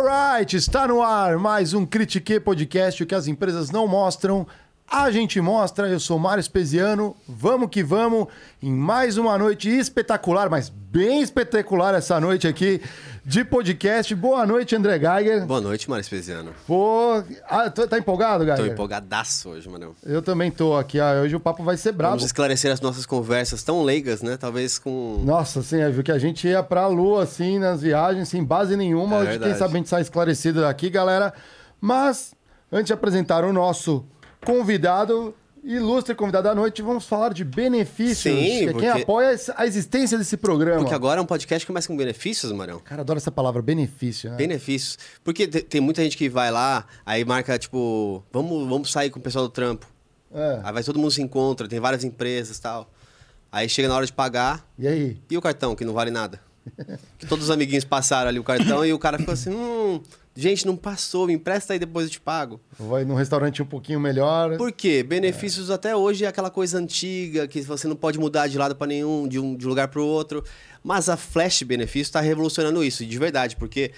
Alright, está no ar mais um Critique Podcast, o que as empresas não mostram, a gente mostra. Eu sou Mário Espesiano, vamos que vamos, em mais uma noite espetacular, mas bem espetacular essa noite aqui de podcast. Boa noite, André Geiger. Boa noite, Mário Espesiano. Pô, ah, tá empolgado, Geiger? Tô empolgadaço hoje, mano. Eu também tô aqui, ah, hoje o papo vai ser bravo. Vamos esclarecer as nossas conversas tão leigas, né? Talvez com... Nossa, assim, é, viu que a gente ia pra lua, assim, nas viagens, sem base nenhuma. É hoje, quem verdade. sabe a gente sai esclarecido daqui, galera. Mas, antes de apresentar o nosso convidado, ilustre convidado da noite, vamos falar de benefícios. Sim, que é quem porque- apoia a existência desse programa. Porque agora é um podcast que começa com benefícios, Marão. Cara, adoro essa palavra, benefício, né? Benefícios. Porque te- tem muita gente que vai lá, aí marca, tipo, vamos, vamos sair com o pessoal do trampo. É. Aí vai todo mundo se encontra, tem várias empresas e tal. Aí chega na hora de pagar, E aí? e o cartão, que não vale nada? Que Todos os amiguinhos passaram ali o cartão e o cara ficou assim, hum, gente, não passou, me empresta aí depois eu te pago. Vai num restaurante um pouquinho melhor. Por quê? Benefícios até hoje é aquela coisa antiga que você não pode mudar de lado para nenhum, de um, de lugar para o outro. Mas a Flash Benefício está revolucionando isso, de verdade, porque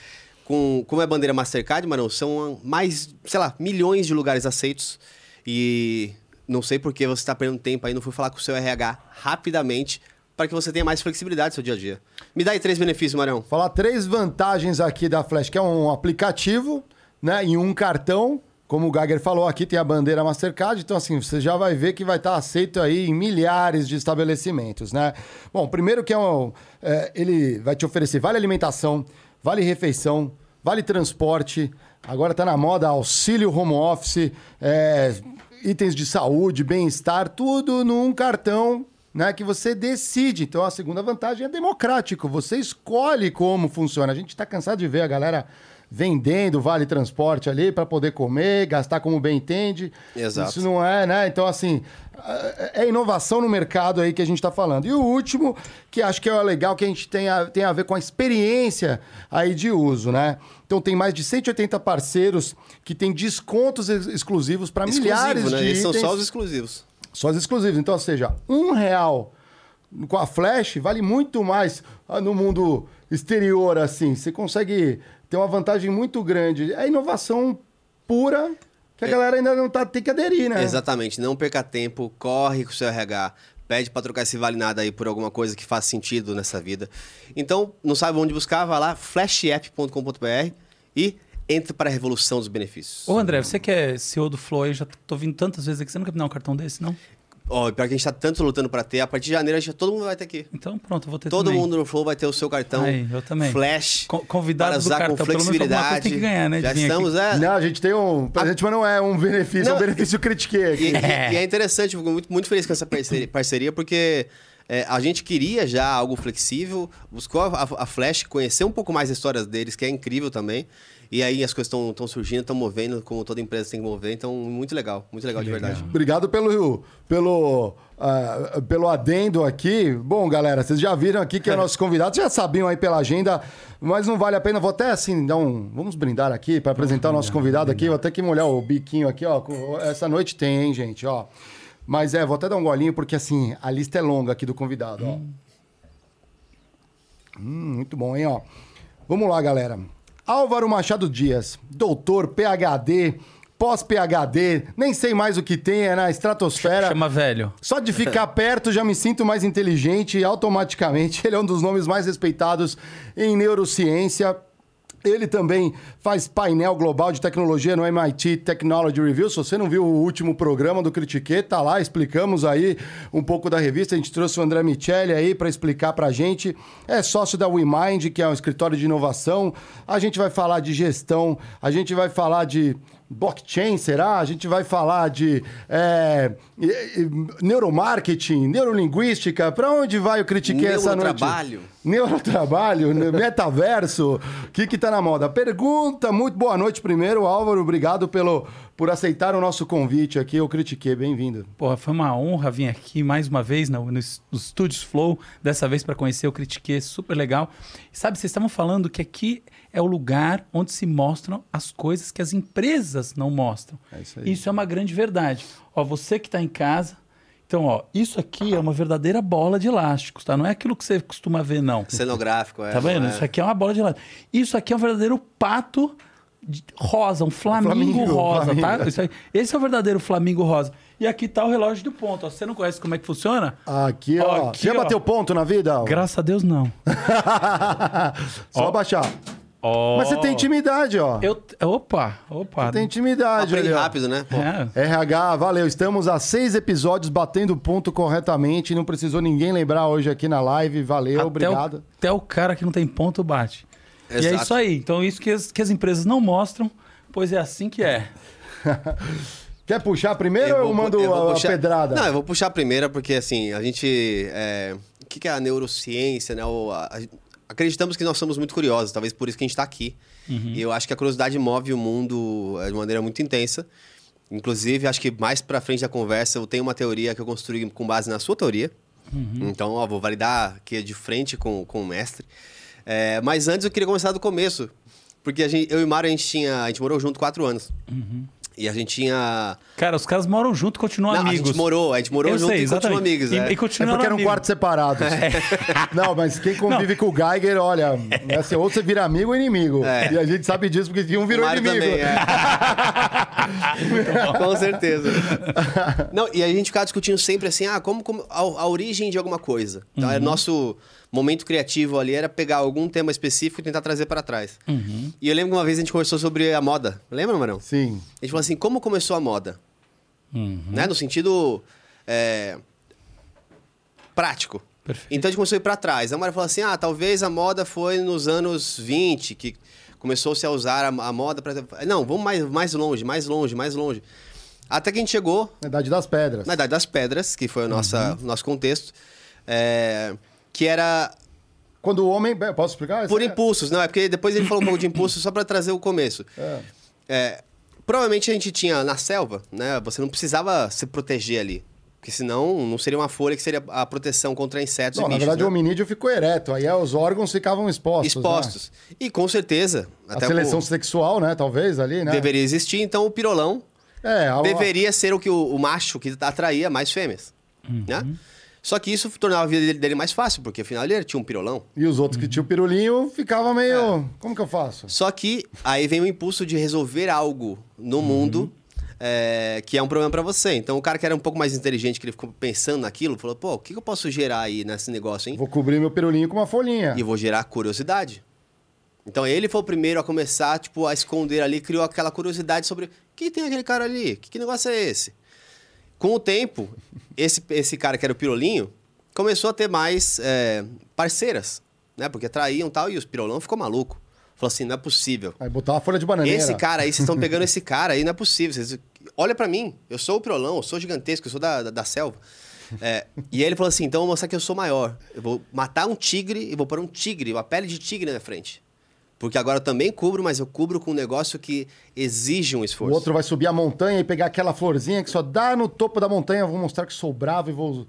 com, como é bandeira Mastercard, Marão, são mais, sei lá, milhões de lugares aceitos. E não sei por que você está perdendo tempo aí, não fui falar com o seu RH rapidamente para que você tenha mais flexibilidade no seu dia a dia. Me dá aí três benefícios, Marão. Falar três vantagens aqui da Flash, que é um aplicativo, né? E um cartão. Como o Geiger falou, aqui tem a bandeira Mastercard, então assim, você já vai ver que vai estar aceito aí em milhares de estabelecimentos, né? Bom, primeiro que é um, é, ele vai te oferecer vale alimentação, vale refeição, vale transporte, agora tá na moda auxílio home office, é, itens de saúde, bem-estar, tudo num cartão né, que você decide. Então a segunda vantagem é democrático. Você escolhe como funciona. A gente está cansado de ver a galera vendendo vale transporte ali para poder comer, gastar como bem entende. Exato. Isso não é, né? Então assim, é inovação no mercado aí que a gente está falando. E o último, que acho que é legal que a gente tem a, tem a ver com a experiência aí de uso, né? Então tem mais de 180 parceiros que têm descontos ex- exclusivos para milhares né? de são itens. só os exclusivos. Só os exclusivos. Então, ou seja, um real com a Flash vale muito mais ah, no mundo exterior, assim. Você consegue ter uma vantagem muito grande. É inovação pura que a galera ainda não tá, tem que aderir, né? Exatamente, não perca tempo, corre com o seu RH, pede para trocar esse vale nada aí por alguma coisa que faz sentido nessa vida. Então, não sabe onde buscar, vai lá, flashapp.com.br e entre para a revolução dos benefícios. Ô André, você que é CEO do Flow aí, já tô vindo tantas vezes aqui, você nunca me dá um cartão desse, não? Ó, e pior que a gente tá tanto lutando para ter, a partir de janeiro a gente, todo mundo vai ter aqui. Então pronto, eu vou ter Todo também. mundo no Flow vai ter o seu cartão Aí, eu também. Flash Co- convidado para do usar cartão, com pelo menos alguma coisa flexibilidade. tem que ganhar, né, Já vir aqui. estamos, é, Não, a gente tem um presente, mas não é um benefício, é um Não, benefício critiquei aqui. E, e- e é interessante, fico muito, muito feliz com essa parceria, parceria porque é, a gente queria já algo flexível, buscou a, a Flash, conhecer um pouco mais a história deles, que é incrível também. E aí as coisas estão surgindo, estão movendo, como toda empresa tem que mover. Então, muito legal, muito legal de verdade. Obrigado pelo, pelo, ah, pelo adendo aqui. Bom, galera, vocês já viram aqui que é nosso convidado, já sabiam aí pela agenda, mas não vale a pena. Vou até assim dar um. Vamos brindar aqui para apresentar o nosso convidado aqui. Vou até que molhar o biquinho aqui, ó. Essa noite tem, hein, gente, ó. Mas é, vou até dar um golinho, porque assim, a lista é longa aqui do convidado, ó. Hum, muito bom, hein, ó. Vamos lá, galera. Álvaro Machado Dias, doutor, PhD, pós-PhD, nem sei mais o que tem, é na estratosfera. Chama velho. Só de ficar perto já me sinto mais inteligente e automaticamente ele é um dos nomes mais respeitados em neurociência. Ele também faz painel global de tecnologia no MIT Technology Review. Se você não viu o último programa do Critique, tá lá, explicamos aí um pouco da revista. A gente trouxe o André Michelli aí para explicar pra gente. É sócio da WeMind, que é um escritório de inovação. A gente vai falar de gestão, a gente vai falar de blockchain, será? A gente vai falar de é, neuromarketing, neurolinguística. Para onde vai o Critique essa noite? Neurotrabalho. Neurotrabalho, ne- metaverso, o que que tá na moda? Pergunta, muito boa noite primeiro, Álvaro, obrigado pelo, por aceitar o nosso convite aqui, eu critiquei, bem-vindo. Porra, foi uma honra vir aqui mais uma vez no, nos, nos Studios Flow, dessa vez para conhecer o Critique, super legal. E sabe, vocês estavam falando que aqui é o lugar onde se mostram as coisas que as empresas não mostram. É isso aí. Isso é uma grande verdade. Ó, você que está em casa, Então, ó, isso aqui é uma verdadeira bola de elásticos, tá? Não é aquilo que você costuma ver, não. Cenográfico, é. Tá vendo? é? Isso aqui é uma bola de elástico. Isso aqui é um verdadeiro pato rosa, um flamingo, Flamingo, rosa, tá? flamingo. Isso aí- esse é o verdadeiro flamingo rosa. E aqui tá o relógio do ponto. ó. Você não conhece como é que funciona? Aqui, ó. Aqui, Você já ó. bateu ponto na vida? Graças a Deus, não. Só abaixar. Mas você tem intimidade, ó. Eu, opa, opa. Tem intimidade Aprende ali, ó. rápido, né? É. RH, valeu. Estamos a seis episódios batendo ponto corretamente. Não precisou ninguém lembrar hoje aqui na live. Valeu, Até obrigado. O, até o cara que não tem ponto bate. E é Exato. isso aí. Então, isso que as, que as empresas não mostram, pois é assim que é. Quer puxar primeiro ou eu mando eu a, a puxar- pedrada? Não, eu vou puxar a primeira, porque assim, a gente. é, O que é a neurociência, né? O- a- acreditamos que nós somos muito curiosos, talvez por isso que a gente está aqui. E eu acho que a curiosidade move o mundo é, de maneira muito intensa. Inclusive, acho que mais pra frente da conversa, eu tenho uma teoria que eu construí com base na sua teoria. Então, ó, vou validar aqui de frente com, com o mestre. É, mas antes eu queria começar do começo. Porque a gente, eu e o Mário, a gente, tinha, a gente morou junto quatro anos. E a gente tinha. Cara, os caras moram junto, continuam Não, amigos. a gente morou, a gente morou Eu junto sei, e continuam amigos. E, é. e É continuam porque eram amigos. quartos separados. Não, mas quem convive com o Geiger, olha, é assim, ou você vira amigo ou inimigo. É. E a gente sabe disso porque um virou Mário inimigo. também, é. Com certeza. Não, e a gente ficava discutindo sempre assim, ah, como, como a, a origem de alguma coisa. Então, Uhum. era nosso momento criativo ali era pegar algum tema específico e tentar trazer para trás. Uhum. E eu lembro que uma vez a gente conversou sobre a moda. Lembra, Marão? Sim. A gente falou assim, como começou a moda? Uhum. Né? No sentido é, prático. Perfeito. Então a gente começou a ir para trás. A Mara falou assim, ah, talvez a moda foi nos anos 20, que começou-se a usar a, a moda para... Não, vamos mais, mais longe, mais longe, mais longe. Até que a gente chegou Na Idade das Pedras. na Idade das Pedras, que foi o nossa, nosso contexto, é, que era Quando o homem... Posso explicar? por é- impulsos, não, é porque depois ele falou um pouco de impulsos só para trazer o começo. É. É, provavelmente a gente tinha na selva, né? Você não precisava se proteger ali. Porque senão não seria uma folha que seria a proteção contra insetos Não, e na bichos. verdade, né? o hominídeo ficou ereto. Aí é, os órgãos ficavam expostos. né? Expostos. E com certeza. A até seleção o- sexual, né? Talvez ali, né? deveria existir, então o pirolão É, a- deveria ser o que o, o macho que atraía mais fêmeas. Né? Só que isso tornava a vida dele, mais fácil, porque afinal ele tinha um pirolão. E os outros que tinham pirulinho ficavam meio. Como que eu faço? Só que aí vem o impulso de resolver algo no mundo é, que é um problema pra você. Então o cara que era um pouco mais inteligente, que ele ficou pensando naquilo, falou: pô, o que eu posso gerar aí nesse negócio, hein? Vou cobrir meu pirulinho com uma folhinha. E vou gerar curiosidade. Então ele foi o primeiro a começar, tipo, a esconder ali, criou aquela curiosidade sobre o que tem aquele cara ali? Que, que negócio é esse? Com o tempo, esse, esse cara que era o Pirolinho começou a ter mais é, parceiras, né? Porque traíam tal, e os Pirolão ficou maluco. Falou assim, não é possível. Aí botar uma folha de bananeira. Esse cara aí, vocês estão pegando esse cara aí, não é possível. Vocês... Olha pra mim, eu sou o Pirolão, eu sou gigantesco, eu sou da, da, da selva. É, e aí ele falou assim, então eu vou mostrar que eu sou maior. Eu vou matar um tigre e vou pôr um tigre, uma pele de tigre na minha frente. Porque agora eu também cubro, mas eu cubro com um negócio que exige um O esforço. outro vai subir a montanha e pegar aquela florzinha que só dá no topo da montanha. Vou mostrar que sou bravo e vou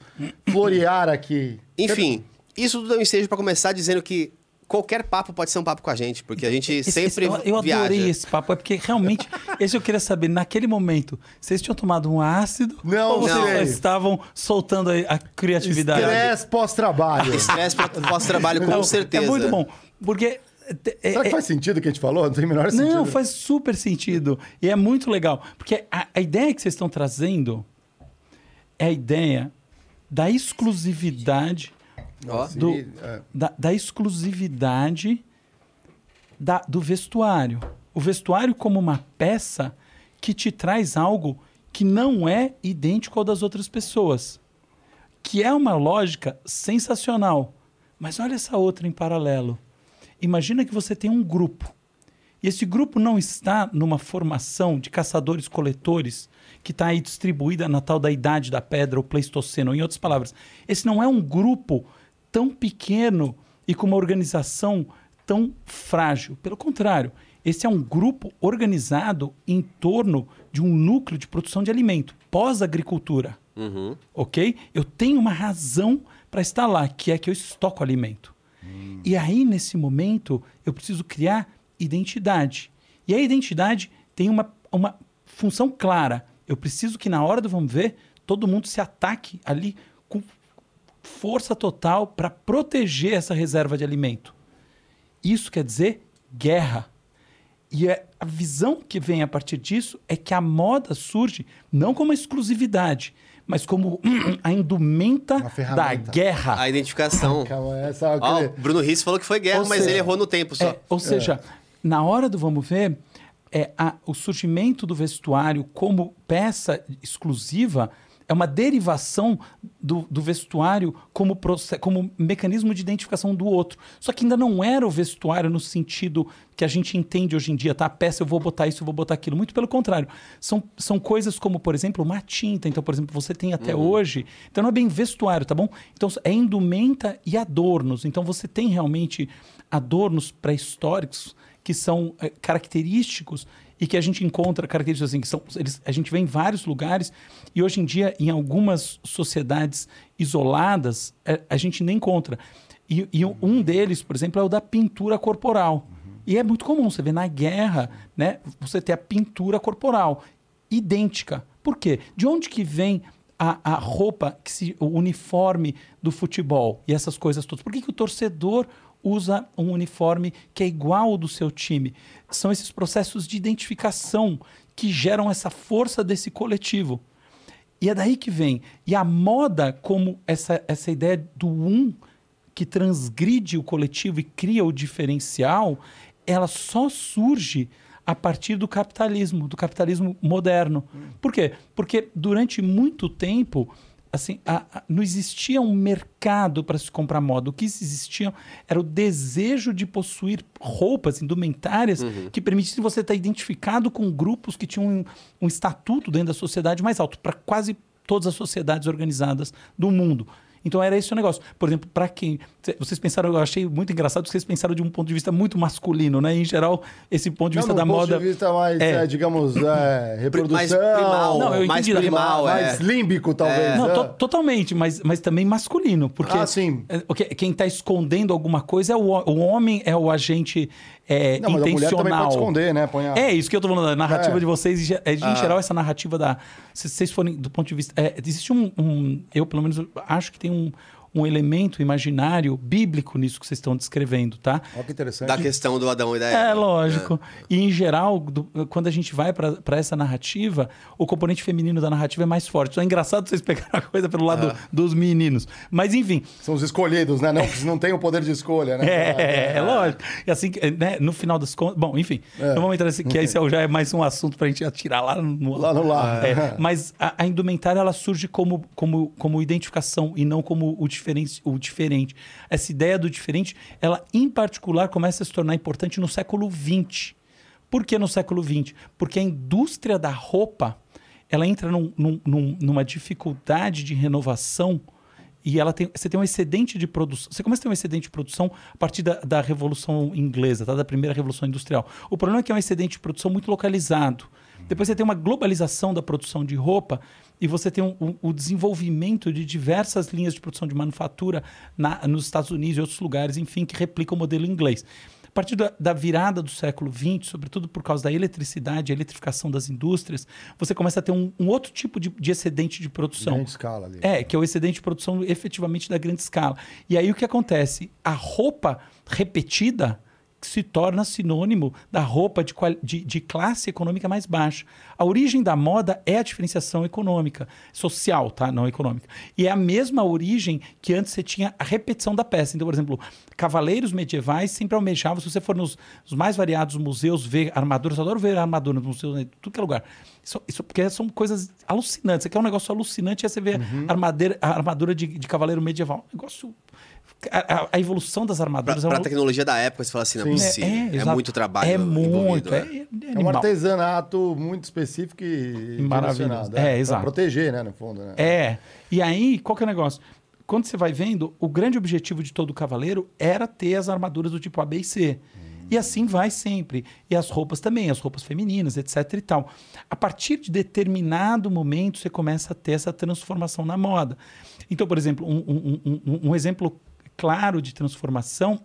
florear aqui. Enfim, isso tudo é um ensejo pra começar dizendo que qualquer papo pode ser um papo com a gente, porque a gente Esse- sempre esse- eu, eu viaja. adorei esse papo, é porque realmente, esse eu queria saber, naquele momento, vocês tinham tomado um ácido Não, ou vocês não. estavam soltando a, a criatividade? Estresse pós-trabalho. Estresse pra- pós-trabalho, com Não, certeza. É muito bom, porque... é- Será que é- faz sentido o que a gente falou? Não tem o menor sentido. Não, faz super sentido. E é muito legal. Porque a, a ideia que vocês estão trazendo é a ideia da exclusividade. Do- é. Da, da exclusividade da- do vestuário. O vestuário como uma peça que te traz algo que não é idêntico ao das outras pessoas. Que é uma lógica sensacional. Mas olha essa outra em paralelo. Imagina que você tem um grupo. E esse grupo não está numa formação de caçadores-coletores que está aí distribuída na tal da idade da pedra, ou pleistoceno. Em outras palavras, esse não é um grupo tão pequeno e com uma organização tão frágil. Pelo contrário, esse é um grupo organizado em torno de um núcleo de produção de alimento, pós-agricultura. Uhum. Ok? Eu tenho uma razão para estar lá, que é que eu estoco alimento. E aí, nesse momento, eu preciso criar identidade. E a identidade tem uma, uma função clara. Eu preciso que na hora do vamos ver, todo mundo se ataque ali com força total para proteger essa reserva de alimento. Isso quer dizer guerra. E é, a visão que vem a partir disso é que a moda surge não como exclusividade, mas como a indumenta da guerra. A identificação. Calma, essa, Ó, Bruno Riss falou que foi guerra, Ou mas seja, ele errou no tempo só. É, ou seja, na hora do vamos ver, é, a- o surgimento do vestuário como peça exclusiva é uma derivação do, do vestuário como, como mecanismo de identificação do outro. Só que ainda não era o vestuário no sentido que a gente entende hoje em dia, tá? A peça eu vou botar isso, eu vou botar aquilo. Muito pelo contrário. São, são coisas como, por exemplo, uma tinta. Então, por exemplo, você tem até hoje. Então não é bem vestuário, tá bom? Então é indumenta e adornos. Então você tem realmente adornos pré-históricos que são eh, característicos e que a gente encontra características assim, que são, eles, a gente vê em vários lugares e hoje em dia em algumas sociedades isoladas eh, a gente nem encontra. E, e um- um deles, por exemplo, é o da pintura corporal. E é muito comum, você vê na guerra, né, você ter a pintura corporal idêntica. Por quê? De onde que vem a, a roupa, que se, o uniforme do futebol e essas coisas todas? Por que, que o torcedor usa um uniforme que é igual ao do seu time? São esses processos de identificação que geram essa força desse coletivo. E é daí que vem. E a moda, como essa, essa ideia do um que transgride o coletivo e cria o diferencial, ela só surge a partir do capitalismo, do capitalismo moderno. Por quê? Porque durante muito tempo assim, a- a- não existia um mercado para se comprar moda. O que existia era o desejo de possuir roupas, indumentárias, que permitissem você estar identificado com grupos que tinham um, um estatuto dentro da sociedade mais alto, para quase todas as sociedades organizadas do mundo. Então era esse o negócio. Por exemplo, para quem. Cê- Vocês pensaram, eu achei muito engraçado que vocês pensaram de um ponto de vista muito masculino, né? Em geral, esse ponto de Não, vista da ponto moda. de vista mais, É. é, digamos, é, reprodução. mais primal, Não, eu mais entendi, primal, é. mais límbico, talvez. Não, é. to- totalmente, mas, mas também masculino. Porque Ah, sim. é, quem está escondendo alguma coisa é o, o homem, é o agente é, Não, mas a mulher intencional. também pode esconder, né? A... É isso que eu tô falando, a narrativa É. de vocês, é, em Ah. geral, essa narrativa da. Se vocês forem do ponto de vista. é, existe um, um- Eu, pelo menos, acho que tem um, um elemento imaginário bíblico nisso que vocês estão descrevendo, tá? Olha que interessante. Da questão do Adão e da Eva. É, lógico. E, em geral, do- quando a gente vai para essa narrativa, o componente feminino da narrativa é mais forte. Então é engraçado vocês pegarem a coisa pelo lado dos meninos. Mas, enfim, São os escolhidos, né? Não, porque não tem o poder de escolha, né? é, é lógico. E assim, que, né, no final das contas. Bom, enfim, É. não vamos entrar nesse, que esse já é mais um assunto pra gente atirar lá no. Lá no lá. É, mas a, a indumentária ela surge como, como, como identificação e não como o diferente, o diferente. Essa ideia do diferente, ela em particular começa a se tornar importante no século XX. Por que no século XX? Porque a indústria da roupa ela entra num- num- num- numa dificuldade de renovação e ela tem, você tem um excedente de produção. Você começa a ter um excedente de produção a partir da, da Revolução Inglesa, tá? da primeira Revolução Industrial. O problema é que é um excedente de produção muito localizado. Depois você tem uma globalização da produção de roupa e você tem um- um- o desenvolvimento de diversas linhas de produção de manufatura na- nos Estados Unidos e outros lugares, enfim, que replicam o modelo inglês. A partir da, da virada do século XX, sobretudo por causa da eletricidade, a eletrificação das indústrias, você começa a ter um, um outro tipo de, de excedente de produção. Grande escala ali. É, que é o excedente de produção efetivamente da grande escala. E aí o que acontece? A roupa repetida se torna sinônimo da roupa de, de- de classe econômica mais baixa. A origem da moda é a diferenciação econômica, social, tá? Não econômica. E é a mesma origem que antes você tinha a repetição da peça. Então, por exemplo, cavaleiros medievais sempre almejavam, se você for nos, nos mais variados museus ver armaduras, eu adoro ver armaduras nos museus, em tudo que é lugar. Isso, isso porque são coisas alucinantes. Você quer um negócio alucinante, é você ver a, armadeira- a armadura de, de cavaleiro medieval. Um negócio. A, a- evolução das armaduras pra é um- tecnologia da época, você fala assim, não é possível. É, exato. muito trabalho É muito. envolvido, É, é. é É um artesanato muito específico e Maravilhoso. É, pra exato. proteger, né, no fundo, né? É. E aí, qual que é o negócio? Quando você vai vendo, o grande objetivo de todo cavaleiro era ter as armaduras do tipo A, B e C. E assim vai sempre. E as roupas também, as roupas femininas, etc e tal. A partir de determinado momento, você começa a ter essa transformação na moda. Então, por exemplo, um- um- um- um exemplo claro de transformação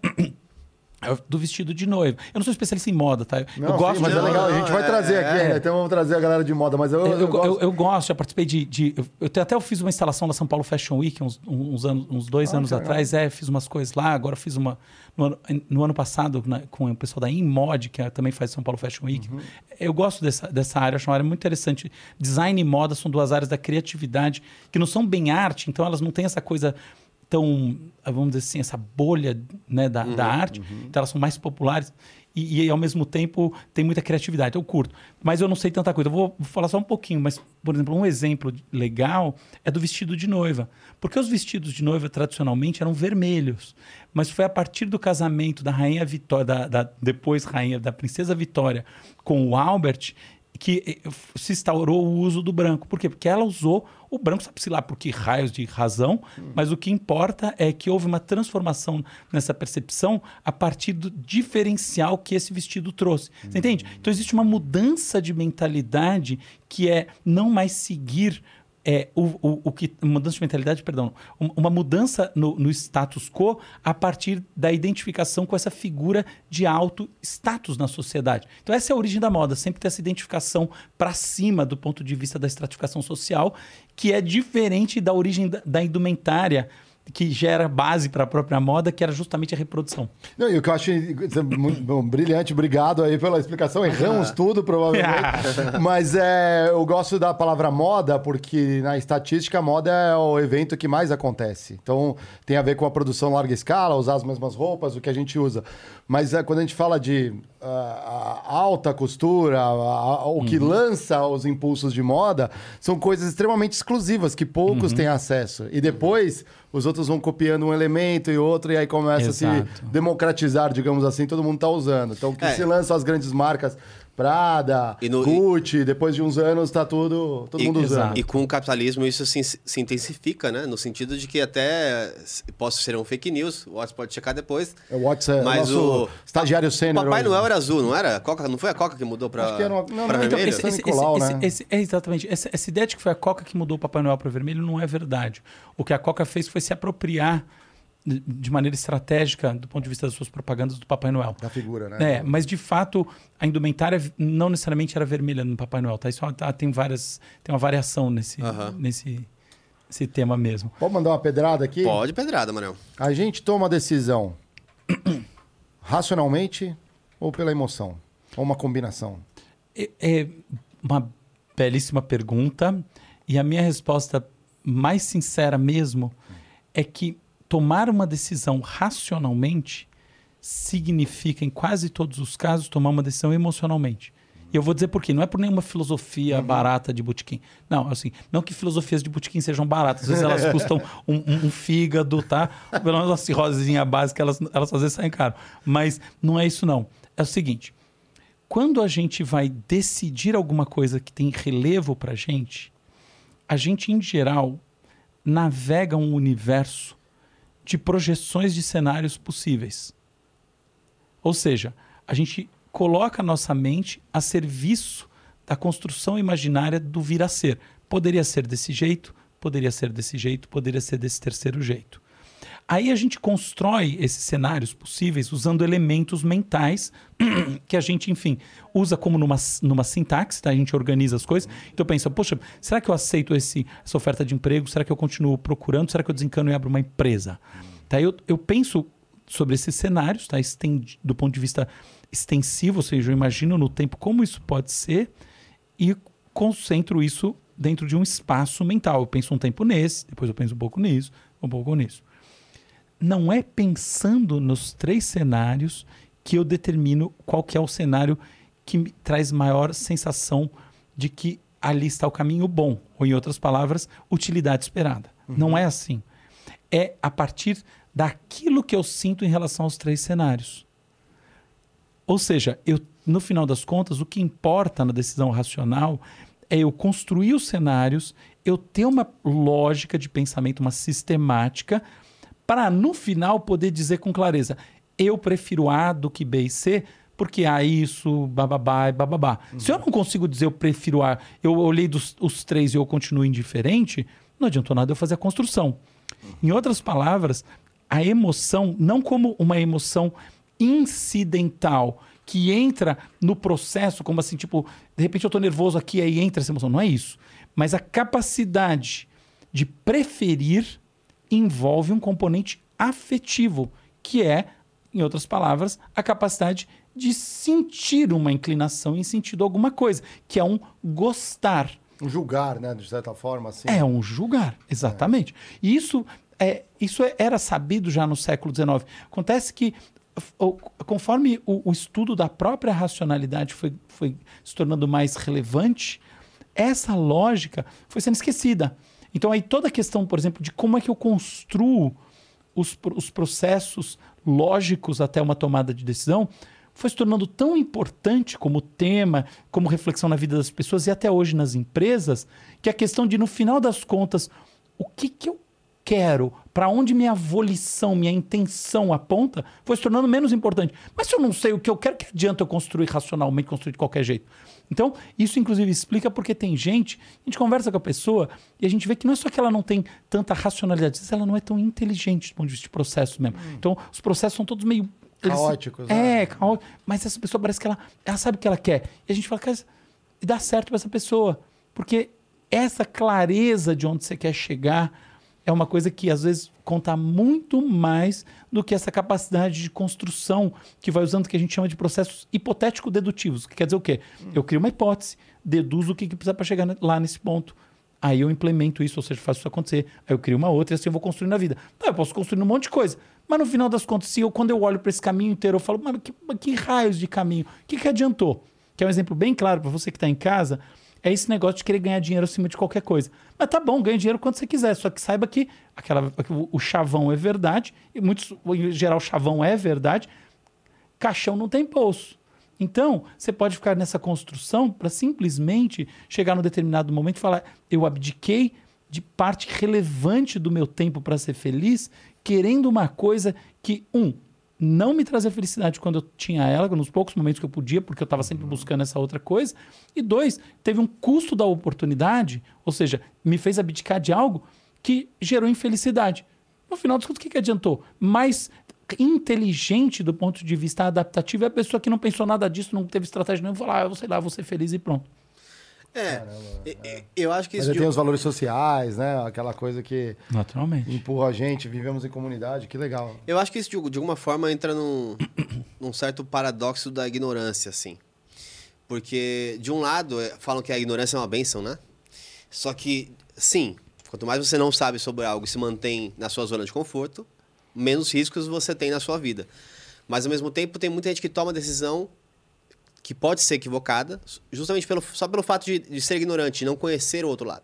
É do vestido de noiva. Eu não sou especialista em moda, tá? Não, eu sim, gosto mas de... é legal. A gente vai é- trazer aqui é. ainda. Então vamos trazer a galera de moda. Mas eu, Eu, eu, eu, gosto. eu- eu gosto, já participei de. de- eu, eu até eu fiz uma instalação na São Paulo Fashion Week uns, uns, anos, uns dois Ah, anos legal. atrás. É, fiz umas coisas lá. Agora fiz uma. No ano, no ano passado, na- com o pessoal da InMod, que é- também faz São Paulo Fashion Week. Uhum. Eu gosto dessa, dessa área, acho uma área muito interessante. Design e moda são duas áreas da criatividade que não são bem arte, então elas não têm essa coisa tão, vamos dizer assim, essa bolha né, da, da arte. Então elas são mais populares e, e, ao mesmo tempo tem muita criatividade. Eu curto. Mas eu não sei tanta coisa. Eu vou, vou falar só um pouquinho, mas, por exemplo, um exemplo legal é do vestido de noiva. Porque os vestidos de noiva tradicionalmente eram vermelhos. Mas foi a partir do casamento da rainha Vitória, da, da- depois rainha da princesa Vitória, com o Albert, que eh, se instaurou o uso do branco. Por quê? Porque ela usou o branco, sabe-se lá por que raios de razão, mas o que importa é que houve uma transformação nessa percepção a partir do diferencial que esse vestido trouxe. Você entende? Então existe uma mudança de mentalidade que é não mais seguir é, o, o, o que mudança de mentalidade, perdão, um- uma mudança no, no status quo a partir da identificação com essa figura de alto status na sociedade. Então essa é a origem da moda, sempre ter essa identificação para cima do ponto de vista da estratificação social, que é diferente da origem da, da indumentária que gera base para a própria moda, que era justamente a reprodução. Não, e o que eu acho muito bom, brilhante, obrigado aí pela explicação. Erramos tudo, provavelmente. Mas é, eu gosto da palavra moda, porque na estatística, moda é o evento que mais acontece. Então, tem a ver com a produção larga escala, usar as mesmas roupas, o que a gente usa. Mas é, quando a gente fala de a alta costura, a- a- o que lança os impulsos de moda, são coisas extremamente exclusivas que poucos têm acesso. E depois os outros vão copiando um elemento e outro, e aí começa a se Exato. democratizar, digamos assim, todo mundo tá usando. Então, que É. se lançam as grandes marcas Prada, E no- Gucci, depois de uns anos tá tudo, todo E- mundo usando. Exato. E com o capitalismo isso se, se intensifica, né? No sentido de que até posso ser um fake news, o Watts pode checar depois. É o Watts é Mas nosso o- estagiário O sênior. Papai hoje. Noel era azul, não era? A Coca, não foi a Coca que mudou pra, Acho que era uma- não, pra não, então, vermelho? esse- Nicolau, né? esse- é exatamente. Essa, essa ideia de que foi a Coca que mudou o Papai Noel para vermelho não é verdade. O que a Coca fez foi se apropriar de- maneira estratégica, do ponto de vista das suas propagandas, do Papai Noel. Da figura, né? É, mas de fato a indumentária não necessariamente era vermelha no Papai Noel, tá? Isso tá- tem várias, tem uma variação nesse, nesse esse tema mesmo. Pode mandar uma pedrada aqui? Pode pedrada, Manel. A gente toma a decisão racionalmente ou pela emoção? Ou uma combinação? É, é uma belíssima pergunta e a minha resposta mais sincera mesmo é que tomar uma decisão racionalmente significa, em quase todos os casos, tomar uma decisão emocionalmente. E eu vou dizer por quê. Não é por nenhuma filosofia barata de botequim. Não, assim, não que filosofias de botequim sejam baratas. Às vezes elas custam um, um- um fígado, tá? Pelo menos uma cirrosezinha básica, elas, elas às vezes saem caro. Mas não é isso, não. É o seguinte. Quando a gente vai decidir alguma coisa que tem relevo pra gente, a gente, em geral, navega um universo de projeções de cenários possíveis. Ou seja, a gente coloca a nossa mente a serviço da construção imaginária do vir a ser. Poderia ser desse jeito, poderia ser desse jeito, poderia ser desse terceiro jeito. Aí a gente constrói esses cenários possíveis usando elementos mentais que a gente, enfim, usa como numa, numa sintaxe, tá? A gente organiza as coisas. Então pensa, poxa, será que eu aceito esse, essa oferta de emprego? Será que eu continuo procurando? Será que eu desencano e abro uma empresa? Tá? Eu, eu penso sobre esses cenários, tá? Estendi- do ponto de vista extensivo, ou seja, eu imagino no tempo como isso pode ser e concentro isso dentro de um espaço mental. Eu penso um tempo nesse, depois eu penso um pouco nisso, um pouco nisso. Não é pensando nos três cenários que eu determino qual que é o cenário que me traz maior sensação de que ali está o caminho bom, ou em outras palavras, utilidade esperada. Não é assim. É a partir daquilo que eu sinto em relação aos três cenários. Ou seja, eu, no final das contas, o que importa na decisão racional é eu construir os cenários, eu ter uma lógica de pensamento, uma sistemática, para no final poder dizer com clareza: eu prefiro A do que B e C, porque A isso, bababá e bababá. Se eu não consigo dizer eu prefiro A, eu olhei dos, os três e eu continuo indiferente, não adiantou nada eu fazer a construção. Em outras palavras, a emoção, não como uma emoção incidental que entra no processo, como assim, tipo, de repente eu tô nervoso aqui, aí entra essa emoção. Não é isso. Mas a capacidade de preferir envolve um componente afetivo, que é, em outras palavras, a capacidade de sentir uma inclinação em sentido alguma coisa, que é um gostar. Um julgar, né? De certa forma, assim. É um julgar, exatamente. E isso, é, isso era sabido já no século XIX. Acontece que, conforme o, o estudo da própria racionalidade foi, foi se tornando mais relevante, essa lógica foi sendo esquecida. Então, aí toda a questão, por exemplo, de como é que eu construo os, os processos lógicos até uma tomada de decisão foi se tornando tão importante como tema, como reflexão na vida das pessoas e até hoje nas empresas, que a questão de, no final das contas, o que, que eu quero, para onde minha volição, minha intenção aponta, foi se tornando menos importante. Mas se eu não sei o que eu quero, que adianta eu construir racionalmente, construir de qualquer jeito? Então, isso inclusive explica porque tem gente, a gente conversa com a pessoa e a gente vê que não é só que ela não tem tanta racionalidade, ela não é tão inteligente do ponto de vista de processo mesmo. Então, os processos são todos meio. eles- Caóticos, É, né? caótico. Mas essa pessoa parece que ela, ela sabe o que ela quer. E a gente fala, cara, e dá certo para essa pessoa. Porque essa clareza de onde você quer chegar é uma coisa que às vezes conta muito mais do que essa capacidade de construção que vai usando o que a gente chama de processos hipotético-dedutivos. Que quer dizer o quê? Eu crio uma hipótese, deduzo o que, que precisa para chegar lá nesse ponto. Aí eu implemento isso, ou seja, faço isso acontecer. Aí eu crio uma outra e assim eu vou construindo a vida. Tá, eu posso construir um monte de coisa. Mas no final das contas, se eu, quando eu olho para esse caminho inteiro, eu falo, mano, que, que raios de caminho? O que, que adiantou? Que é um exemplo bem claro para você que está em casa, é esse negócio de querer ganhar dinheiro acima de qualquer coisa. Mas tá bom, ganha dinheiro quando você quiser, só que saiba que aquela, que o, o chavão é verdade, e muitos, em geral, chavão é verdade, caixão não tem bolso. Então, você pode ficar nessa construção para simplesmente chegar num determinado momento e falar: eu abdiquei de parte relevante do meu tempo para ser feliz, querendo uma coisa que, um, não me trazia felicidade quando eu tinha ela, nos poucos momentos que eu podia, porque eu estava sempre buscando essa outra coisa. E dois, teve um custo da oportunidade, ou seja, me fez abdicar de algo que gerou infelicidade. No final dos contos, o que, que adiantou? Mais inteligente do ponto de vista adaptativo é a pessoa que não pensou nada disso, não teve estratégia nenhuma, falou, ah, eu sei lá, vou ser feliz e pronto. É, e- e- eu acho que Mas isso de tem um- os valores sociais, né? Aquela coisa que Naturalmente. empurra a gente, vivemos em comunidade, que legal. Eu acho que isso, de, de alguma forma, entra num, num certo paradoxo da ignorância, assim. Porque, de um lado, é, falam que a ignorância é uma benção, né? Só que, sim, quanto mais você não sabe sobre algo e se mantém na sua zona de conforto, menos riscos você tem na sua vida. Mas, ao mesmo tempo, tem muita gente que toma decisão que pode ser equivocada, justamente pelo, só pelo fato de, de ser ignorante, de não conhecer o outro lado.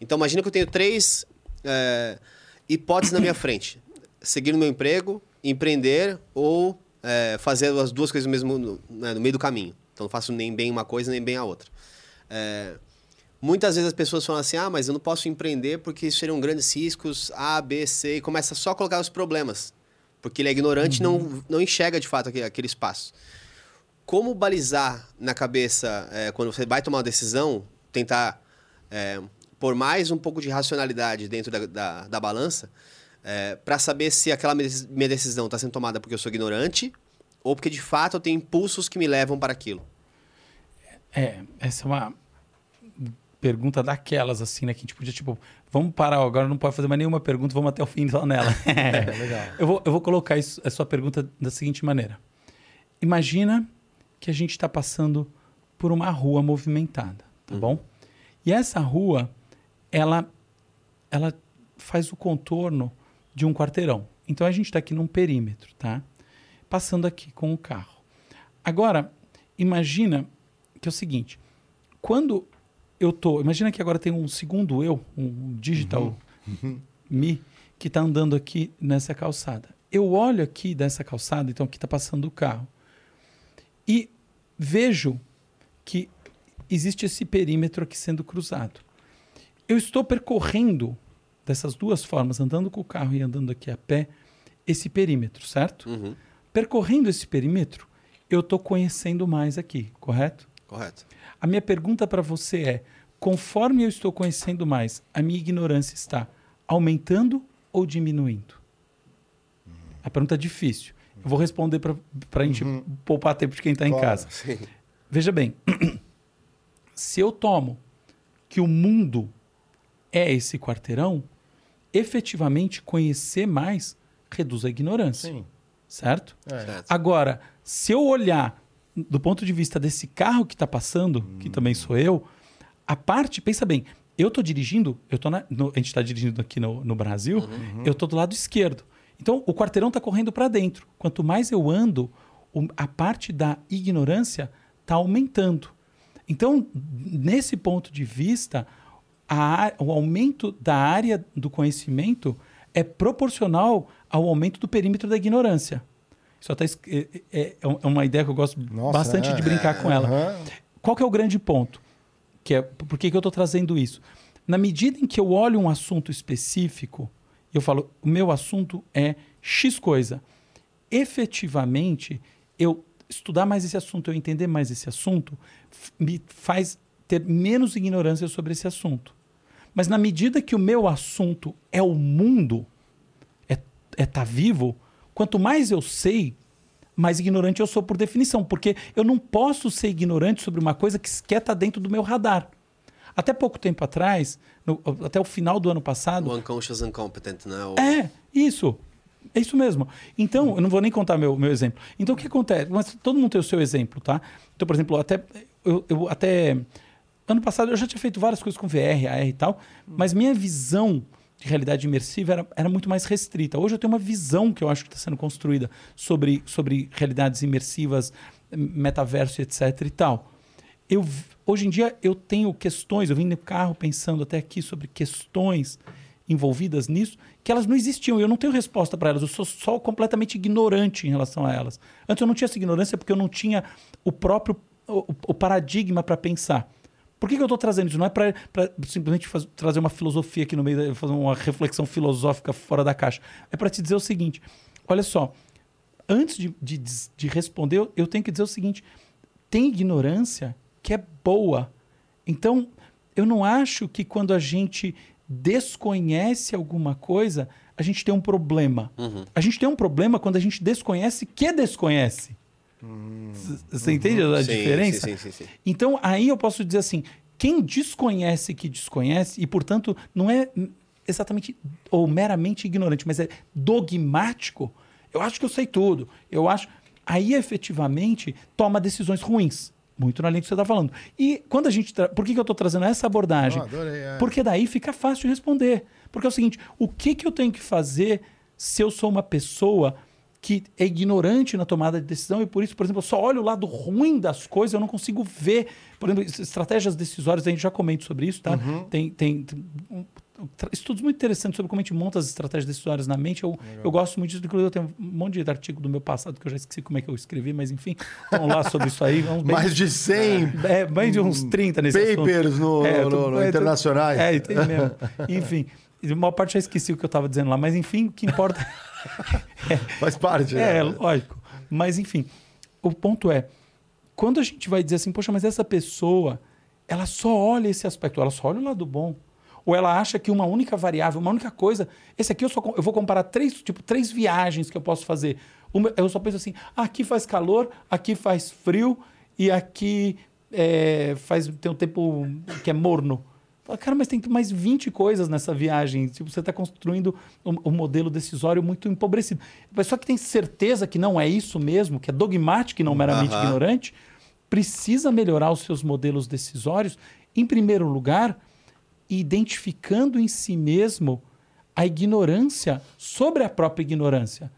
Então, imagina que eu tenho três é, hipóteses na minha frente: seguir no meu emprego, empreender ou é, fazer as duas coisas mesmo no, né, no meio do caminho. Então, não faço nem bem uma coisa nem bem a outra. É, muitas vezes as pessoas falam assim: ah, mas eu não posso empreender porque isso seriam grandes riscos, A, B, C, e começa só a colocar os problemas. Porque ele é ignorante e não, não enxerga de fato aquele, aquele espaço como balizar na cabeça é, quando você vai tomar uma decisão, tentar é, pôr mais um pouco de racionalidade dentro da, da, da balança, para saber se aquela minha decisão está sendo tomada porque eu sou ignorante ou porque de fato eu tenho impulsos que me levam para aquilo. É, essa é uma pergunta daquelas, assim, né? Que a gente podia, tipo, vamos parar, agora não pode fazer mais nenhuma pergunta, vamos até o fim só nela. É, legal. Eu vou, eu vou colocar isso, a sua pergunta da seguinte maneira. Imagina que a gente está passando por uma rua movimentada, tá bom? E essa rua, ela, ela faz o contorno de um quarteirão. Então a gente está aqui num perímetro, tá? Passando aqui com o carro. Agora, imagina que é o seguinte: quando eu tô, imagina que agora tem um segundo eu, um digital me, que está andando aqui nessa calçada. Eu olho aqui dessa calçada, então aqui está passando o carro, e vejo que existe esse perímetro aqui sendo cruzado. Eu estou percorrendo dessas duas formas, andando com o carro e andando aqui a pé, esse perímetro, certo? Uhum, Percorrendo esse perímetro, eu estou conhecendo mais aqui, correto? correto. A minha pergunta para você é: conforme eu estou conhecendo mais, a minha ignorância está aumentando ou diminuindo? A pergunta é difícil. Eu vou responder para a gente poupar tempo de quem está em casa. Sim. Veja bem, se eu tomo que o mundo é esse quarteirão, efetivamente conhecer mais reduz a ignorância, Sim. certo? É. Certo. Agora, se eu olhar do ponto de vista desse carro que está passando, que também sou eu, a parte, pensa bem, eu estou dirigindo, eu tô na- no- a gente está dirigindo aqui no, no Brasil, eu estou do lado esquerdo. Então, o quarteirão está correndo para dentro. Quanto mais eu ando, a parte da ignorância está aumentando. Então, nesse ponto de vista, a o aumento da área do conhecimento é proporcional ao aumento do perímetro da ignorância. Isso até es- é, é- é uma ideia que eu gosto Nossa, bastante é. de brincar com ela. Aham. Qual que é o grande ponto? Que é, por que, que eu estou trazendo isso? Na medida em que eu olho um assunto específico, eu falo, o meu assunto é X coisa. Efetivamente, eu estudar mais esse assunto, eu entender mais esse assunto, me faz ter menos ignorância sobre esse assunto. Mas na medida que o meu assunto é o mundo, é estar vivo, quanto mais eu sei, mais ignorante eu sou por definição, porque eu não posso ser ignorante sobre uma coisa que sequer está dentro do meu radar. Até pouco tempo atrás, no- até o final do ano passado, O unconscious incompetent, né? O... é, isso. É isso mesmo. Então, eu não vou nem contar meu, meu exemplo. Então, o que acontece? Mas todo mundo tem o seu exemplo, tá? Então, por exemplo, até, eu, eu até ano passado eu já tinha feito várias coisas com VR, AR e tal, mas minha visão de realidade imersiva era, era muito mais restrita. Hoje eu tenho uma visão que eu acho que está sendo construída sobre, sobre realidades imersivas, metaverso, etc e tal. Eu, hoje em dia eu tenho questões, eu vim no carro pensando até aqui sobre questões envolvidas nisso, que elas não existiam. Eu não tenho resposta para elas, eu sou só completamente ignorante em relação a elas. Antes eu não tinha essa ignorância porque eu não tinha o próprio o, o paradigma para pensar. Por que, que eu estou trazendo isso? Não é para simplesmente faz- trazer uma filosofia aqui no meio, fazer uma reflexão filosófica fora da caixa. É para te dizer o seguinte: olha só, antes de, de, de responder, eu tenho que dizer o seguinte: tem ignorância que é boa. Então, eu não acho que quando a gente desconhece alguma coisa, a gente tem um problema. Uhum. A gente tem um problema quando a gente desconhece que desconhece. C- Você entende a Hum. Sim, diferença? Sim, sim, sim, sim. Então, aí eu posso dizer assim: quem desconhece que desconhece, e portanto não é exatamente ou meramente ignorante, mas é dogmático, eu acho que eu sei tudo. Eu acho. Aí efetivamente toma decisões ruins. Muito na linha que você está falando. E quando a gente. Tra... Por que, que eu estou trazendo essa abordagem? Ah, adorei, é. Porque daí fica fácil de responder. Porque é o seguinte: o que, que eu tenho que fazer se eu sou uma pessoa que é ignorante na tomada de decisão e por isso, por exemplo, eu só olho o lado ruim das coisas, eu não consigo ver. Por exemplo, es- estratégias decisórias, a gente já comenta sobre isso, tá? Tem, tem, tem um- tra- estudos muito interessantes sobre como a gente monta as estratégias decisórias na mente. Eu, eu gosto muito disso, inclusive eu tenho um monte de artigo do meu passado que eu já esqueci como é que eu escrevi, mas enfim, vamos lá sobre isso aí. Bem, Mais de 100 é, bem de uns 30 nesse assunto. papers no, É, no- tô- no é, tô- internacionais. É, tem mesmo. enfim, a maior parte já esqueci o que eu estava dizendo lá, mas enfim, o que importa. Faz parte. é, né? lógico. Mas enfim, o ponto é: quando a gente vai dizer assim, poxa, mas essa pessoa, ela só olha esse aspecto, ela só olha o lado bom. Ou ela acha que uma única variável, uma única coisa. Esse aqui eu, só, eu vou comparar três, tipo, três viagens que eu posso fazer. Uma, eu só penso assim: ah, aqui faz calor, aqui faz frio e aqui é, faz, tem um tempo que é morno. Cara, mas tem mais 20 coisas nessa viagem. Tipo, você está construindo um, um modelo decisório muito empobrecido. A pessoa que tem certeza que não é isso mesmo, que é dogmática e não meramente Aham. ignorante, precisa melhorar os seus modelos decisórios, em primeiro lugar, identificando em si mesmo a ignorância sobre a própria ignorância.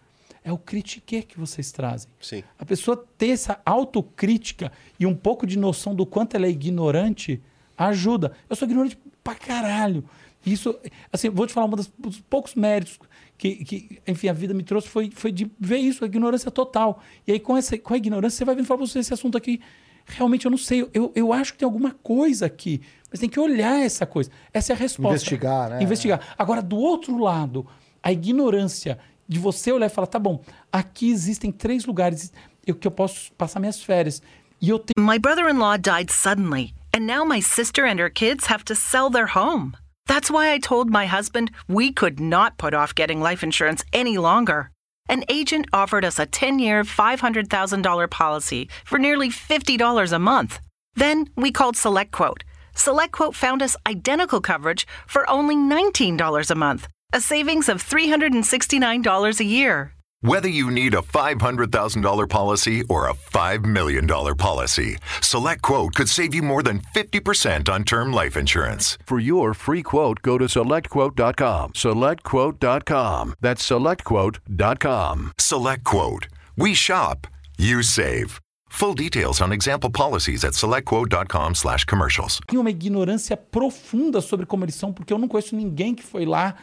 É o critique que vocês trazem. Sim. A pessoa ter essa autocrítica e um pouco de noção do quanto ela é ignorante ajuda. Eu sou ignorante pra caralho. Isso, assim, vou te falar, um dos poucos méritos que, que, enfim, a vida me trouxe foi, foi de ver isso, a ignorância total. E aí, com, essa, com a ignorância, você vai vendo e fala, você, esse assunto aqui, realmente eu não sei, eu, eu acho que tem alguma coisa aqui, mas tem que olhar essa coisa. Essa é a resposta. Investigar, né? Investigar. Agora, do outro lado, a ignorância de você olhar e falar, tá bom, aqui existem três lugares eu- que eu posso passar minhas férias. E eu tenho My brother in law died suddenly, and now my sister and her kids have to sell their home. That's why I told my husband we could not put off getting life insurance any longer. An agent offered us a 10 year, $500,000 policy for nearly $50 a month. Then we called SelectQuote. SelectQuote found us identical coverage for only $19 a month, a savings of $369 a year. Whether you need a $500,000 policy or a $5 million policy, SelectQuote could save you more than 50% on term life insurance. For your free quote, go to selectquote.com. SelectQuote.com. That's selectquote.com. SelectQuote. We shop, you save. Full details on example policies at selectquote.com slash commercials. Tem uma ignorância profunda sobre como eles são, porque eu não conheço ninguém que foi lá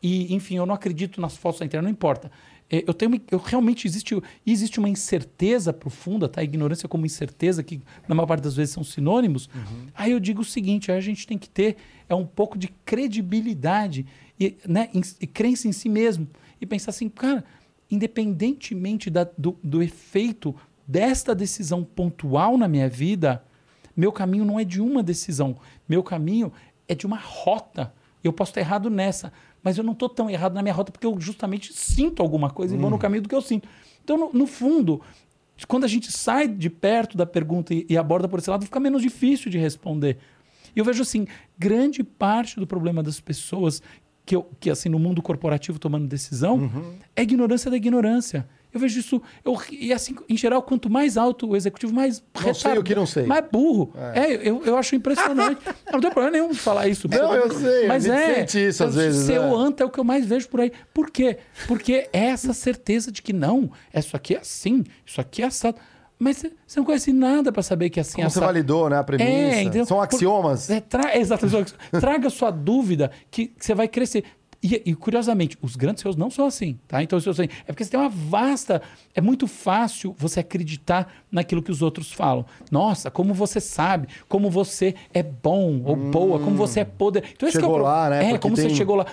e, enfim, eu não acredito nas fotos da internet, não importa. É, Eu tenho, eu realmente existe, existe uma incerteza profunda, tá? Ignorância como incerteza, que na maior parte das vezes são sinônimos. Aí eu digo o seguinte: aí a gente tem que ter é um pouco de credibilidade e, né, em- e crença em si mesmo. E pensar assim, cara, independentemente da- do, do efeito desta decisão pontual na minha vida, meu caminho não é de uma decisão. Meu caminho é de uma rota. Eu posso estar errado nessa, mas eu não estou tão errado na minha rota porque eu justamente sinto alguma coisa e vou no caminho do que eu sinto. Então, no, no fundo, quando a gente sai de perto da pergunta e, e aborda por esse lado, fica menos difícil de responder. E eu vejo assim, grande parte do problema das pessoas que, eu, que assim, no mundo corporativo tomando decisão é a ignorância da ignorância. Eu vejo isso, eu, e assim, em geral, quanto mais alto o executivo, mais Não sei o que não sei. mais burro. É, eu, eu acho impressionante. Eu não tem problema nenhum de falar isso. Não, eu sei, Mas gente é. sente isso às vezes, Ser né? o anta é o que eu mais vejo por aí. Por quê? Porque é essa certeza de que não, isso aqui é assim, isso aqui é assado. Mas você você não conhece nada para saber que é assim Como você assado. validou, né? A premissa. É? São axiomas. É, tra... Exato. Traga sua dúvida que que você vai crescer. E, e, curiosamente, os grandes CEOs não são assim, tá? Então, se eu sei- é porque você tem uma vasta... É muito fácil você acreditar naquilo que os outros falam. Nossa, como você sabe, como você é bom ou boa, como você é poder... Então, esse que é o Chegou lá, né? É, Porque como você tem- chegou lá.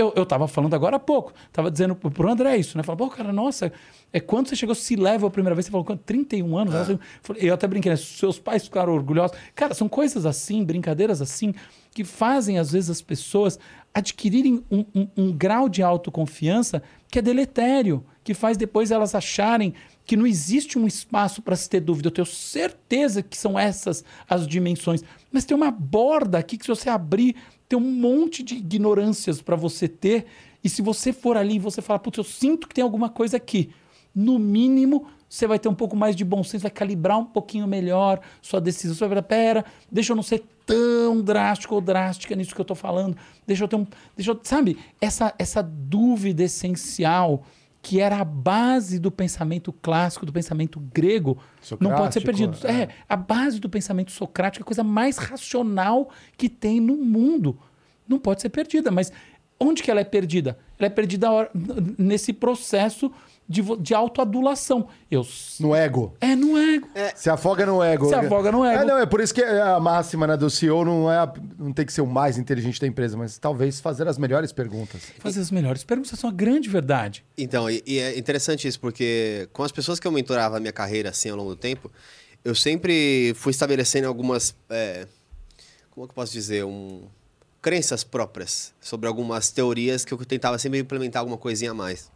Eu, eu tava falando agora há pouco, tava dizendo pro, André isso, né? Falou, pô, cara, nossa, é quando você chegou, se leva a primeira vez, você falou, quando? 31 anos? Eu falei- Eu até brinquei, né? Seus pais ficaram orgulhosos. Cara, são coisas assim, brincadeiras assim, que fazem, às vezes, as pessoas adquirirem um, um- um grau de autoconfiança que é deletério, que faz depois elas acharem que não existe um espaço para se ter dúvida. Eu tenho certeza que são essas as dimensões. Mas tem uma borda aqui que, se você abrir, tem um monte de ignorâncias para você ter. E se você for ali e você falar, putz, eu sinto que tem alguma coisa aqui. No mínimo, você vai ter um pouco mais de bom senso, vai calibrar um pouquinho melhor sua decisão. Você vai falar, pera, deixa eu não ser tão drástico ou drástica nisso que eu estou falando. Deixa eu ter um. Deixa eu, sabe, essa, essa dúvida essencial que era a base do pensamento clássico, do pensamento grego, não pode ser Socrático, perdido. É. é. a base do pensamento socrático é a coisa mais racional que tem no mundo. Não pode ser perdida, mas onde que ela é perdida? Ela é perdida nesse processo de, de autoadulação. Eu No ego. é no ego. Se afoga no ego. Se afoga no ego. É, não, é por isso que a máxima né, do CEO não, é a- não tem que ser o mais inteligente da empresa, mas talvez fazer as melhores perguntas. Fazer as melhores perguntas são a grande verdade. Então, e, e é interessante isso, porque com as pessoas que eu mentorava a minha carreira assim ao longo do tempo, eu sempre fui estabelecendo algumas. é, como é que eu posso dizer? Um, crenças próprias sobre algumas teorias que eu tentava sempre implementar alguma coisinha a mais.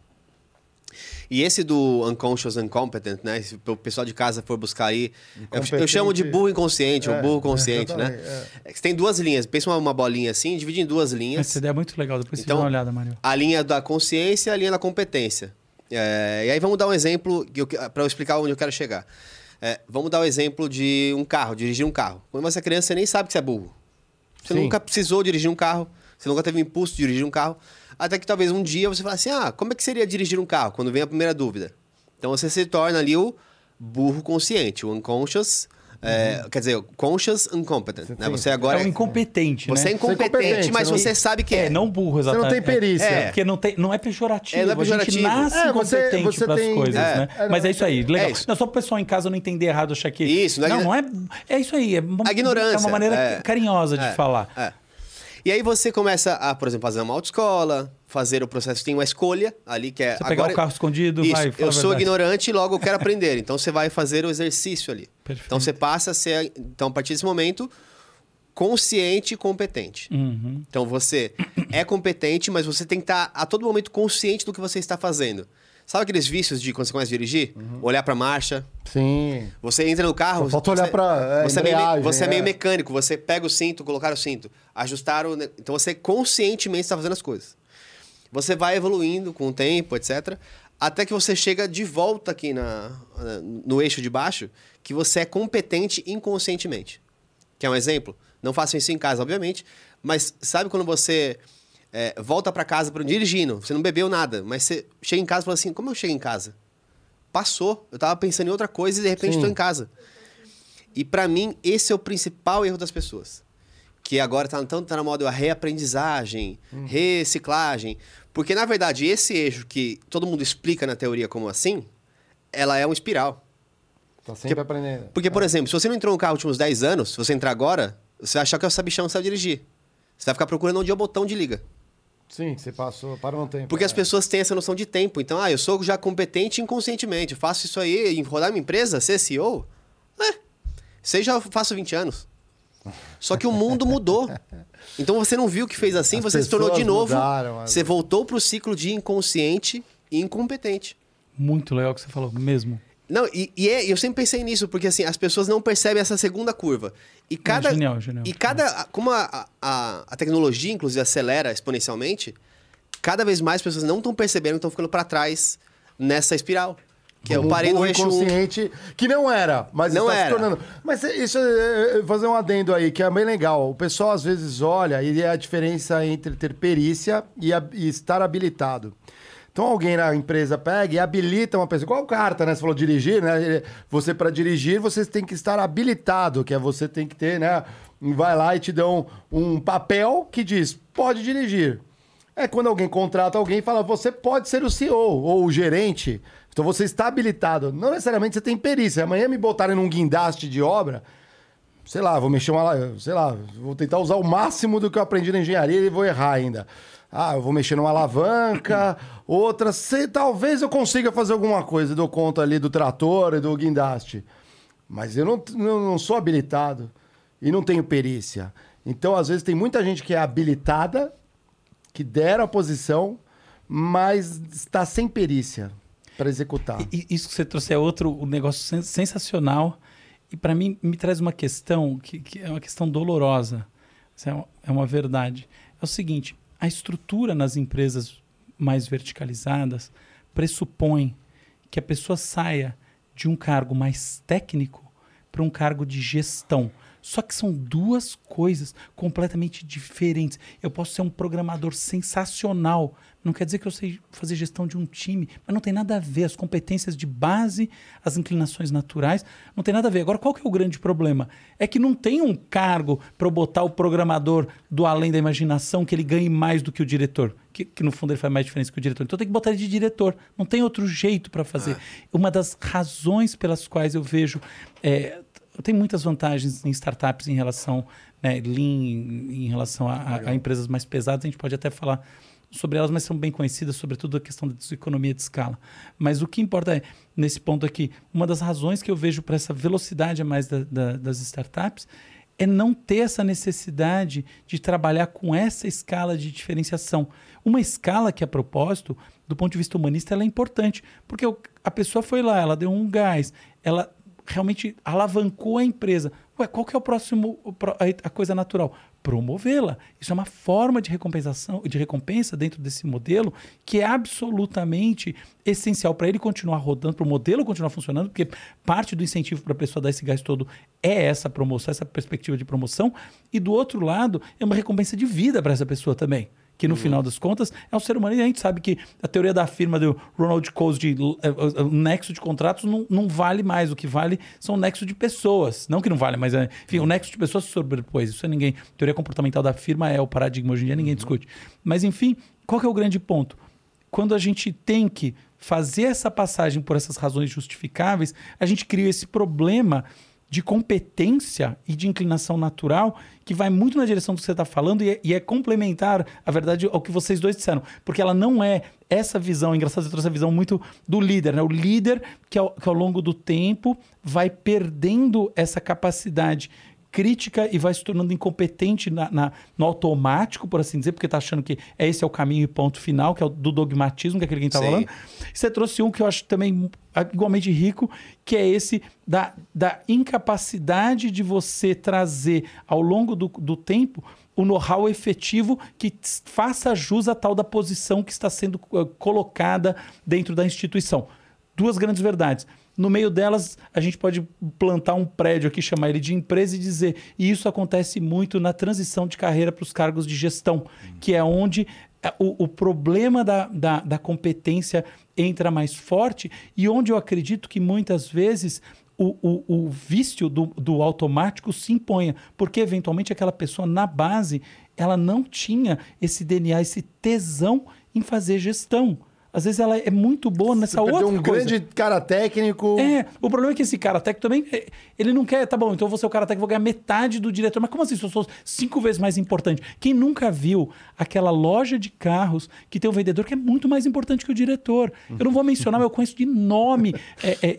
E esse do unconscious incompetent, né? Se o pessoal de casa for buscar aí, eu, eu chamo de burro inconsciente ou É, burro consciente, né? É que tem duas linhas. Pensa uma, uma bolinha assim, divide em duas linhas. Essa ideia é muito legal, depois Então, você dá uma olhada, Mário. A linha da consciência e a linha da competência. É, e aí vamos dar um exemplo para eu explicar onde eu quero chegar. É, vamos dar o exemplo de um carro, dirigir um carro. Quando você é criança, você nem sabe que você é burro. Você Sim. nunca precisou dirigir um carro, você nunca teve o impulso de dirigir um carro. Até que talvez um dia você fale assim: ah, como é que seria dirigir um carro? Quando vem a primeira dúvida. Então você se torna ali o burro consciente, o unconscious. é, quer dizer, o conscious incompetent. Né? Você agora é um incompetente, você é né? incompetente, incompetente, mas você não- você sabe que é. É, não burro, Você exatamente. não tem perícia. É, porque não, tem, não é pejorativo. É, não é A gente pejorativo. nasce É, você- incompetente você pras tem- coisas, é, né? é, Mas é isso aí, legal. é isso. Não, só pro pessoal em casa não entender errado, achar que... Isso, não é- não, não é... É isso aí. É, uma- A ignorância, É uma maneira é. carinhosa de É, falar. E aí você começa a, por exemplo, fazer uma autoescola, fazer o processo, tem uma escolha ali que é... Você pegar o carro escondido, Isso, vai, eu sou ignorante e logo eu quero aprender. Então você vai fazer o exercício ali. Perfeito. Então você passa a ser, então a partir desse momento, consciente e competente. Uhum. Então você é competente, mas você tem que estar a todo momento consciente do que você está fazendo. Sabe aqueles vícios de quando você começa a dirigir? Olhar pra marcha. Sim. Você entra no carro. Falta olhar pra, é, você, é meio, você é meio é. mecânico. Você pega o cinto, colocar o cinto, ajustar o. Então você conscientemente está fazendo as coisas. Você vai evoluindo com o tempo, etc. Até que você chega de volta aqui na, na- no eixo de baixo, que você é competente inconscientemente. Quer um exemplo? Não façam isso em casa, obviamente. Mas sabe quando você é, volta pra casa pra, dirigindo? Você não bebeu nada, mas você chega em casa e fala assim: como eu chego em casa? Passou. Eu tava pensando em outra coisa e de repente estou em casa. E pra mim, esse é o principal erro das pessoas. Que agora tá, tanto tá na moda a reaprendizagem, reciclagem. Porque, na verdade, esse eixo que todo mundo explica na teoria como assim, ela é uma espiral. Tá sempre aprendendo. Porque, por exemplo, se você não entrou no carro nos últimos 10 anos, se você entrar agora, você vai achar que é o sabichão que sabe dirigir. Você vai ficar procurando onde é o botão de liga. Sim, você passou, parou um tempo. Porque é. as pessoas têm essa noção de tempo. Então, ah, eu sou já competente inconscientemente. Eu faço isso aí rodar minha empresa, ser CEO. É. Sei já faço 20 anos. Só que o mundo mudou. Então você não viu que fez assim, As você se tornou de novo. mudaram, as- Você voltou pro ciclo de inconsciente e incompetente. Muito legal o que você falou, mesmo. Não, e, e é- eu sempre pensei nisso, porque assim, as pessoas não percebem essa segunda curva. E cada. genial, genial. E cada. Como a, a, a tecnologia, inclusive, acelera exponencialmente, cada vez mais pessoas não estão percebendo, estão ficando para trás nessa espiral. Que é eu parei um no eixo 1. inconsciente, que não era, mas Não está era. se tornando. Mas isso, é, é, fazer um adendo aí, que é bem legal. O pessoal às vezes olha e é a diferença entre ter perícia e, e estar habilitado. Então alguém na empresa pega e habilita uma pessoa, igual carta, né? Você falou dirigir, né? Você para dirigir, você tem que estar habilitado, que é você tem que ter, né? Vai lá e te dão um papel que diz, pode dirigir. É quando alguém contrata alguém e fala, você pode ser o CEO ou o gerente. Então você está habilitado. Não necessariamente você tem perícia. Amanhã me botarem num guindaste de obra, sei lá, vou mexer uma. Sei lá, vou tentar usar o máximo do que eu aprendi na engenharia e vou errar ainda. Ah, eu vou mexer numa alavanca, outra. Sei, talvez eu consiga fazer alguma coisa dou conta ali do trator e do guindaste. Mas eu não, não, não sou habilitado e não tenho perícia. Então, às vezes, tem muita gente que é habilitada, que deram a posição, mas está sem perícia para executar. E- isso que você trouxe é outro um negócio sen- sensacional. E para mim me traz uma questão que, que é uma questão dolorosa. Isso é uma, é uma verdade. É o seguinte: a estrutura nas empresas mais verticalizadas pressupõe que a pessoa saia de um cargo mais técnico para um cargo de gestão. Só que são duas coisas completamente diferentes. Eu posso ser um programador sensacional, não quer dizer que eu sei fazer gestão de um time, mas não tem nada a ver. As competências de base, as inclinações naturais, não tem nada a ver. Agora, qual que é o grande problema? É que não tem um cargo para eu botar o programador do além da imaginação que ele ganhe mais do que o diretor, que, que no fundo ele faz mais diferença que o diretor. Então tem que botar ele de diretor. Não tem outro jeito para fazer. Uma das razões pelas quais eu vejo. é, tem muitas vantagens em startups em relação né, lean, em relação a, a- a empresas mais pesadas. A gente pode até falar sobre elas, mas são bem conhecidas, sobretudo a questão da economia de escala. Mas o que importa é, nesse ponto aqui, uma das razões que eu vejo para essa velocidade a mais da- da- das startups é não ter essa necessidade de trabalhar com essa escala de diferenciação. Uma escala que, a propósito, do ponto de vista humanista, ela é importante, porque a pessoa foi lá, ela deu um gás, ela realmente alavancou a empresa. Ué, qual que é o próximo, a coisa natural? Promovê-la. Isso é uma forma de recompensação, de recompensa dentro desse modelo que é absolutamente essencial para ele continuar rodando, para o modelo continuar funcionando, porque parte do incentivo para a pessoa dar esse gás todo é essa promoção, essa perspectiva de promoção, e do outro lado é uma recompensa de vida para essa pessoa também que no final das contas é um ser humano. E a gente sabe que a teoria da firma do Ronald Coase de eh, o nexo de contratos não, não vale mais. O que vale são o nexo de pessoas. Não que não vale, mas enfim, o nexo de pessoas se sobrepôs. Isso é ninguém. A teoria comportamental da firma é o paradigma. Hoje em dia ninguém discute. Mas enfim, qual é o grande ponto? Quando a gente tem que fazer essa passagem por essas razões justificáveis, a gente cria esse problema de competência e de inclinação natural que vai muito na direção do que você está falando e é, e é complementar, a verdade, ao que vocês dois disseram. Porque ela não é essa visão, é engraçado, você trouxe essa visão muito do líder, né? O líder que ao, que ao longo do tempo vai perdendo essa capacidade crítica e vai se tornando incompetente na, na- no automático, por assim dizer, porque tá achando que esse é o caminho e ponto final, que é o do dogmatismo, que é aquele que a gente tá Sim. falando. E você trouxe um que eu acho também igualmente rico, que é esse da, da incapacidade de você trazer ao longo do, do tempo o know-how efetivo que faça jus à tal da posição que está sendo eh, colocada dentro da instituição. Duas grandes verdades. No meio delas, a gente pode plantar um prédio aqui, chamar ele de empresa e dizer. E isso acontece muito na transição de carreira para os cargos de gestão, que é onde é, o, o problema da, da, da competência entra mais forte e onde eu acredito que muitas vezes o, o, o vício do, do automático se imponha, porque eventualmente aquela pessoa na base ela não tinha esse DNA, esse tesão em fazer gestão. Às vezes ela é muito boa nessa Perdeu outra um coisa. grande cara técnico. É, o problema é que esse cara técnico também, é, ele não quer, tá bom, então eu vou ser o cara técnico, vou ganhar metade do diretor. Mas como assim, se eu sou cinco vezes mais importante? Quem nunca viu aquela loja de carros que tem um vendedor que é muito mais importante que o diretor? Eu não vou mencionar, mas eu conheço de nome, é, é,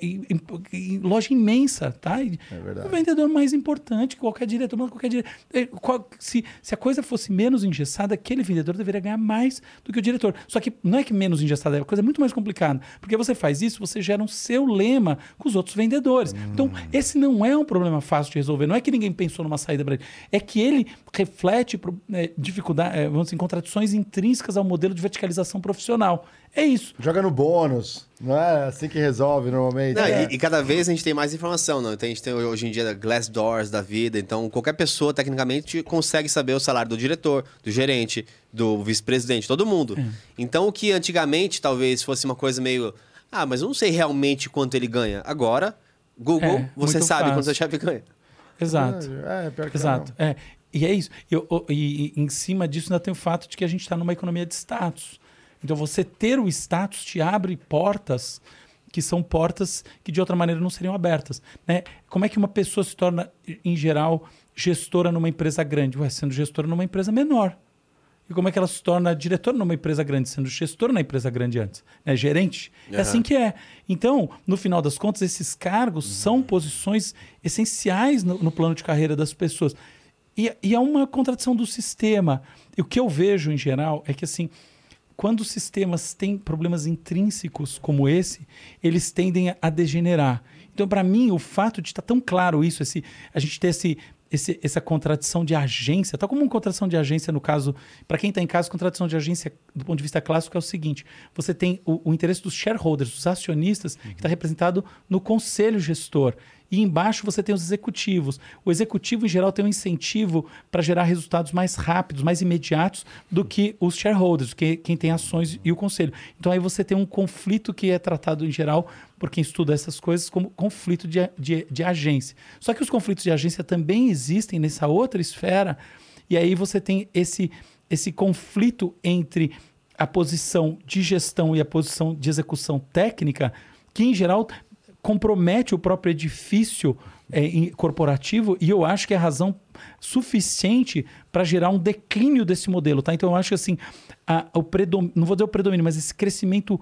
em loja imensa, tá? E verdade. O vendedor mais importante que qualquer diretor, mas qualquer diretor. Se, se a coisa fosse menos engessada, aquele vendedor deveria ganhar mais do que o diretor. Só que não é que menos engessada, é uma coisa muito mais complicada. Porque você faz isso, você gera um seu lema com os outros vendedores. Então, esse não é um problema fácil de resolver. Não é que ninguém pensou numa saída para ele. É que ele reflete é, dificuldade, é, vamos dizer, contradições intrínsecas ao modelo de verticalização profissional. É isso. Joga no bônus. Não é assim que resolve normalmente. Não, É. e, e cada vez a gente tem mais informação, não? Então a gente tem hoje em dia Glass Doors da vida, então qualquer pessoa tecnicamente consegue saber o salário do diretor, do gerente, do vice-presidente, todo mundo. Então o que antigamente talvez fosse uma coisa meio, ah, mas eu não sei realmente quanto ele ganha. Agora, Google, É, você sabe fácil. quanto seu chefe ganha. Exato. É, pior que Exato. É. E é isso. Eu- eu- e, e em cima disso ainda tem o fato de que a gente está numa economia de status. Então você ter o status te abre portas que são portas que de outra maneira não seriam abertas. Né? Como é que uma pessoa se torna, em geral, gestora numa empresa grande? Ué, sendo gestora numa empresa menor. E como é que ela se torna diretora numa empresa grande, sendo gestora na empresa grande antes? Né? Gerente? É Aham. assim que é. Então, no final das contas, esses cargos são posições essenciais no, no plano de carreira das pessoas. E, e é uma contradição do sistema. E o que eu vejo, em geral, é que assim, quando os sistemas têm problemas intrínsecos como esse, eles tendem a- degenerar. Então, para mim, o fato de estar tão claro isso, esse, a gente ter esse, esse- essa contradição de agência, tal como uma contradição de agência no caso, para quem está em casa, contradição de agência do ponto de vista clássico é o seguinte: você tem o, o interesse dos shareholders, dos acionistas, que está representado no conselho gestor. E embaixo você tem os executivos. O executivo, em geral, tem um incentivo para gerar resultados mais rápidos, mais imediatos do que os shareholders, que quem tem ações e o conselho. Então aí você tem um conflito que é tratado, em geral, por quem estuda essas coisas, como conflito de, de, de agência. Só que os conflitos de agência também existem nessa outra esfera, e aí você tem esse, esse conflito entre a posição de gestão e a posição de execução técnica, que, em geral, compromete o próprio edifício é, corporativo e eu acho que é razão suficiente para gerar um declínio desse modelo, tá? Então eu acho que assim, a- o predom... não vou dizer o predomínio, mas esse crescimento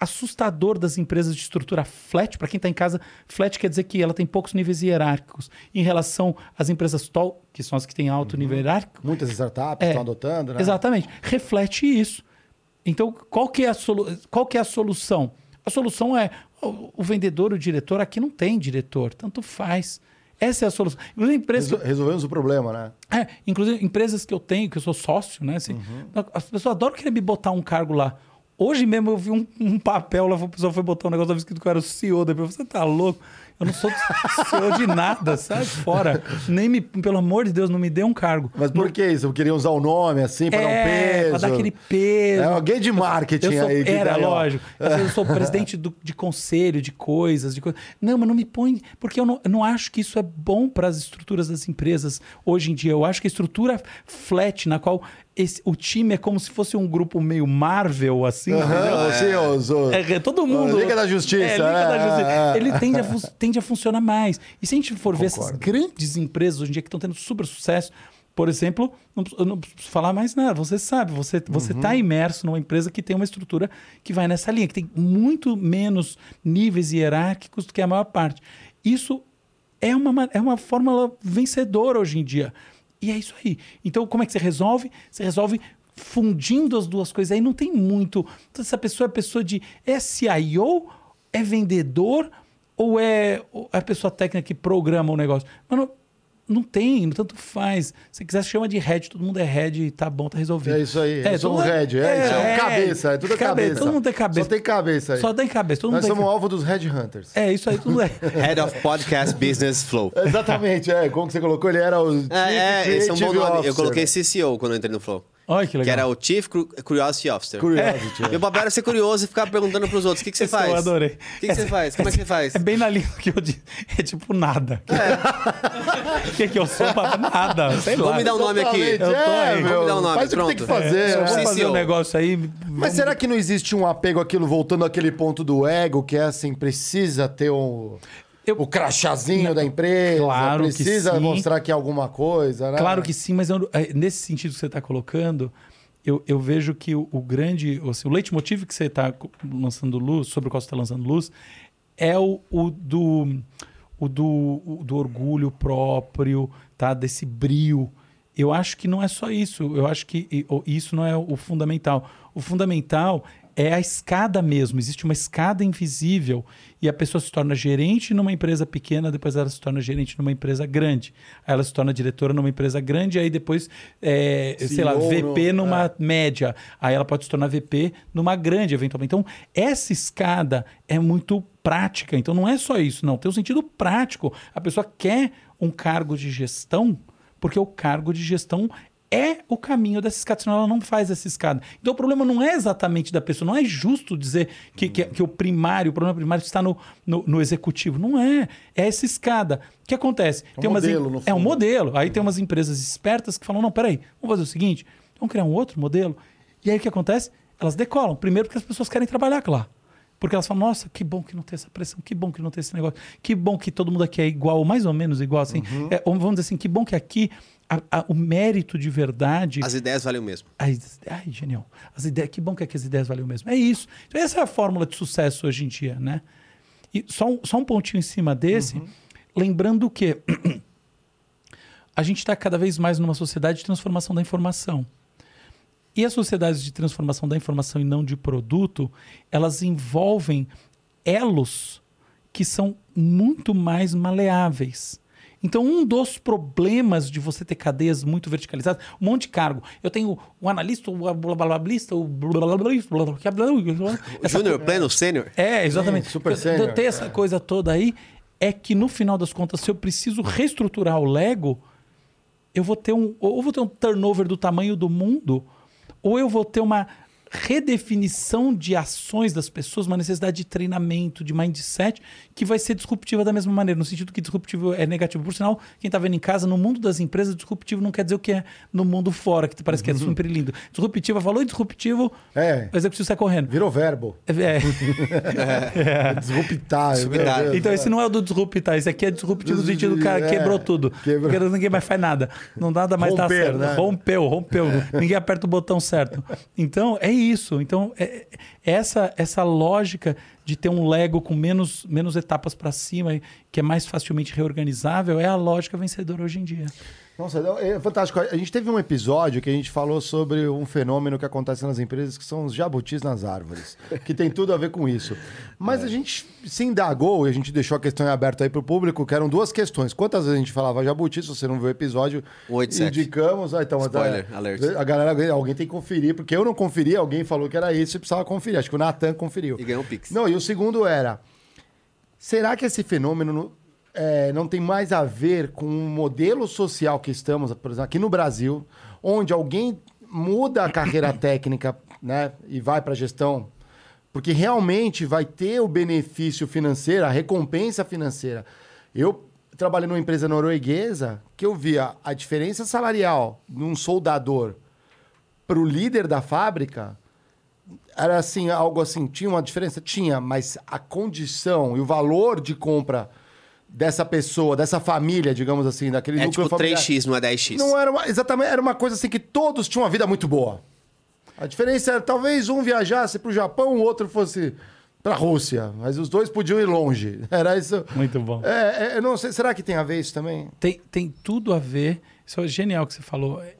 assustador das empresas de estrutura flat, para quem está em casa, flat quer dizer que ela tem poucos níveis hierárquicos em relação às empresas tall, que são as que têm alto nível hierárquico, Muitas startups É. estão adotando, né? Exatamente. Reflete isso. Então, qual que, é a solu- qual que é a solução? A solução é o, o vendedor, o diretor, aqui não tem diretor, tanto faz. Essa é a solução. Inclusive, empresas Resolvemos o problema, né? é, inclusive, empresas que eu tenho, que eu sou sócio, né? Assim, As pessoas adoram querer me botar um cargo lá. Hoje mesmo eu vi um, um papel lá, a pessoa foi botar um negócio, estava escrito que eu era o CEO. Depois você tá louco? Eu não sou CEO de nada, sai fora. Nem me, pelo amor de Deus, não me dê um cargo. Mas por que isso? Eu queria usar o nome assim, para dar um É, peso. pra dar aquele peso. É alguém de marketing sou, aí. era, daí, ó. lógico. Eu sou presidente do- de conselho, de coisas, de coisas. Não, mas não me põe. Porque eu não, eu não acho que isso é bom para as estruturas das empresas hoje em dia. Eu acho que a estrutura flat, na qual esse- o time é como se fosse um grupo meio Marvel, assim. entendeu? Aham, sim, os- os- É, é, todo mundo. Liga da Justiça, É, Liga da é, Justiça. é, é. Ele tende a, tende a funcionar mais. E se a gente for ver essas grandes empresas hoje em dia que estão tendo super sucesso, por exemplo, não, preciso- eu não preciso falar mais nada. Você sabe, você você está imerso numa empresa que tem uma estrutura que vai nessa linha, que tem muito menos níveis hierárquicos do que a maior parte. Isso é uma, ma- é uma fórmula vencedora hoje em dia. E é isso aí. Então, como é que você resolve? Você resolve fundindo as duas coisas. Aí não tem muito. Então, essa pessoa é pessoa de. É CIO? É vendedor? Ou é ou é a pessoa técnica que programa o negócio? Mano, não tem, tanto faz. Se quiser, chama de head, todo mundo é head, tá bom, tá resolvido. É isso aí. É, todo somos mundo Red. É, isso. É, um cabeça. É tudo cabeça. Todo mundo tem cabeça. Só tem cabeça aí. Só tem cabeça. Todo Nós mundo tem somos cabeça. alvo dos Red Hunters. É, isso aí tudo é. Head of Podcast Business Flow. Exatamente, é. Como que você colocou? Ele era o. É, é, esse é um bom nome. Eu Officer. coloquei CCO quando eu entrei no Flow. Olha que legal. Que era o Chief Cu- Curiosity Officer. Curiosity. Meu papel era ser curioso e ficar perguntando pros outros: o que, que você Esse faz? Eu adorei. O que, que você faz? Como é que você faz? É bem na linha que eu disse. É tipo nada. O que, que eu sou pra nada? Sei lá. Vamos me dar um nome aqui. Eu tô é, aí. meu. Vamos dar um nome, Faz o que tem que pronto. fazer. É, né? vamos fazer um negócio aí. Mas vamos- será que não existe um apego àquilo, voltando àquele ponto do ego, que é assim, precisa ter o, Eu- o crachazinho da empresa, Claro que precisa sim. mostrar que é alguma coisa, né? Claro que sim, mas eu- é, nesse sentido que você está colocando, eu, eu vejo que o, o grande, assim, o leitmotiv que você está lançando luz, sobre o qual você está lançando luz, é o, o do, o do, o do orgulho próprio, tá? desse brio. Eu acho que não é só isso. Eu acho que isso não é o fundamental. O fundamental é a escada mesmo. Existe uma escada invisível e a pessoa se torna gerente numa empresa pequena, depois ela se torna gerente numa empresa grande. Aí ela se torna diretora numa empresa grande, aí depois, é, sei lá, VP no- numa é. média. Aí ela pode se tornar VP numa grande, eventualmente. Então, essa escada é muito prática. Então, não é só isso, não. Tem um sentido prático. A pessoa quer um cargo de gestão, porque o cargo de gestão é o caminho dessa escada, senão ela não faz essa escada. Então o problema não é exatamente da pessoa, não é justo dizer que, que, que o primário, o problema primário está no, no, no executivo. Não é. É essa escada. O que acontece? É um modelo, no É um modelo. Aí tem umas empresas espertas que falam: não, peraí, vamos fazer o seguinte, vamos criar um outro modelo. E aí o que acontece? Elas decolam. Primeiro porque as pessoas querem trabalhar lá. Porque elas falam, nossa, que bom que não tem essa pressão, que bom que não tem esse negócio, que bom que todo mundo aqui é igual, ou mais ou menos igual, assim. Uhum. É, vamos dizer assim, que bom que aqui a- a- o mérito de verdade. As ideias valem o mesmo. As- ai, genial. As ideias, que bom que, é que as ideias valem o mesmo. É isso. Então, essa é a fórmula de sucesso hoje em dia, né? E só um, só um pontinho em cima desse, lembrando que a gente está cada vez mais numa sociedade de transformação da informação. E as sociedades de transformação da informação e não de produto, elas envolvem elos que são muito mais maleáveis. Então, um dos problemas de você ter cadeias muito verticalizadas, um monte de cargo. Eu tenho o analista, o blablablista, o Júnior, pleno, sênior. é, exatamente. Sim, super sênior. eu ter essa coisa toda aí é que no final das contas, se eu preciso reestruturar o Lego, eu vou ter um ou vou ter um turnover do tamanho do mundo, ou eu vou ter uma redefinição de ações das pessoas, uma necessidade de treinamento, de mindset, que vai ser disruptiva da mesma maneira, no sentido que disruptivo é negativo. Por sinal, quem está vendo em casa, no mundo das empresas, disruptivo não quer dizer o que é no mundo fora, que parece que é super lindo. Disruptivo, falou em disruptivo, É. o executivo sai correndo. Virou verbo. É. Disruptar. Disruptar. meu Deus. Então, esse não é o do disruptar, esse aqui é disruptivo no sentido do cara É, quebrou tudo. quebrou. Porque ninguém mais faz nada. Não nada mais tá Romper, certo. né? Rompeu, rompeu. ninguém aperta o botão certo. Então, é isso. Então, é, é essa, essa lógica de ter um Lego com menos, menos etapas para cima, que é mais facilmente reorganizável, é a lógica vencedora hoje em dia. Nossa, é fantástico. A gente teve um episódio que a gente falou sobre um fenômeno que acontece nas empresas, que são os jabutis nas árvores, que tem tudo a ver com isso. Mas a gente se indagou e a gente deixou a questão aberta aí para o público, que eram duas questões. Quantas vezes a gente falava jabuti, se você não viu o episódio, 87. indicamos. Ah, então, Spoiler, a, alert. A galera, alguém tem que conferir, porque eu não conferi, alguém falou que era isso e precisava conferir. Acho que o Natan conferiu. E ganhou um Pix. Não, e o segundo era: será que esse fenômeno no- é, não tem mais a ver com o modelo social que estamos, por exemplo, aqui no Brasil, onde alguém muda a carreira técnica né, e vai para a gestão, porque realmente vai ter o benefício financeiro, a recompensa financeira. Eu trabalhei numa empresa norueguesa que eu via a diferença salarial de um soldador para o líder da fábrica era assim, algo assim, tinha uma diferença? Tinha, mas a condição e o valor de compra dessa pessoa, dessa família, digamos assim, daquele É núcleo tipo familiar, 3x, não é 10x. Não era uma, exatamente, era uma coisa assim que todos tinham uma vida muito boa. A diferença era talvez um viajasse para o Japão, o outro fosse para a Rússia, mas os dois podiam ir longe. Era isso. Muito bom. É, é, eu não sei, será que tem a ver isso também? Tem, tem tudo a ver. Isso é genial que você falou. É,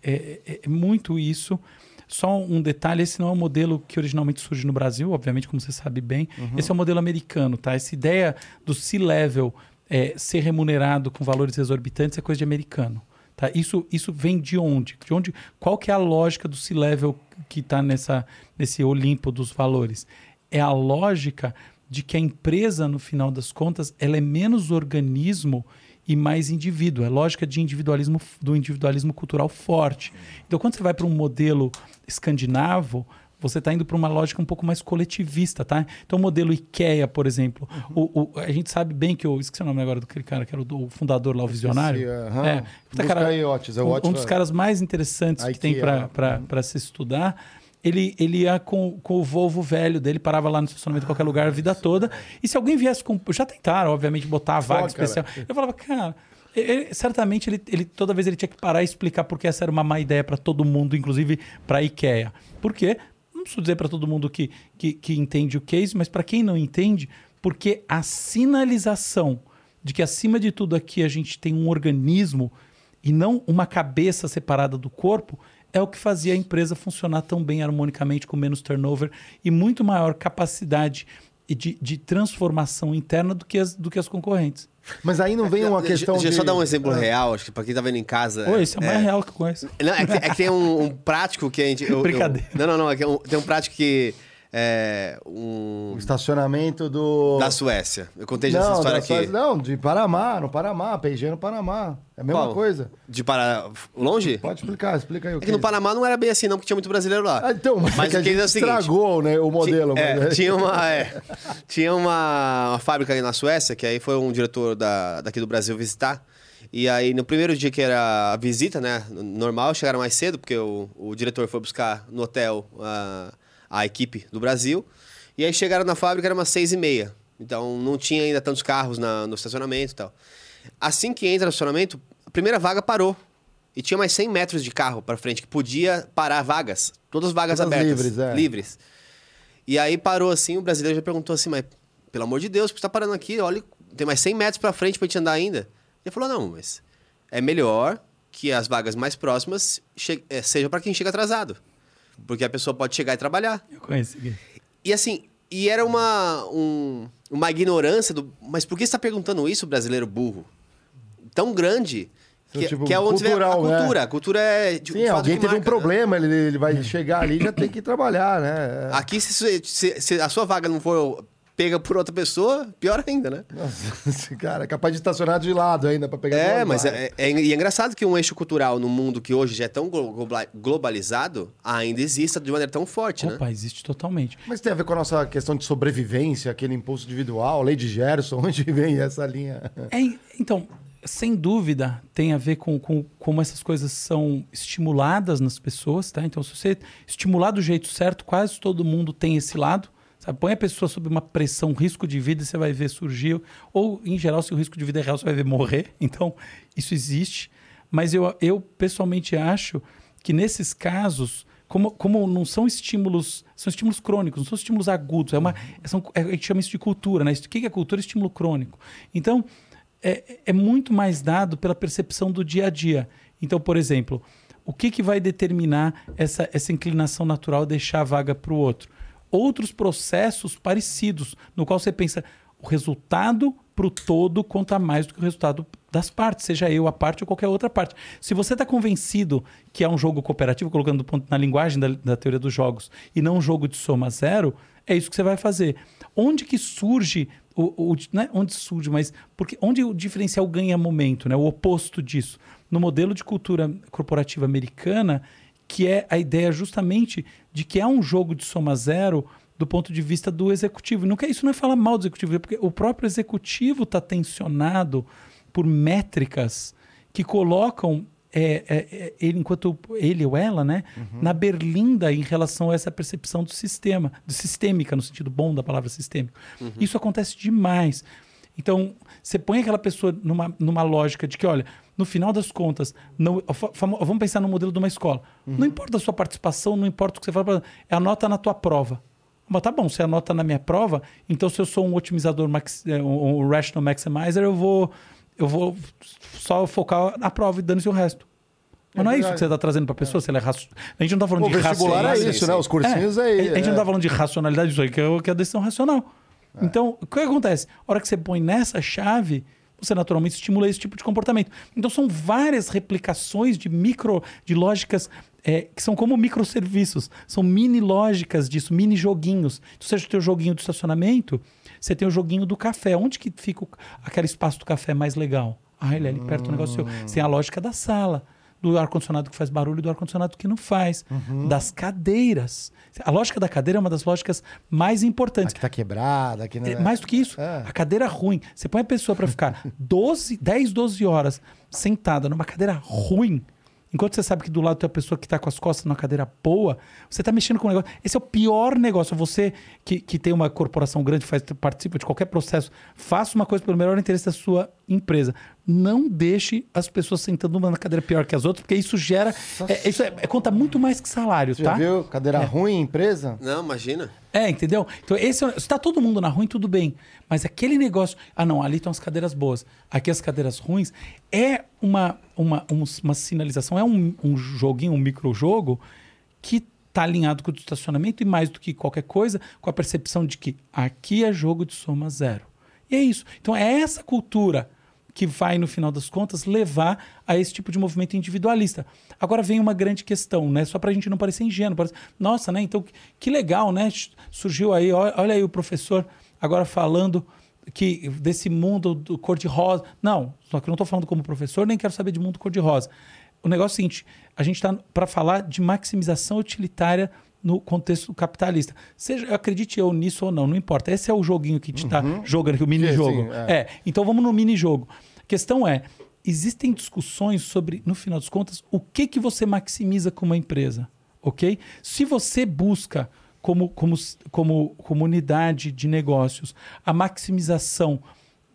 é- é muito isso. Só um detalhe: esse não é o modelo que originalmente surge no Brasil, obviamente, como você sabe bem. Esse é o modelo americano, tá? Essa ideia do C-level é, ser remunerado com valores exorbitantes é coisa de americano. Tá? Isso, isso vem de onde? De onde? Qual que é a lógica do C-level que está nesse Olimpo dos valores? É a lógica de que a empresa, no final das contas, ela é menos organismo e mais indivíduo. É lógica de individualismo do individualismo cultural forte. Então, quando você vai para um modelo escandinavo, você está indo para uma lógica um pouco mais coletivista, tá? Então, o modelo IKEA, por exemplo, o, o- a gente sabe bem que eu esqueci o nome agora daquele cara que era o, do- o fundador lá, o visionário. aham. É, puta, Busca aí, Otis, é o um, um dos caras mais interessantes que tem para se estudar. Ele, ele ia com, com o Volvo velho dele, parava lá no estacionamento em qualquer lugar a vida toda. E se alguém viesse com. Já tentaram, obviamente, botar a vaga especial. Eu falava, cara. ele- certamente ele, ele toda vez ele tinha que parar e explicar porque essa era uma má ideia para todo mundo, inclusive para a IKEA. Por quê? Não preciso dizer para todo mundo que, que, que entende o case, mas para quem não entende, porque a sinalização de que acima de tudo aqui a gente tem um organismo e não uma cabeça separada do corpo é o que fazia a empresa funcionar tão bem harmonicamente, com menos turnover e muito maior capacidade de, de transformação interna do que as, do que as concorrentes. Mas aí não vem uma questão Deixa eu de... só dar um exemplo Ah. real, acho que pra quem tá vendo em casa. Pô, esse é o mais real que eu conheço. Não, é, que, é que tem um, um prático que a gente. eu- eu- Brincadeira. não, não, não. É que é um- tem um prático que. É. Um, O estacionamento do... da Suécia. Eu contei já essa história aqui. Suécia- não, de Panamá, no Panamá, PG no Panamá. É a mesma Qual? coisa. De para. Longe? Pode explicar, explica aí o É que no Panamá não era bem assim, não, porque tinha muito brasileiro lá. Ah, então, mas, é que a o que é o seguinte, estragou né, o modelo. Ti- é, mas- tinha uma, é, tinha uma, uma fábrica aí na Suécia, que aí foi um diretor da, daqui do Brasil visitar. E aí, no primeiro dia que era a visita, né? Normal, chegaram mais cedo, porque o, o diretor foi buscar no hotel a, a equipe do Brasil. E aí chegaram na fábrica, era umas seis e meia. Então não tinha ainda tantos carros na- no estacionamento e tal. Assim que entra no estacionamento, a primeira vaga parou. E tinha mais 100 metros de carro para frente, que podia parar vagas. Todas as vagas Todas abertas. livres, é. livres. E aí parou assim, o brasileiro já perguntou assim, mas pelo amor de Deus, por que você tá parando aqui? Olha, tem mais 100 metros pra frente pra gente andar ainda. Ele falou, não, mas é melhor que as vagas mais próximas che- eh, sejam pra quem chega atrasado. Porque a pessoa pode chegar e trabalhar. Eu conheci. E assim, e era uma, um- uma ignorância do. Mas por que você tá perguntando isso, brasileiro burro? Tão grande. Que, Tipo, que é onde vem a- cultural, a né? cultura. A cultura é. De, Sim, de alguém teve um marca, né? problema, ele, ele vai chegar ali e já tem que trabalhar, né? Aqui, se, se- se a sua vaga não for pega por outra pessoa, pior ainda, né? Nossa, esse cara é capaz de estacionar de lado ainda pra pegar É, mas é, é, e é engraçado que um eixo cultural no mundo que hoje já é tão glo- global- globalizado ainda exista de maneira tão forte, né? Opa, existe totalmente. Mas tem a ver com a nossa questão de sobrevivência, aquele impulso individual, lei de Gerson, onde vem essa linha? É, então, sem dúvida, tem a ver com, com como essas coisas são estimuladas nas pessoas, tá? Então, se você estimular do jeito certo, quase todo mundo tem esse lado. Sabe? Põe a pessoa sob uma pressão, risco de vida, você vai ver surgir. Ou, em geral, se o risco de vida é real, você vai ver morrer. Então, isso existe. Mas eu, eu pessoalmente acho que nesses casos, como, como não são estímulos, são estímulos crônicos, não são estímulos agudos. É uma, são, é, a gente chama isso de cultura, né? O que é cultura? Estímulo crônico. Então, é, é muito mais dado pela percepção do dia a dia. Então, por exemplo, o que, que vai determinar essa, essa inclinação natural de deixar a vaga para o outro? Outros processos parecidos, no qual você pensa o resultado para o todo conta mais do que o resultado das partes, seja eu a parte ou qualquer outra parte. Se você está convencido que é um jogo cooperativo, colocando do ponto- na linguagem da, da teoria dos jogos, e não um jogo de soma zero, é isso que você vai fazer. Onde que surge o, o- é onde surge, mas porque onde o diferencial ganha momento, né? O oposto disso, no modelo de cultura corporativa americana, que é a ideia justamente de que é um jogo de soma zero do ponto de vista do executivo. Não quer isso não é falar mal do executivo, é porque o próprio executivo está tensionado por métricas que colocam é, é, é, ele enquanto ele ou ela, né, na berlinda em relação a essa percepção do sistema, do sistêmica no sentido bom da palavra sistêmico. Isso acontece demais. Então, você põe aquela pessoa numa, numa lógica de que, olha, no final das contas, não, vamos pensar no modelo de uma escola. Não importa a sua participação, não importa o que você fala, é a nota na tua prova. Mas tá bom, você anota na minha prova, então se eu sou um otimizador, max, é, um, rational maximizer, eu vou, eu vou só focar na prova e dane-se o resto. Mas não é isso que você está trazendo para a pessoa, se ela é raci... A gente não está falando de vestibular é racionalidade. isso, né? Os cursinhos é, a gente não é. está falando de racionalidade, isso aí que é, que é a decisão racional. Então, o que acontece? A hora que você põe nessa chave, você naturalmente estimula esse tipo de comportamento. Então, são várias replicações de micro, de lógicas é, que são como microserviços. São mini lógicas disso, mini joguinhos. Então, seja o teu joguinho do estacionamento, você tem o joguinho do café. Onde que fica o- aquele espaço do café mais legal? Ah, ele é ali perto do negócio seu. Você tem a lógica da sala do ar-condicionado que faz barulho e do ar-condicionado que não faz, das cadeiras. A lógica da cadeira é uma das lógicas mais importantes. Aqui tá quebrada, aqui não É, Mais do que isso, É. a cadeira ruim. Você põe a pessoa para ficar 12, 10, 12 horas sentada numa cadeira ruim, enquanto você sabe que do lado tem a pessoa que está com as costas numa cadeira boa, você está mexendo com um negócio. Esse é o pior negócio. Você que, que tem uma corporação grande, faz, participa de qualquer processo, faça uma coisa pelo melhor interesse da sua empresa. Não deixe as pessoas sentando uma na cadeira pior que as outras, porque isso gera. é, isso é, é- conta muito mais que salário, Você tá? já viu? Cadeira ruim, empresa? Não, imagina. É, entendeu? Então, esse é, se tá todo mundo na ruim, tudo bem. Mas aquele negócio. Ah, não, ali estão as cadeiras boas. Aqui as cadeiras ruins. É uma, uma, um- uma sinalização, é um, um joguinho, um microjogo que tá alinhado com o estacionamento e mais do que qualquer coisa, com a percepção de que aqui é jogo de soma zero. E é isso. Então, é essa cultura que vai, no final das contas, levar a esse tipo de movimento individualista. Agora vem uma grande questão, né? Só para a gente não parecer ingênuo. Parece, Nossa, né? Então, que- legal, né? Surgiu aí, olha aí o professor agora falando que desse mundo do cor-de-rosa. Não, só que eu não estou falando como professor, nem quero saber de mundo cor-de-rosa. O negócio é o seguinte, a gente está para falar de maximização utilitária no contexto capitalista. Seja, acredite eu nisso ou não, não importa. Esse é o joguinho que a gente está jogando aqui, o mini-jogo. é. é, então vamos no mini-jogo. A questão é, existem discussões sobre, no final das contas, o que, que você maximiza com uma empresa, ok? Se você busca, como, como, como comunidade de negócios, a maximização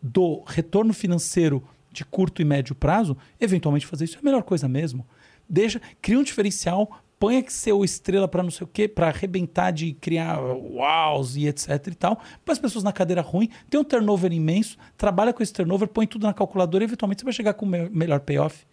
do retorno financeiro de curto e médio prazo, eventualmente fazer isso é a melhor coisa mesmo. Deixa, cria um diferencial, ponha que ser o estrela para não sei o quê, para arrebentar de criar wows e etc e tal. Põe as pessoas na cadeira ruim, tem um turnover imenso, trabalha com esse turnover, põe tudo na calculadora e eventualmente você vai chegar com o me- melhor payoff.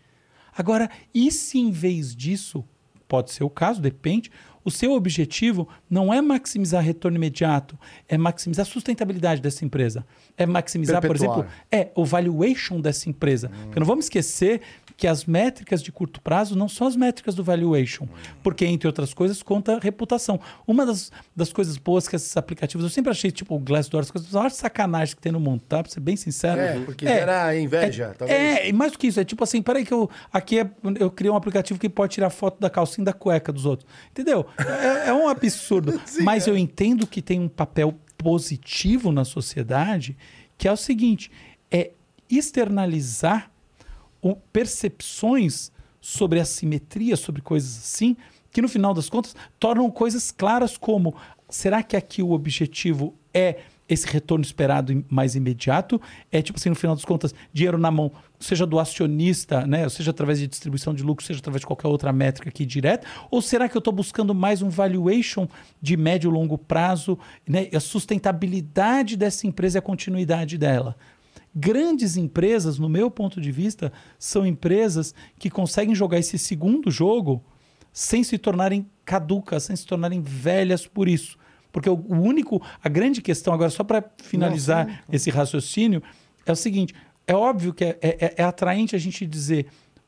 Agora, e se em vez disso, pode ser o caso, depende, o seu objetivo não é maximizar retorno imediato, é maximizar a sustentabilidade dessa empresa. É maximizar, por Perpetuar. exemplo, é o valuation dessa empresa. Porque não vamos esquecer que as métricas de curto prazo não são as métricas do valuation, porque, entre outras coisas, conta reputação. Uma das, das coisas boas que esses aplicativos, eu sempre achei, tipo, o Glassdoor, as coisas, a maior sacanagem que tem no mundo, tá? Pra ser bem sincero. É, porque gera inveja, É, é, e mais do que isso, é tipo assim, peraí que eu, aqui é- eu criei um aplicativo que pode tirar foto da calcinha e da cueca dos outros. Entendeu? É, é um absurdo. Mas eu entendo que tem um papel positivo na sociedade, que é o seguinte, é externalizar o- percepções sobre assimetria, sobre coisas assim, que no final das contas tornam coisas claras como será que aqui o objetivo é esse retorno esperado mais imediato? É tipo assim, no final das contas, dinheiro na mão, seja do acionista, né? Ou seja através de distribuição de lucro, seja através de qualquer outra métrica aqui direta? Ou será que eu estou buscando mais um valuation de médio e longo prazo, né? A sustentabilidade dessa empresa e a continuidade dela? Grandes empresas, no meu ponto de vista, são empresas que conseguem jogar esse segundo jogo sem se tornarem caducas, sem se tornarem velhas por isso. Porque o único, a grande questão, agora só para finalizar esse raciocínio, é o seguinte: é óbvio que é, é- é atraente a gente dizer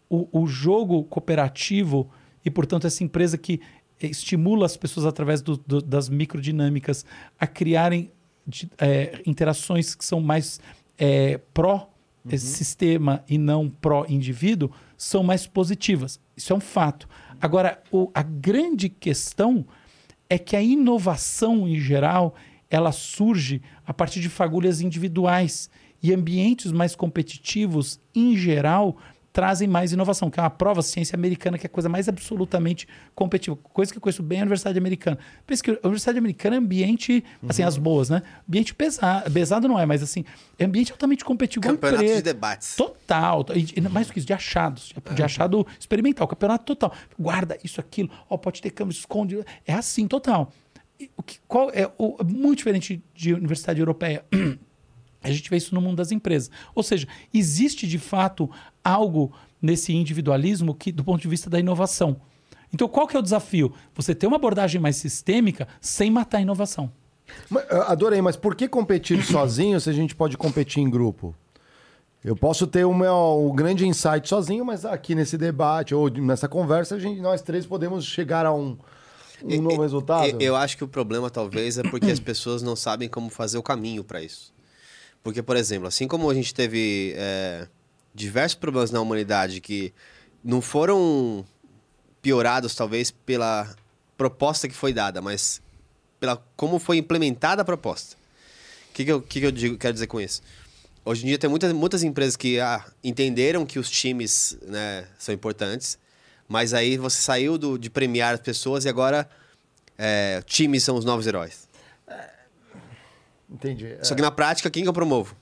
o, o jogo cooperativo e, portanto, essa empresa que estimula as pessoas através do- do- das microdinâmicas a criarem de- é, interações que são mais é, pró esse sistema e não pró indivíduo são mais positivas. Isso é um fato. Agora, o- a grande questão é que a inovação em geral ela surge a partir de fagulhas individuais. E ambientes mais competitivos em geral trazem mais inovação, que é uma prova ciência americana que é a coisa mais absolutamente competitiva, coisa que eu conheço bem é a Universidade Americana. Pensa que a Universidade Americana é ambiente, assim, as boas, né? Ambiente pesado, pesado não é, mas assim, é ambiente altamente competitivo. Campeonato de debates. Total. E, mais do que isso, de achados. De, de achado experimental. Campeonato total. Guarda isso, aquilo. Ó, pode ter câmera, esconde. É assim, total. o que, qual é o, muito diferente de universidade europeia? A gente vê isso no mundo das empresas. Ou seja, existe de fato algo nesse individualismo que, do ponto de vista da inovação. Então, qual que é o desafio? Você ter uma abordagem mais sistêmica sem matar a inovação. Mas, eu Adorei, mas por que competir sozinho se a gente pode competir em grupo? Eu posso ter o meu o grande insight sozinho, mas aqui nesse debate ou nessa conversa, a gente, nós três podemos chegar a um, um novo resultado. Eu, eu acho que o problema talvez é porque as pessoas não sabem como fazer o caminho para isso. Porque, por exemplo, assim como a gente teve é, diversos problemas na humanidade que não foram piorados talvez pela proposta que foi dada, mas pela como foi implementada a proposta. O que, que, eu, que, que eu digo, quero dizer com isso? Hoje em dia tem muitas, muitas empresas que ah, entenderam que os times né, são importantes, mas aí você saiu do, de premiar as pessoas e agora é, times são os novos heróis. Entendi. É. Só que na prática, quem que eu promovo?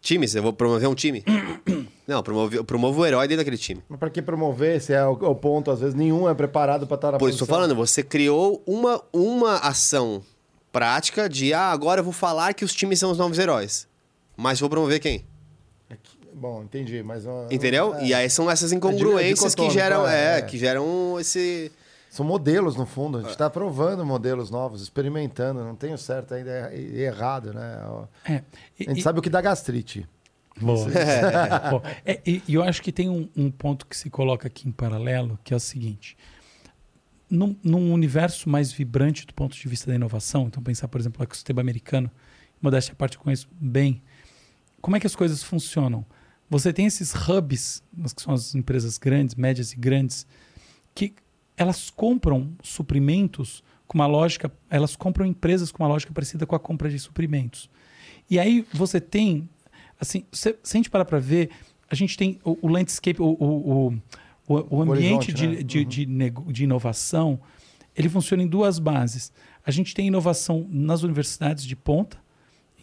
Times, eu vou promover um time? Não, promovo, eu promovo o herói dentro daquele time. Mas para que promover? Se é o, o ponto, às vezes nenhum é preparado para estar na Por isso estou falando, você criou uma, uma ação prática de, ah, agora eu vou falar que os times são os novos heróis. Mas vou promover quem? Bom, entendi, mas... ó, Entendeu? é. E aí são essas É incongruências que geram, é, é, é. que geram esse... São modelos, no fundo. A gente está provando modelos novos, experimentando. Não tem o certo ainda e errado, né? É, e- A gente e- sabe o que dá gastrite. Boa. Bom, é, e e eu acho que tem um, um ponto que se coloca aqui em paralelo, que é o seguinte. Num, num universo mais vibrante do ponto de vista da inovação, então pensar, por exemplo, o ecossistema americano, modéstia à parte eu conheço bem, como é que as coisas funcionam? Você tem esses hubs, que são as empresas grandes, médias e grandes, que elas compram suprimentos com uma lógica, elas compram empresas com uma lógica parecida com a compra de suprimentos. E aí você tem, assim, se, se a gente parar para ver, a gente tem o, o landscape, o, o, o, o- ambiente de, né? de, de, nego- de inovação, ele funciona em duas bases. A gente tem inovação nas universidades de ponta,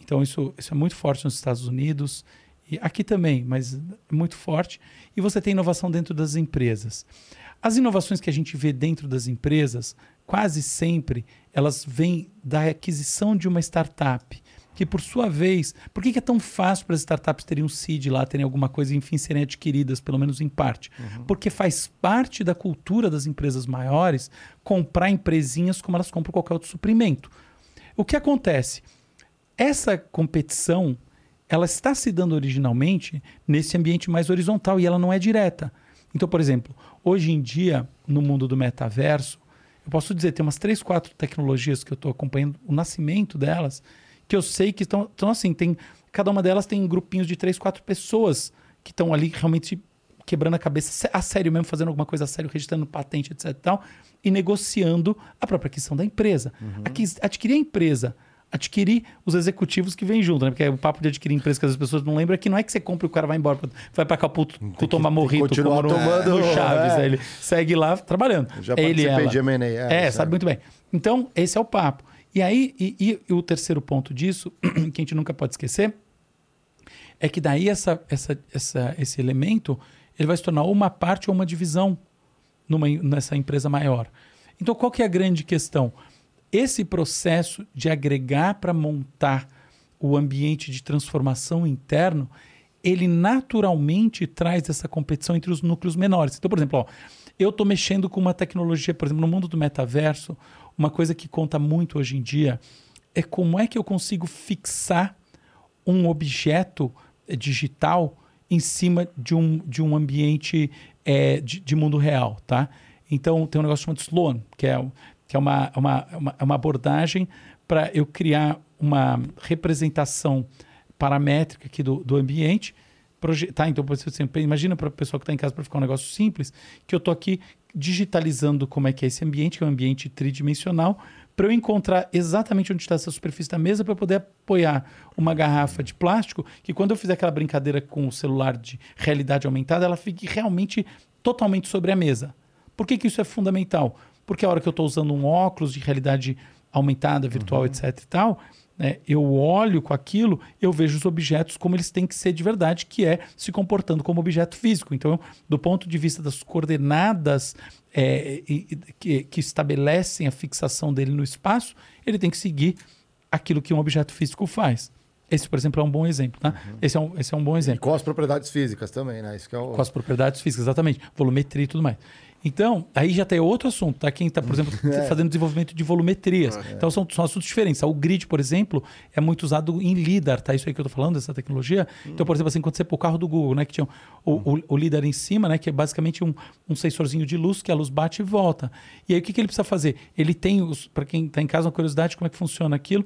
então isso, isso é muito forte nos Estados Unidos, e aqui também, mas é muito forte. E você tem inovação dentro das empresas. As inovações que a gente vê dentro das empresas, quase sempre, elas vêm da aquisição de uma startup. Que por sua vez, por que, é tão fácil para as startups terem um seed lá, terem alguma coisa, enfim, serem adquiridas, pelo menos em parte? Porque faz parte da cultura das empresas maiores comprar empresinhas como elas compram qualquer outro suprimento. O que acontece? Essa competição, ela está se dando originalmente nesse ambiente mais horizontal e ela não é direta. Então, por exemplo, hoje em dia, no mundo do metaverso, eu posso dizer, tem umas três, quatro tecnologias que eu estou acompanhando o nascimento delas, que eu sei que estão, estão assim, tem, cada uma delas tem grupinhos de três, quatro pessoas que estão ali realmente quebrando a cabeça a sério mesmo, fazendo alguma coisa a sério, registrando patente, etc e tal, e negociando a própria aquisição da empresa. Aquis- adquirir a empresa, adquirir os executivos que vêm junto, né? Porque o papo de adquirir empresa que as pessoas não lembram é que não é que você compra e o cara vai embora, vai pra Caputo tomar morrito, no, tomando, no Chaves, é. aí ele segue lá trabalhando. Já É ele e ela. de M&A, é, É, sabe. muito bem. Então, esse é o papo. E aí, e, e o terceiro ponto disso, que a gente nunca pode esquecer, é que daí essa, essa, essa, esse elemento ele vai se tornar uma parte ou uma divisão numa, nessa empresa maior. Então, qual que é a grande questão? Esse processo de agregar para montar o ambiente de transformação interno, ele naturalmente traz essa competição entre os núcleos menores. Então, por exemplo, ó, eu estou mexendo com uma tecnologia, por exemplo, no mundo do metaverso, uma coisa que conta muito hoje em dia é como é que eu consigo fixar um objeto eh, digital em cima de um, de um ambiente eh, de, de mundo real, tá? Então, tem um negócio chamado Sloan, que é, que é uma, uma, uma, uma abordagem para eu criar uma representação paramétrica aqui do, do ambiente, proje- tá? Então, por exemplo, imagina para o pessoal que está em casa para ficar um negócio simples, que eu estou aqui digitalizando como é que é esse ambiente, que é um ambiente tridimensional, para eu encontrar exatamente onde está essa superfície da mesa para poder apoiar uma garrafa de plástico, que quando eu fizer aquela brincadeira com o celular de realidade aumentada, ela fique realmente totalmente sobre a mesa. Por que, que isso é fundamental? Porque a hora que eu estou usando um óculos de realidade aumentada, virtual, etc e tal, né? Eu olho com aquilo, eu vejo os objetos como eles têm que ser de verdade, que é se comportando como objeto físico. Então, do ponto de vista das coordenadas é, e- e- que, que estabelecem a fixação dele no espaço, ele tem que seguir aquilo que um objeto físico faz. Esse, por exemplo, é um bom exemplo. Tá? Esse, é um, esse é um bom E exemplo. com as propriedades físicas também, né? Isso que é o... Com as propriedades físicas, exatamente. Volumetria e tudo mais. Então, aí já tem outro assunto, tá? Quem está, por exemplo, fazendo desenvolvimento de volumetrias. Então, são, são assuntos diferentes. O grid, por exemplo, é muito usado em LIDAR, tá? Isso aí que eu estou falando, essa tecnologia. Então, por exemplo, assim, quando você pôr o carro do Google, né? Que tinha o, o, o LIDAR em cima, né? Que é basicamente um, um sensorzinho de luz, que a luz bate e volta. E aí, o que, que ele precisa fazer? Ele tem, para quem está em casa, uma curiosidade, como é que funciona aquilo.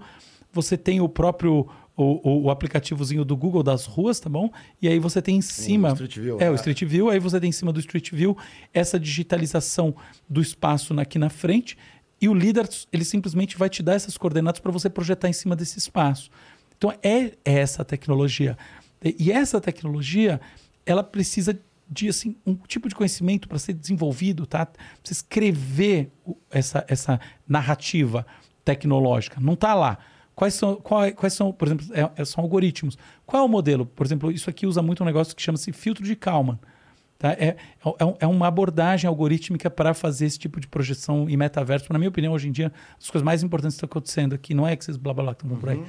Você tem o próprio... O, o, o aplicativozinho do Google das ruas, tá bom? E aí você tem em cima. Street View, é, o né? Street View, aí você tem em cima do Street View essa digitalização do espaço aqui na frente e o líder ele simplesmente vai te dar essas coordenadas para você projetar em cima desse espaço. Então é, é essa tecnologia. E essa tecnologia, ela precisa de assim, um tipo de conhecimento para ser desenvolvido, tá? Precisa escrever o- essa, essa narrativa tecnológica. Não está lá. Quais são, qual é- quais são, por exemplo, é- é- são algoritmos. Qual é o modelo? Por exemplo, isso aqui usa muito um negócio que chama-se filtro de Kalman. Tá? É, é, um- é uma abordagem algorítmica para fazer esse tipo de projeção em metaverso. Na minha opinião, hoje em dia, as coisas mais importantes que estão acontecendo aqui não é que esses blá blá blá que estão por aí.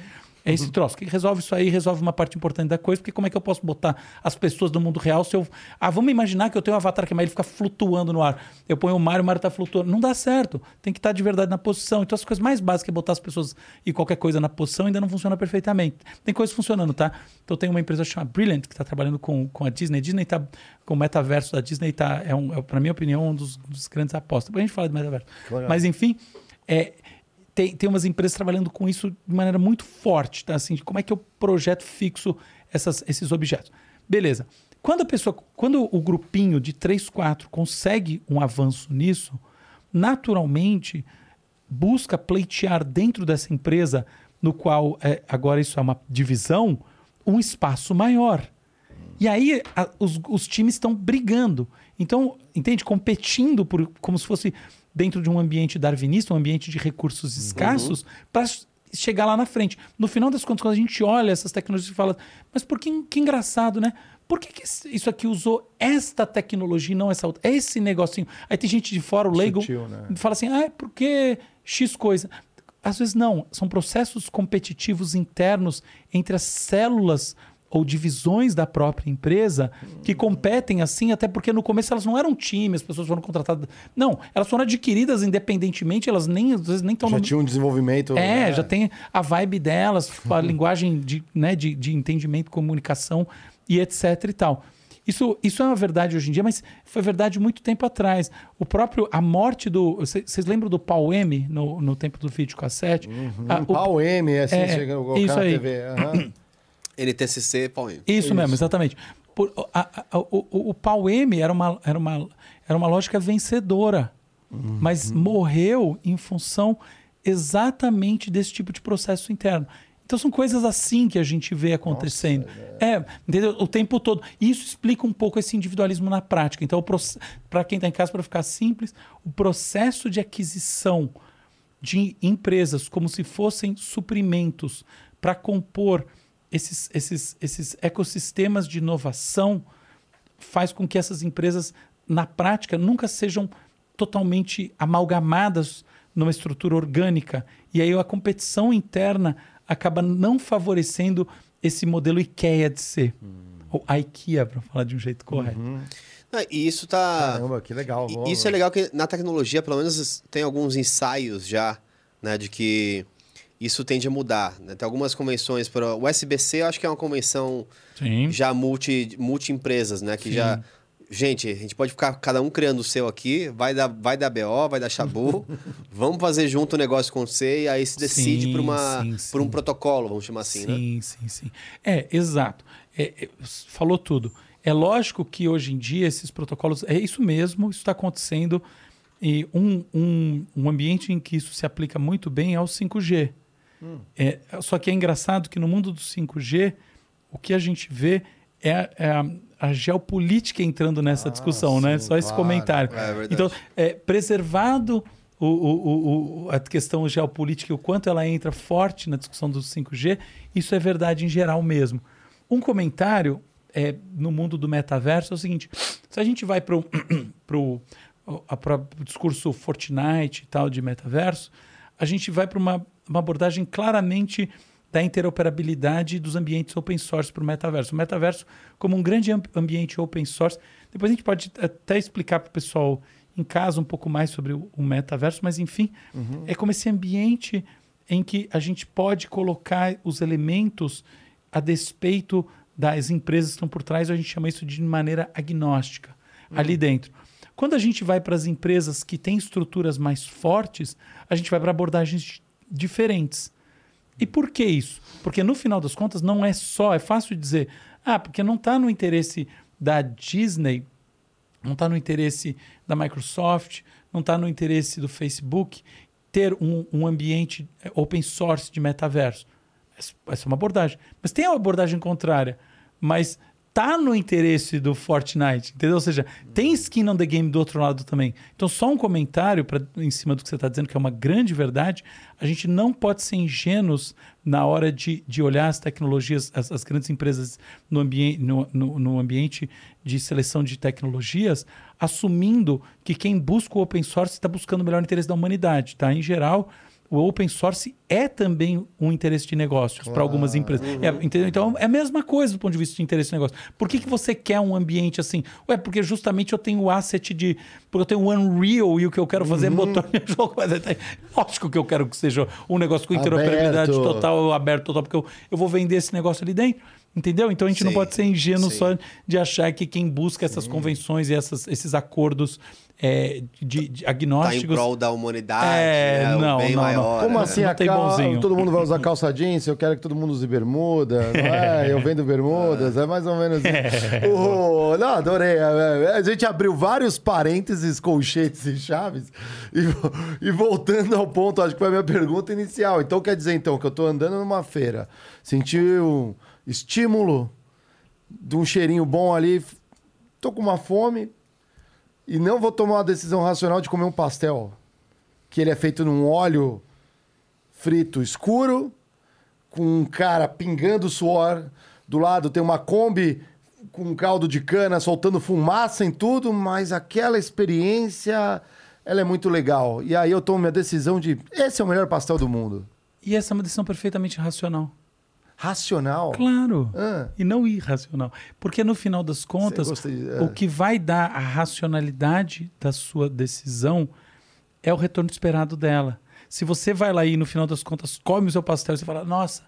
É esse troço. Que resolve isso aí, resolve uma parte importante da coisa, porque como é que eu posso botar as pessoas do mundo real se eu. Ah, vamos imaginar que eu tenho um avatar que mas ele fica flutuando no ar. Eu ponho o Mario, o Mario está flutuando. Não dá certo. Tem que estar de verdade na posição. Então, as coisas mais básicas é botar as pessoas e qualquer coisa na posição ainda não funciona perfeitamente. Tem coisas funcionando, tá? Então, tem uma empresa chamada Brilliant que está trabalhando com, com a Disney. Disney está com o metaverso da Disney, tá, é, um, é, para minha opinião, um dos, dos grandes apostas. Depois a gente fala de metaverso. Legal. Mas, enfim, é, tem, tem umas empresas trabalhando com isso de maneira muito forte, tá? Assim, como é que eu projeto fixo essas, esses objetos. Beleza. Quando a pessoa, quando o grupinho de 3, 4 consegue um avanço nisso, naturalmente busca pleitear dentro dessa empresa, no qual é, agora isso é uma divisão, um espaço maior. E aí a- os, os times estão brigando. Então, entende? Competindo por, como se fosse dentro de um ambiente darwinista, um ambiente de recursos escassos, para chegar lá na frente. No final das contas, quando a gente olha essas tecnologias e fala, mas por que, que engraçado, né? Por que, que isso aqui usou esta tecnologia e não essa outra? Esse negocinho. Aí tem gente de fora, o leigo, Sutil, né? fala assim, ah, é porque X coisa. Às vezes não, são processos competitivos internos entre as células ou divisões da própria empresa que competem assim, até porque no começo elas não eram time, as pessoas foram contratadas. Não, elas foram adquiridas independentemente, elas nem às vezes nem estão Já no tinha um desenvolvimento... é, né? já tem a vibe delas, a linguagem de, né, de, de entendimento, comunicação e etc e tal. Isso, isso é uma verdade hoje em dia, mas foi verdade muito tempo atrás. O próprio, a morte do... Vocês lembram do Paul M no, no tempo do videocassete? Ah, Um o- pau M, assim, É, chega o isso cara aí. TV. aham. NTCC, pau M. Isso, mesmo, exatamente. Por- a- a- o, o, M era uma, era uma, era uma lógica vencedora, mas morreu em função exatamente desse tipo de processo interno. Então são coisas assim que a gente vê acontecendo. é, entendeu? O tempo todo. E isso explica um pouco esse individualismo na prática. Então, para quem está em casa, para ficar simples, o processo de aquisição de empresas como se fossem suprimentos para compor esses, esses, esses ecossistemas de inovação faz com que essas empresas, na prática, nunca sejam totalmente amalgamadas numa estrutura orgânica. E aí a competição interna acaba não favorecendo esse modelo IKEA de ser. Ou IKEA, para falar de um jeito correto. Ah, e isso tá. Caramba, que legal. Vou- Isso é legal que na tecnologia, pelo menos, tem alguns ensaios já, né, de que isso tende a mudar. né? Tem algumas convenções para o SBC, eu acho que é uma convenção Sim. já multi, multi empresas, né, que Sim. já Gente, a gente pode ficar cada um criando o seu aqui, vai dar, vai dar BO, vai dar chabu, vamos fazer junto o negócio com você e aí se decide Sim, por, uma, sim, por um sim. protocolo, vamos chamar assim, né? sim, sim, sim. É, exato. É, é, falou tudo. É lógico que hoje em dia esses protocolos. É isso mesmo, isso está acontecendo. E um, um, um ambiente em que isso se aplica muito bem é o 5G. É, só que é engraçado que no mundo do 5G, o que a gente vê é, a- é a, a geopolítica entrando nessa discussão, né? sim, Só esse claro. comentário. É verdade. então, é, preservado o, o, o, a questão geopolítica e o quanto ela entra forte na discussão do 5G, isso é verdade em geral mesmo. Um comentário é, no mundo do metaverso é o seguinte: se a gente vai para o discurso Fortnite e tal de metaverso, a gente vai para uma, uma abordagem claramente da interoperabilidade dos ambientes open source para o metaverso. O metaverso, como um grande ambiente open source, depois a gente pode até explicar para o pessoal em casa um pouco mais sobre o, metaverso, mas enfim, uhum. é como esse ambiente em que a gente pode colocar os elementos a despeito das empresas que estão por trás, a gente chama isso de maneira agnóstica, uhum. ali dentro. Quando a gente vai para as empresas que têm estruturas mais fortes, a gente vai para abordagens diferentes. E por que isso? Porque no final das contas não é só, é fácil dizer, ah, porque não está no interesse da Disney, não está no interesse da Microsoft, não está no interesse do Facebook ter um, um ambiente open source de metaverso. Essa é uma abordagem. Mas tem uma abordagem contrária. Mas tá no interesse do Fortnite, entendeu? Ou seja, tem skin on the game do outro lado também. Então, só um comentário pra, em cima do que você está dizendo, que é uma grande verdade. A gente não pode ser ingênuos na hora de, de olhar as tecnologias, as, as grandes empresas no, ambiente, no, no, no ambiente de seleção de tecnologias, assumindo que quem busca o open source está buscando o melhor interesse da humanidade. Tá? Em geral, o open source é também um interesse de negócios claro. para algumas empresas. Uhum. É, entendeu? Então é a mesma coisa do ponto de vista de interesse de negócio. Por que, que você quer um ambiente assim? Ué, porque justamente eu tenho o asset de. Porque eu tenho o Unreal e o que eu quero fazer uhum. é botar meu jogo. Mas é, lógico que eu quero que seja um negócio com interoperabilidade total, aberto total, porque eu, eu vou vender esse negócio ali dentro. Entendeu? Então a gente sim, não pode ser ingênuo sim. só de achar que quem busca essas sim. convenções e essas, esses acordos é, de, de agnósticos. Tá em prol da humanidade, é, né? não, não, maior, Como né? assim? Não a cal... Todo mundo vai usar calça jeans, eu quero que todo mundo use bermuda, não é? Eu vendo bermudas, é mais ou menos isso. É. Oh, não, adorei. É, é, a gente abriu vários parênteses, colchetes e chaves e, e voltando ao ponto, acho que foi a minha pergunta inicial. Então quer dizer então que eu tô andando numa feira, senti um estímulo de um cheirinho bom ali, tô com uma fome, e não vou tomar uma decisão racional de comer um pastel. Que ele é feito num óleo frito escuro, com um cara pingando suor. Do lado tem uma Kombi com caldo de cana soltando fumaça em tudo, mas aquela experiência ela é muito legal. E aí eu tomo minha decisão de esse é o melhor pastel do mundo. E essa é uma decisão perfeitamente racional racional. Claro. Ah. E não irracional. Porque no final das contas, de... é. o que vai dar a racionalidade da sua decisão é o retorno esperado dela. Se você vai lá e no final das contas come o seu pastel e você fala, nossa,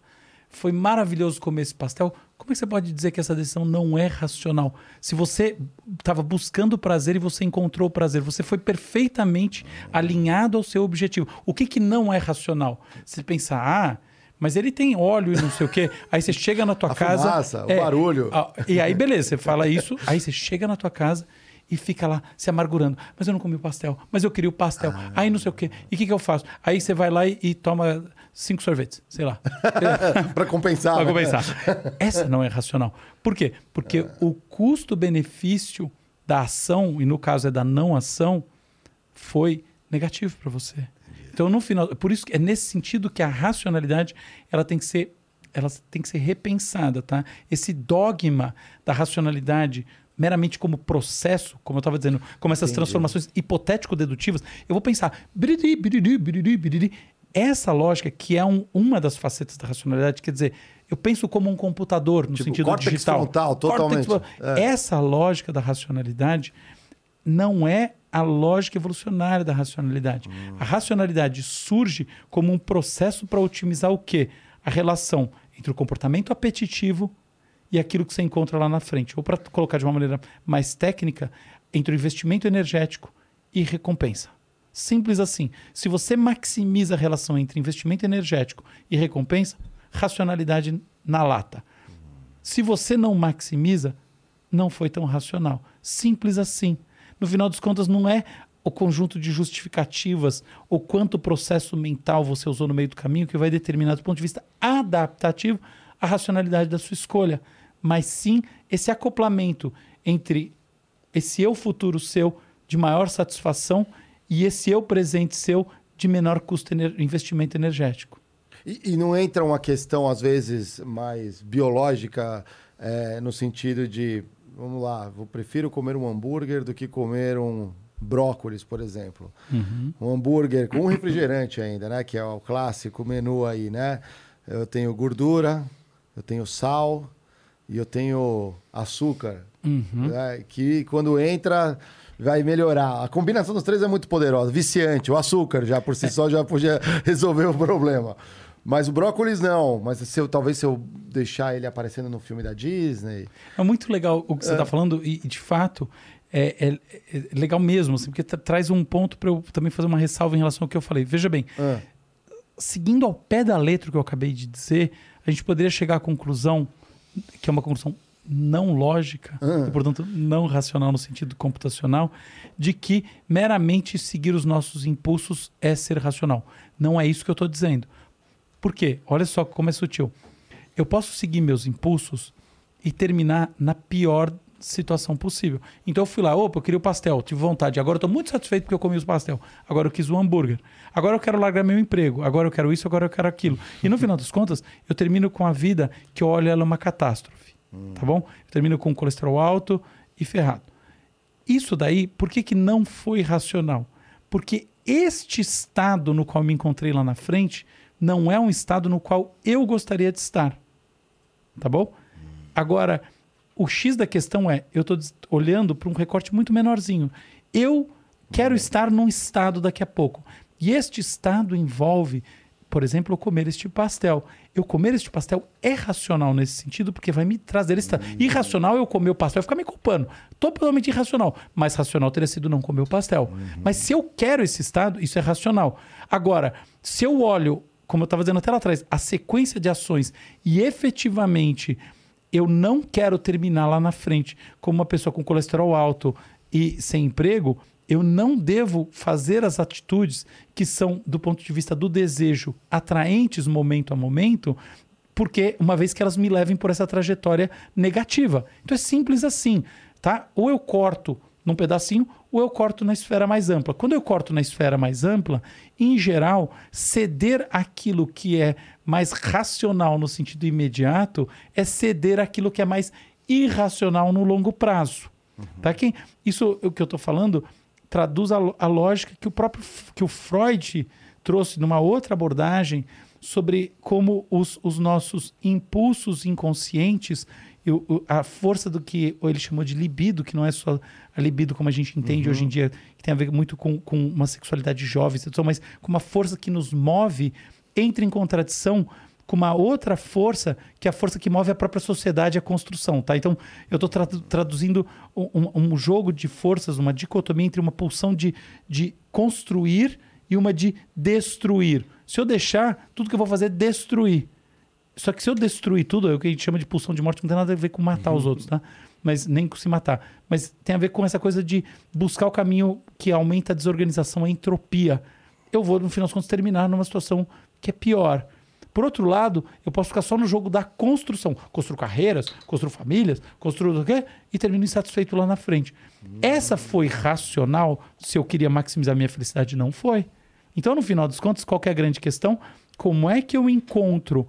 foi maravilhoso comer esse pastel, como é que você pode dizer que essa decisão não é racional? Se você estava buscando prazer e você encontrou o prazer, você foi perfeitamente alinhado ao seu objetivo. O que, que não é racional? Você pensar, ah, mas ele tem óleo e não sei o quê. Aí você chega na tua a casa. Fumaça, é, o barulho. A, e aí, beleza, você fala isso, aí você chega na tua casa e fica lá se amargurando. Mas eu não comi o pastel, mas eu queria o pastel. Ah. Aí não sei o quê. E o que, que eu faço? Aí você vai lá e, e toma cinco sorvetes, sei lá. Para compensar. Para né? compensar. Essa não é racional. Por quê? Porque é. o custo-benefício da ação, e no caso é da não ação, foi negativo para você. Então, no final, por isso que é nesse sentido que a racionalidade ela tem que ser ela tem que ser repensada, tá? Esse dogma da racionalidade meramente como processo, como eu estava dizendo, como essas Entendi. transformações hipotético-dedutivas, eu vou pensar, biriri, biriri, biriri, biriri. essa lógica que é um, uma das facetas da racionalidade, quer dizer, eu penso como um computador no tipo, sentido córtex digital. Frontal, totalmente. Córtex, é. Essa lógica da racionalidade não é a lógica evolucionária da racionalidade. A racionalidade surge como um processo para otimizar o quê? A relação entre o comportamento apetitivo e aquilo que você encontra lá na frente. Ou para colocar de uma maneira mais técnica, entre o investimento energético e recompensa. Simples assim. Se você maximiza a relação entre investimento energético e recompensa, racionalidade na lata. Se você não maximiza, não foi tão racional. Simples assim no final dos contas, não é o conjunto de justificativas ou quanto processo mental você usou no meio do caminho que vai determinar, do ponto de vista adaptativo, a racionalidade da sua escolha, mas sim esse acoplamento entre esse eu futuro seu de maior satisfação e esse eu presente seu de menor custo ener investimento energético. E, e, não entra uma questão, às vezes, mais biológica, é, no sentido de, vamos lá, eu prefiro comer um hambúrguer do que comer um brócolis, por exemplo. Uhum. Um hambúrguer com um refrigerante ainda, né? Que é o clássico menu aí, né? Eu tenho gordura, eu tenho sal e eu tenho açúcar. Uhum. Né? Que quando entra vai melhorar. A combinação dos três é muito poderosa. Viciante, o açúcar já por si só já podia resolver o problema. Mas o brócolis não. Mas se eu, talvez se eu deixar ele aparecendo no filme da Disney. É muito legal o que você está é. falando, e, de fato. É, é, é legal mesmo, assim, porque traz um ponto para eu também fazer uma ressalva em relação ao que eu falei. Veja bem, é. seguindo ao pé da letra que eu acabei de dizer, a gente poderia chegar à conclusão, que é uma conclusão não lógica, e, portanto não racional no sentido computacional, de que meramente seguir os nossos impulsos é ser racional. Não é isso que eu estou dizendo. Por quê? Olha só como é sutil. Eu posso seguir meus impulsos e terminar na pior situação possível. Então eu fui lá, opa, eu queria o pastel, tive vontade. Agora eu muito satisfeito porque eu comi os pastel. Agora eu quis o hambúrguer. Agora eu quero largar meu emprego. Agora eu quero isso, agora eu quero aquilo. E no final das contas, eu termino com a vida que eu olho ela uma catástrofe. Hum. Tá bom? Eu termino com colesterol alto e ferrado. Isso daí, por que, que não foi racional? Porque este estado no qual me encontrei lá na frente não é um estado no qual eu gostaria de estar. Tá bom? Agora, o X da questão é: eu estou olhando para um recorte muito menorzinho. Eu quero estar num estado daqui a pouco. E este estado envolve, por exemplo, eu comer este pastel. Eu comer este pastel é racional nesse sentido, porque vai me trazer esse estado. Uhum. Irracional eu comer o pastel, eu ficar me culpando. Totalmente irracional. Mas racional teria sido não comer o pastel. Uhum. Mas se eu quero esse estado, isso é racional. Agora, se eu olho como eu estava dizendo até lá atrás, a sequência de ações e efetivamente eu não quero terminar lá na frente como uma pessoa com colesterol alto e sem emprego, eu não devo fazer as atitudes que são, do ponto de vista do desejo, atraentes momento a momento, porque uma vez que elas me levem por essa trajetória negativa. Então é simples assim, tá? Ou eu corto num pedacinho, ou eu corto na esfera mais ampla. Quando eu corto na esfera mais ampla, em geral, ceder aquilo que é mais racional no sentido imediato é ceder aquilo que é mais irracional no longo prazo. Uhum. Tá? Quem, isso o que eu estou falando traduz a, a, lógica que o próprio que o Freud trouxe numa outra abordagem sobre como os, os nossos impulsos inconscientes eu, a força do que ele chamou de libido, que não é só a libido como a gente entende uhum. hoje em dia, que tem a ver muito com, com uma sexualidade jovem, mas com uma força que nos move, entra em contradição com uma outra força, que é a força que move a própria sociedade e a construção, tá? Então, eu estou tra traduzindo um, um, jogo de forças, uma dicotomia entre uma pulsão de, de construir e uma de destruir. Se eu deixar, tudo que eu vou fazer é destruir. Só que se eu destruir tudo, é o que a gente chama de pulsão de morte, não tem nada a ver com matar uhum. os outros, tá? Mas nem com se matar. Mas tem a ver com essa coisa de buscar o caminho que aumenta a desorganização, a entropia. Eu vou, no final das contas, terminar numa situação que é pior. Por outro lado, eu posso ficar só no jogo da construção. Construo carreiras, construo famílias, construo o quê? E termino insatisfeito lá na frente. Uhum. Essa foi racional se eu queria maximizar minha felicidade? Não foi. Então, no final dos contos, qual é a grande questão? Como é que eu encontro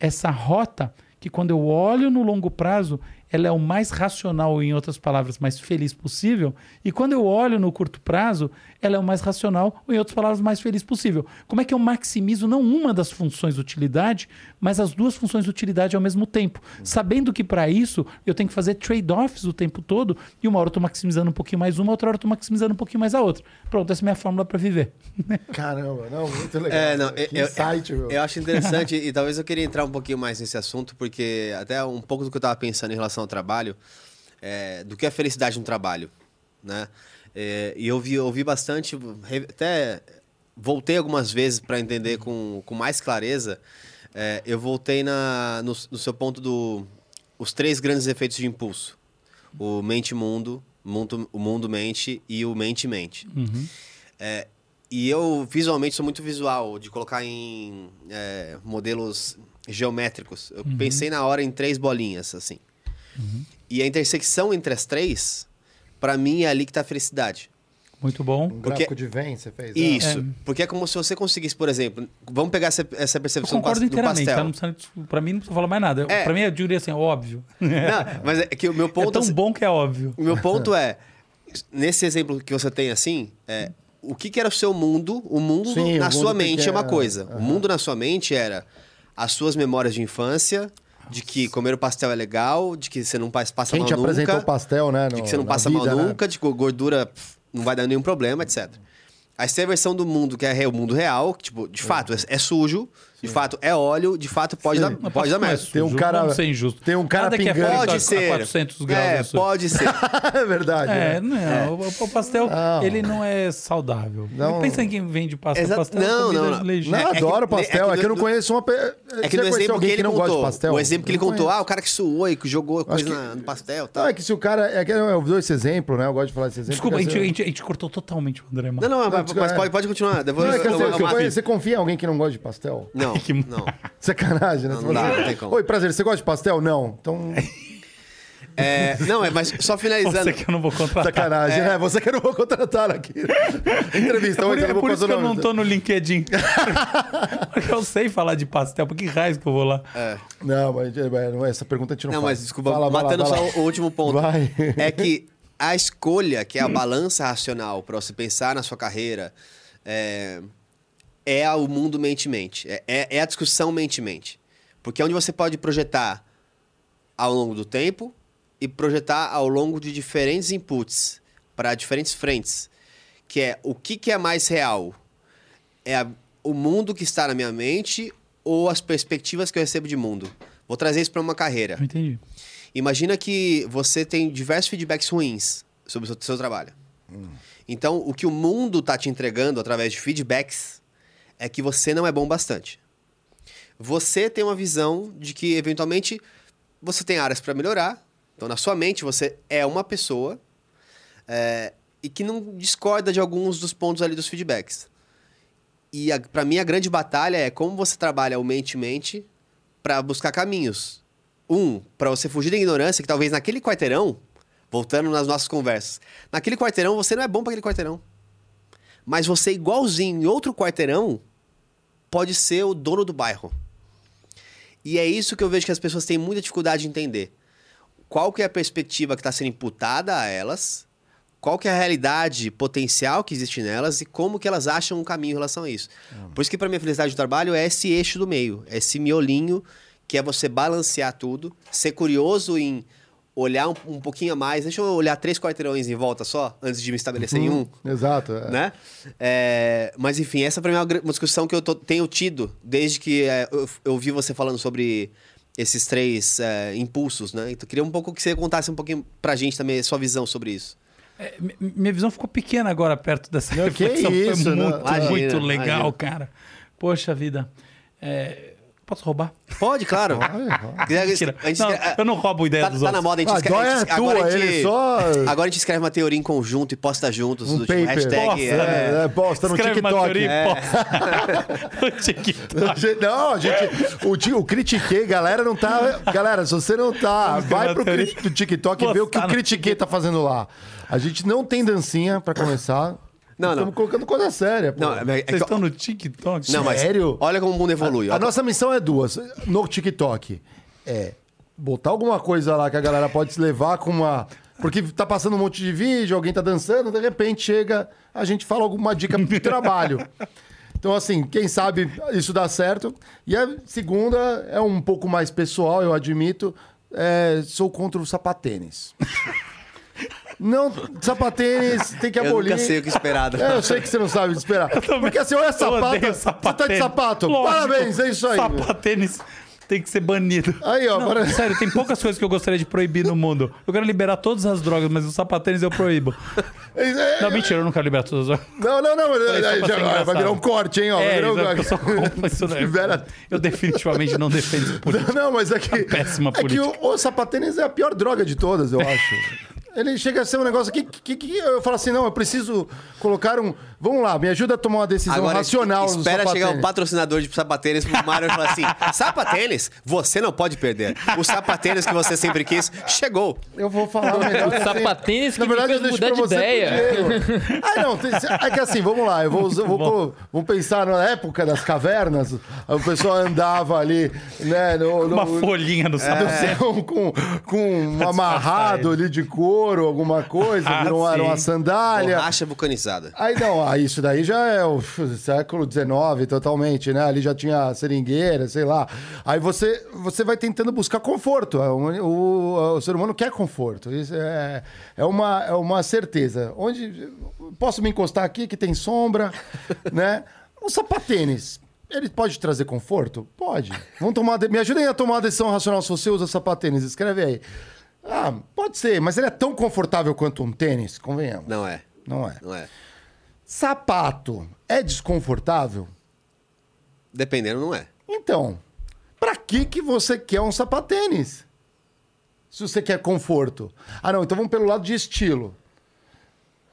essa rota que quando eu olho no longo prazo, ela é o mais racional, em outras palavras, mais feliz possível. E quando eu olho no curto prazo, ela é o mais racional, ou em outras palavras, mais feliz possível. Como é que eu maximizo não uma das funções de utilidade, mas as duas funções de utilidade ao mesmo tempo? Sabendo que para isso eu tenho que fazer trade-offs o tempo todo, e uma hora eu estou maximizando um pouquinho mais uma, outra hora eu estou maximizando um pouquinho mais a outra. Pronto, essa é a minha fórmula para viver. Caramba, não, muito legal. É, não, eu, insight, eu, eu acho interessante, e talvez eu queria entrar um pouquinho mais nesse assunto, porque até um pouco do que eu estava pensando em relação relação ao trabalho, é, do que a felicidade no trabalho, né? É, e eu vi, ouvi bastante, até voltei algumas vezes para entender com, com mais clareza. É, eu voltei na, no, no, seu ponto do os três grandes efeitos de impulso: o mente-mundo, mundo, o mundo-mente e o mente-mente. Uhum. É, e eu visualmente sou muito visual, de colocar em é, modelos geométricos. Eu uhum. pensei na hora em três bolinhas, assim. Uhum. E a intersecção entre as três, para mim, é ali que tá a felicidade. Muito bom. Um gráfico de vem, você fez? né? Isso. Porque é como se você conseguisse, por exemplo, vamos pegar essa, essa Eu percepção do, concordo do inteiramente, pastel. tá? Não precisa, pra mim não precisa falar mais nada. É. Pra mim, eu diria assim, óbvio. Não, mas é que o meu É ponto tão bom que é óbvio. O meu ponto é, nesse exemplo que você tem assim, é, o que, que era o seu mundo? O mundo Sim, na o sua mundo mente é uma coisa. aham. O mundo na sua mente era as suas memórias de infância, de que comer o pastel é legal, de que você não pas- passa Quem mal te nunca. apresentou o pastel, né? de no- que você não passa vida, mal né? nunca, de que gordura pff, não vai dar nenhum problema, etc. Aí você tem a versão do mundo que é o mundo real, que, tipo, de fato é, é sujo, de fato é óleo, de fato pode dar, Mas pode dar não é merda. Tem um cara- Vamos ser injusto. tem um cara Nada que é pingando. feito Pode a- ser. A 400 graus. É, pode ser. é verdade. É, né? não, o- o pastel, Não. ele não é saudável. Não. Pensa em quem vende pastel. Exa- pastel é não, comida não, não. legítima. Não, É que- adoro é que pastel. É que, eu não conheço uma. pe- É que Você no conhece exemplo alguém que ele não contou, gosta de pastel? o exemplo que ele Não contou, conheço. ah, o cara que suou e que jogou coisa que- na- no pastel e Não, tal. é que se o cara. É que eu dou esse exemplo, né? Eu gosto de falar esse exemplo. Desculpa, a porque gente, a, assim- gente, a gente cortou totalmente o André. Não, não, mas, desculpa, mas é. pode, pode continuar. Depois Não, é que eu- você, eu- você eu- conhece- você confia em alguém que não gosta de pastel? Não, Que- não. Sacanagem, né? Não, não assim, não tem como. Oi, prazer, você gosta de pastel? Não. Então, É, não, é, mas só finalizando. Você que eu não vou contratar. sacanagem, né? Você que eu não vou contratar aqui. Entrevista, Por, hoje é não vou por isso que eu não tô no LinkedIn. Porque eu sei falar de pastel. Por que raios que eu vou lá? Não, mas é, não, essa pergunta a gente não Não, faz. mas desculpa, Fala, vai lá, matando vai só lá. o último ponto. Vai. É que a escolha, que é a balança racional para você pensar na sua carreira, é, é o mundo mente-mente. É, é- é a discussão mente-mente. Porque é onde você pode projetar ao longo do tempo e projetar ao longo de diferentes inputs para diferentes frentes. Que é o que, que é mais real? É a- o mundo que está na minha mente ou as perspectivas que eu recebo de mundo? Vou trazer isso para uma carreira. Entendi. Imagina que você tem diversos feedbacks ruins sobre o seu, seu trabalho. Então, o que o mundo está te entregando através de feedbacks é que você não é bom bastante. Você tem uma visão de que, eventualmente, você tem áreas para melhorar. Então, na sua mente, você é uma pessoa é, e que não discorda de alguns dos pontos ali dos feedbacks. E, para mim, a grande batalha é como você trabalha o mente-mente para buscar caminhos. Um, para você fugir da ignorância, que talvez naquele quarteirão, voltando nas nossas conversas, naquele quarteirão você não é bom para aquele quarteirão. Mas você, igualzinho em outro quarteirão, pode ser o dono do bairro. E é isso que eu vejo que as pessoas têm muita dificuldade de entender. Qual que é a perspectiva que está sendo imputada a elas, qual que é a realidade potencial que existe nelas e como que elas acham um caminho em relação a isso. Por isso que para mim a felicidade do trabalho é esse eixo do meio, é esse miolinho que é você balancear tudo, ser curioso em olhar um, um pouquinho a mais. Deixa eu olhar três quarteirões em volta só, antes de me estabelecer em um Exato. é. né? É, mas enfim, essa pra mim é uma, discussão que eu tô- tenho tido desde que é, eu, eu ouvi você falando sobre esses três é, impulsos, né? Então eu queria um pouco que você contasse um pouquinho pra gente também a sua visão sobre isso. É, mi- minha visão ficou pequena agora perto dessa Não, que reflexão. isso, Foi não. muito, Imagina, muito legal, imagina. cara. Poxa vida. É, Posso roubar? Pode, claro. Mentira. A gente Não, eu não roubo ideia Tá, dos tá na outros. moda, a gente Ah, escreve. dó é a gente- tua, agora, a gente, ele só- agora a gente escreve uma teoria em conjunto e posta juntos. Um do tipo, paper. hashtag. Posta, é, É, é, posta no Escreve uma TikTok. teoria e É. posta. no TikTok. Gente, Não, gente, o, ti- o critiquei, galera não tá. Galera, se você não tá, vai pro cri- do TikTok e vê o que o critiquei tá fazendo lá. A gente não tem dancinha pra começar. Não, não. Estamos colocando coisa séria. Pô. Não, é, é que- Vocês estão no TikTok? não, mas Sério? olha como o mundo evolui. A nossa missão é duas. No TikTok é botar alguma coisa lá que a galera pode se levar com uma. Porque tá passando um monte de vídeo, alguém tá dançando, de repente chega, a gente fala alguma dica de trabalho. Então, assim, quem sabe isso dá certo. E a segunda é um pouco mais pessoal, eu admito. é, sou contra o sapatênis. Não, sapatênis tem que Eu abolir. nunca sei o que esperar. É, eu sei que você não sabe esperar. Porque assim, olha Eu sapato. odeio Você tá de sapato. Lógico. Parabéns, é isso aí. Sapatênis tem que ser banido. Aí, ó, Não, agora- Sério, tem poucas coisas que eu gostaria de proibir no mundo. Eu quero liberar todas as drogas, mas o sapatênis eu proíbo. É, Não, mentira, eu não quero liberar todas as drogas. Não, não, não. só aí já vai virar um corte, hein? Ó, vai É, virar um... eu contra isso, né? Libera- Eu definitivamente não defendo isso política. Não, mas é que. péssima é que política. o, o sapatênis é a pior droga de todas, eu acho. Ele chega a ser um negócio que, que, que eu falo assim, não, eu preciso colocar um... Vamos lá, me ajuda a tomar uma decisão Agora, racional no espera chegar sapatênis. patrocinador de sapatênis pro Mário e falar assim: sapatênis, você não pode perder. O sapatênis que você sempre quis chegou. Eu vou falar melhor. O sapatênis que Na verdade, eu mudar pra de você ideia. Ah, não. É que assim, vamos lá. Eu vou, eu vou, colo- vamos pensar na época das cavernas. O pessoal andava ali, né? No, no, Uma folhinha no sapatênis. chão com, com um amarrado ali de couro, alguma coisa. Ah, virou uma, uma sandália. Borracha vulcanizada. Aí não, aí isso daí já é o século XIX totalmente, né? Ali já tinha seringueira, sei lá. Aí você, você vai tentando buscar conforto. O, o- o ser humano quer conforto. Isso é, é, uma, é uma certeza. Onde posso me encostar aqui que tem sombra, né? O sapatênis. Ele pode trazer conforto? Pode. Vamos tomar, de- me ajudem a tomar uma decisão racional se você usa sapatênis. Escreve aí. Ah, pode ser, mas ele é tão confortável quanto um tênis, convenhamos. Não é. Não é. Não é. Sapato é desconfortável? Dependendo, não é. Então, pra que que você quer um sapatênis? Se você quer conforto. Ah, não, então vamos pelo lado de estilo.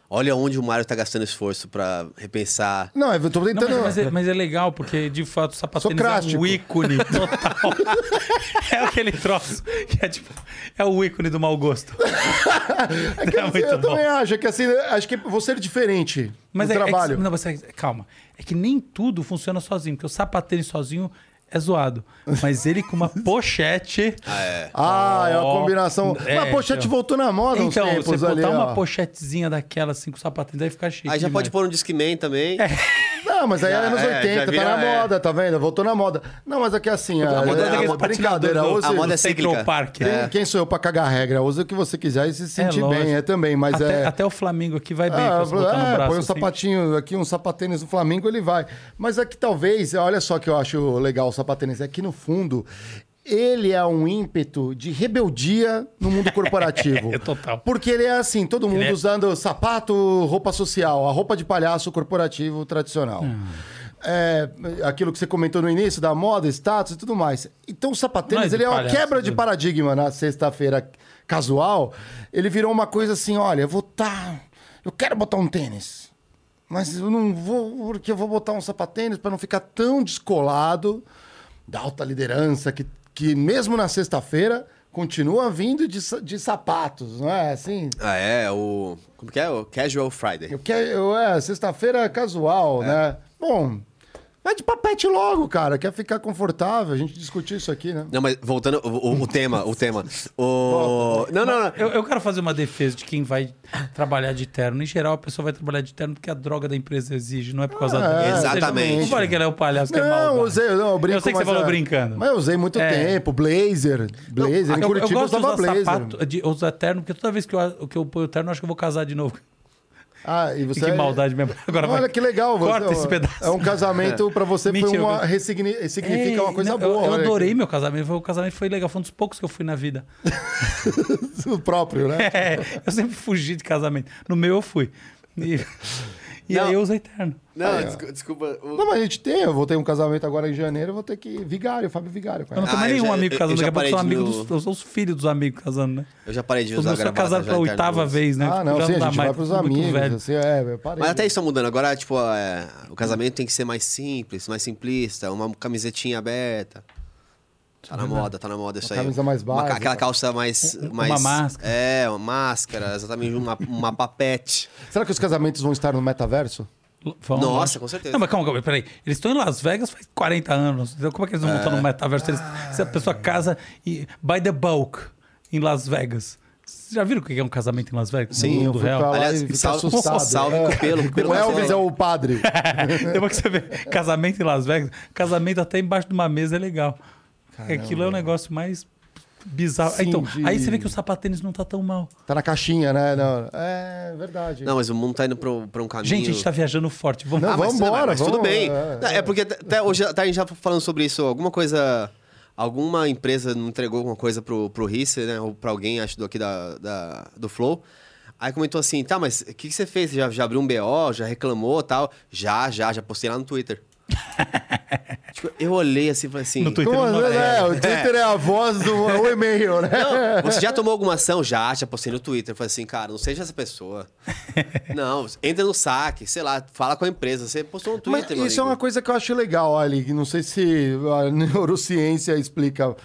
Olha onde o Mário tá gastando esforço pra repensar. Não, eu tô Não, tentando. mas, mas é, mas é legal, porque de fato o sapatênis é um ícone total. é aquele troço que é tipo. É o ícone do mau gosto. É que é assim, muito eu bom. também acho que assim, acho que você é diferente Mas no é, é que- trabalho. não, mas é- calma. É que nem tudo funciona sozinho, porque o sapatênis sozinho é zoado. Mas ele com uma pochete. Ah, é uma Ó, combinação. é, mas a pochete então. voltou na moda uns Então, tempos você botar ali, uma ó. pochetezinha daquela assim com o sapatênis, aí fica chique. Aí já demais. pode pôr um Discman também. Não, mas aí é anos é, 80, já tá na é. moda, tá vendo? Voltou na moda. Não, mas aqui assim, a, moda é a, daquele a brincadeira. use- a moda é cíclica. Park. Quem, quem sou eu pra cagar a regra? Usa o que você quiser e se sentir bem, é também, mas até, é... até o Flamengo aqui vai bem Ah, no é, braço. põe um assim. sapatinho aqui, um sapatênis do Flamengo, ele vai. Mas é que talvez, olha só que eu acho legal o sapatênis, é que no fundo ele é um ímpeto de rebeldia no mundo corporativo. É, total. Porque ele é assim, todo mundo é- usando sapato, roupa social, a roupa de palhaço corporativo tradicional. É, aquilo que você comentou no início, da moda, status e tudo mais. Então o sapatênis, é ele é uma quebra de né? paradigma na sexta-feira casual. Ele virou uma coisa assim, olha, eu vou estar... Eu quero botar um tênis. Mas eu não vou, porque eu vou botar um sapatênis para não ficar tão descolado da alta liderança que, que mesmo na sexta-feira continua vindo de, de sapatos, não é assim? Ah, é, o. Como que é? O Casual Friday. Eu quero, eu, é, sexta-feira casual, né? Bom, vai de papete logo, cara. Quer ficar confortável? A gente discutiu isso aqui, né? Não, mas voltando, o, o- o tema, o tema. O... Não, não, não. Eu, eu quero fazer uma defesa de quem vai trabalhar de terno. Em geral, a pessoa vai trabalhar de terno porque a droga da empresa exige, não é por causa Ah, do. é, exatamente. Não falei que ele é o palhaço que é Não, mal. usei, não, eu brinco, Eu sei que você falou é- brincando. Mas eu usei muito É. tempo, blazer, blazer. em eu, eu Curitiba eu gosto de usava usar blazer. sapato, de usar terno, porque toda vez que eu, que eu ponho terno, eu acho que eu vou casar de novo. Ah, e você que maldade mesmo. Agora Olha vai. que legal. você- Corta esse pedaço. É um casamento pra você foi Mentira, uma eu- ressigni- significa É, uma coisa não, boa. Eu, eu adorei meu casamento. Foi- O casamento foi legal. Foi um dos poucos que eu fui na vida. o próprio, né? É, eu sempre fugi de casamento. No meu eu fui. E, e Não. aí eu usei terno. Não, descu- desculpa. o- Não, mas a gente tem, eu vou ter um casamento agora em janeiro, eu vou ter que. Vigário, Fábio Vigário. Eu não Cara. tenho Ah, mais eu nenhum já- amigo eu- casando. eu Daqui a pouco amigos no- dos, eu sou os filhos dos amigos casando, né? Eu já parei de usar gravata casaram já pela oitava vez, né? Ah, não, Já sim, a dá gente mais, vai pros muito amigos. velho. Assim, é, eu parei. Mas até isso tá mudando. Agora, tipo, é, o casamento tem que ser mais simples, mais simplista, uma camisetinha aberta. Tá na moda, tá na moda isso aí. camisa mais Uma ca- básica. aquela calça mais, Uma mais. máscara. É, uma máscara, exatamente, uma, uma papete. Será que os casamentos vão estar no metaverso? Vão, Nossa, lógico. com certeza. Não, mas calma, calma, peraí. Eles estão em Las Vegas faz 40 anos. Então, como é que eles vão montar no metaverso? Eles, se a pessoa casa e by the bulk em Las Vegas. Vocês já viram o que é um casamento em Las Vegas? Sim, no mundo real. lá Aliás, salve- assustado. salve com o pelo, com o pelo O Elvis é o padre. Depois que você vê casamento em Las Vegas, casamento até embaixo de uma mesa é legal. Aquilo é o negócio mais bizarro. Sim, então, de- aí você vê que o sapatênis não tá tão mal. Tá na caixinha, né? Não, é verdade. Não, mas o mundo tá indo pra, pra um caminho. Gente, a gente tá viajando forte. Vamos Não, Ah, mas, vamos não, mas- embora, mas tudo bem. é, Não, É, porque até- até hoje tá, a gente já falando sobre isso. Alguma coisa. Alguma empresa não entregou alguma coisa pro, pro Risse, né? Ou pra alguém, acho, do aqui da, da- do Flow. Aí comentou assim, tá, mas o que, que você fez? Já, já abriu um BO, já reclamou tal? Já, já, já postei lá no Twitter. Tipo, eu olhei assim e falei assim. No Twitter Como, não é, o Twitter é a voz do o e-mail, né? Não, você já tomou alguma ação? Já, já postei no Twitter. Falei assim, cara, não seja essa pessoa. não, entra no saque, sei lá, fala com a empresa. Você postou no Mas Twitter, meu isso é uma coisa que eu acho legal, olha, que não sei se a neurociência explica.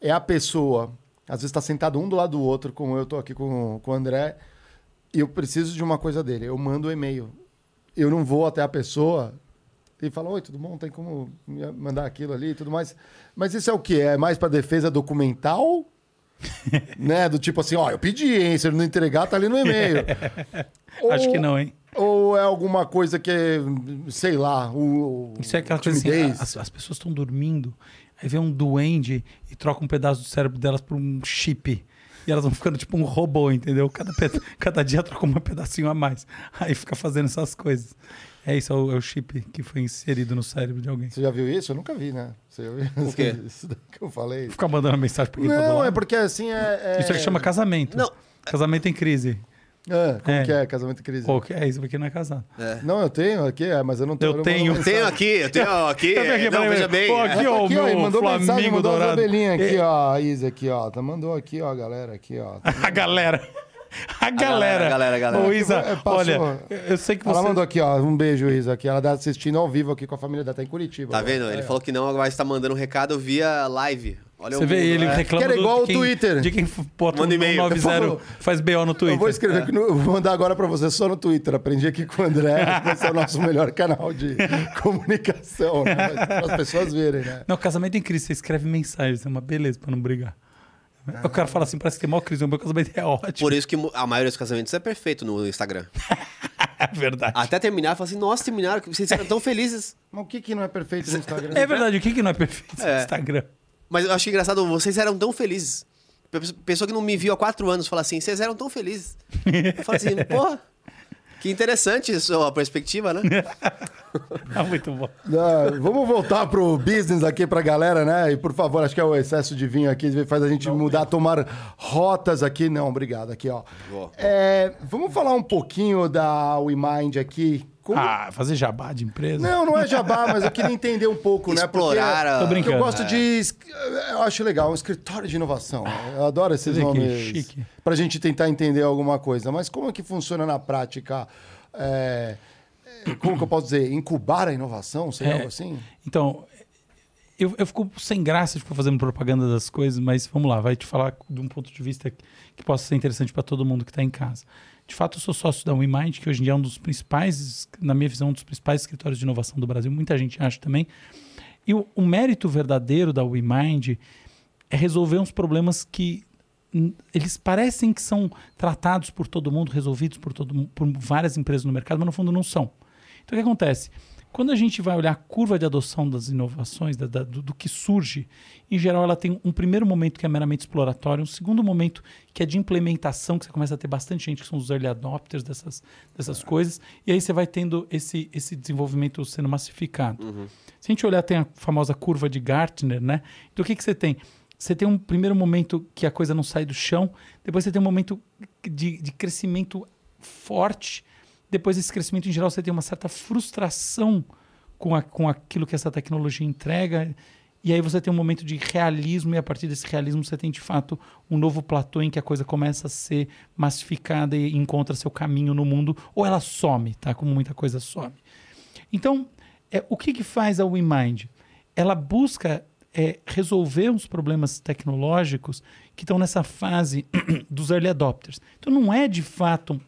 É a pessoa, às vezes está sentado um do lado do outro, como eu tô aqui com, com o André, e eu preciso de uma coisa dele. Eu mando o e-mail. Eu não vou até a pessoa e falo, oi, tudo bom? Tem como mandar aquilo ali e tudo mais. Mas isso é o quê? É mais para defesa documental? né? Do tipo assim, ó, eu pedi, hein? Se ele não entregar, tá ali no e-mail. Acho Ou- que não, hein? Ou é alguma coisa que, é, sei lá, o. Isso é aquela coisa assim, timidez? as, as pessoas estão dormindo, aí vem um duende e troca um pedaço do cérebro delas por um chip. E elas vão ficando tipo um robô, entendeu? Cada, cada dia troca um pedacinho a mais. Aí fica fazendo essas coisas. É isso, é o, é o chip que foi inserido no cérebro de alguém. Você já viu isso? Eu nunca vi, né? Você já viu O quê? isso que eu falei? Ficar mandando mensagem pra quem tá Não, é porque assim é. é... Isso aqui chama casamento. Não. Casamento em crise. É, como É. que é? Casamento e crise. Pô, que é isso porque não é casado. Não, eu tenho aqui, é, mas eu não tenho. Eu tenho. Eu tenho mensagem. aqui, eu tenho aqui. Tá vendo aqui, não, veja bem. pô, é. aqui, Ah, tá ó, aqui, o ó, meu mandou mensagem, Flamengo mandou as dourado. abelhinhas aqui, É. ó, a Isa aqui, ó. Tá, mandou aqui, ó, a galera aqui, ó. A galera. A galera. galera, a galera, a galera. Ô, Isa, É, passou. olha, eu sei que você... Ela mandou aqui, ó, um beijo, Isa, aqui. Ela tá assistindo ao vivo aqui com a família dela, tá em Curitiba. Tá agora. vendo? Ele É. falou que não, agora está mandando um recado via live. Olha Você o vê, mundo, ele né? reclama Que era igual de o quem, Twitter. De quem bota Manda um e-mail. 90, Eu vou- faz BO no Twitter. Eu vou escrever aqui, no, vou mandar agora pra você só no Twitter. Aprendi aqui com o André, esse é o nosso melhor canal de comunicação, né? Para as pessoas verem, né? Não, casamento em crise, você escreve mensagens, é uma beleza pra não brigar. O cara fala assim, parece que tem maior crise, o meu casamento é ótimo. Por isso que a maioria dos casamentos é perfeito no Instagram. É verdade. Até terminar, fala assim, nossa, terminaram, vocês eram tão felizes. Mas o que, que não é perfeito no Instagram? É verdade, o que, que não é perfeito no É. Instagram? Mas eu acho engraçado, vocês eram tão felizes. Pe- Pessoa que não me viu há quatro anos fala assim, vocês eram tão felizes. Eu falo assim, porra, que interessante isso, a perspectiva, né? Ah, muito bom. Ah, vamos voltar pro business aqui pra galera, né? E por favor, acho que é o excesso de vinho aqui faz a gente mudar, tomar rotas aqui. Não, obrigado. Aqui, ó. Boa. É, vamos falar um pouquinho da WeMind aqui. Como- Ah, fazer jabá de empresa? Não, não é jabá, mas eu queria entender um pouco, né? Explorar a- Tô Porque brincando. eu gosto de. es- Eu acho legal, um escritório de inovação. Eu adoro esses Você nomes. chique. Pra gente tentar entender alguma coisa. Mas como é que funciona na prática? É, é, como que eu posso dizer? Incubar a inovação? Seria É. algo assim? Então, eu, eu fico sem graça de ficar fazendo propaganda das coisas, mas vamos lá, vai te falar de um ponto de vista que, que possa ser interessante para todo mundo que está em casa. De fato, eu sou sócio da WeMind, que hoje em dia é um dos principais, na minha visão, um dos principais escritórios de inovação do Brasil. Muita gente acha também. E o, o mérito verdadeiro da WeMind é resolver uns problemas que eles parecem que são tratados por todo mundo, resolvidos por, todo, por várias empresas no mercado, mas no fundo não são. Então o que acontece? Quando a gente vai olhar a curva de adoção das inovações, da- da- do, do que surge, em geral ela tem um primeiro momento que é meramente exploratório, um segundo momento que é de implementação, que você começa a ter bastante gente que são os early adopters dessas, dessas coisas, e aí você vai tendo esse, esse desenvolvimento sendo massificado. Se a gente olhar, tem a famosa curva de Gartner, né? Então o que, que você tem? Você tem um primeiro momento que a coisa não sai do chão, depois você tem um momento de, de crescimento forte, depois desse crescimento em geral você tem uma certa frustração com, a, com aquilo que essa tecnologia entrega, e aí você tem um momento de realismo, e a partir desse realismo você tem de fato um novo platô em que a coisa começa a ser massificada e encontra seu caminho no mundo, ou ela some, tá? Como muita coisa some. Então, é, o que, que faz a WeMind? Ela busca é, resolver uns problemas tecnológicos que estão nessa fase dos early adopters. Então, não é de fato,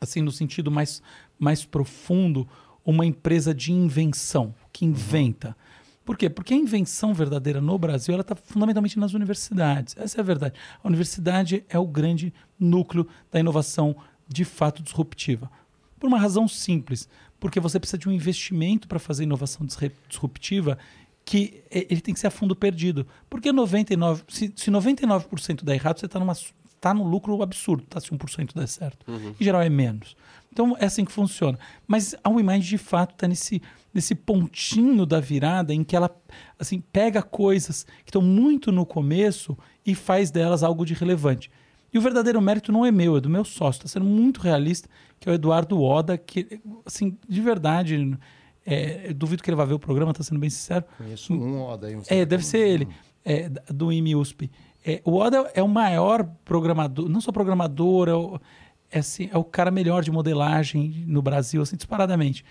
assim, no sentido mais, mais profundo, uma empresa de invenção, que inventa. Por quê? Porque a invenção verdadeira no Brasil ela está fundamentalmente nas universidades. Essa é a verdade. A universidade é o grande núcleo da inovação de fato disruptiva. Por uma razão simples, porque você precisa de um investimento para fazer inovação disruptiva que ele tem que ser a fundo perdido. Porque 99, se, se 99% der errado, você está numa tá num lucro absurdo, tá? Se 1% der certo. Em geral é menos. Então é assim que funciona. Mas a WeMind de fato está nesse, nesse pontinho da virada em que ela assim pega coisas que estão muito no começo e faz delas algo de relevante. E o verdadeiro mérito não é meu, é do meu sócio. Está sendo muito realista, que é o Eduardo Oda, que, assim, de verdade, É, duvido que ele vá ver o programa, tá sendo bem sincero. Conheço um Oda aí. É, deve ser ele, é, da- do IMUSP. É, o Oda é o maior programador, não só programador, é o, é, assim, é o cara melhor de modelagem no Brasil, assim, disparadamente.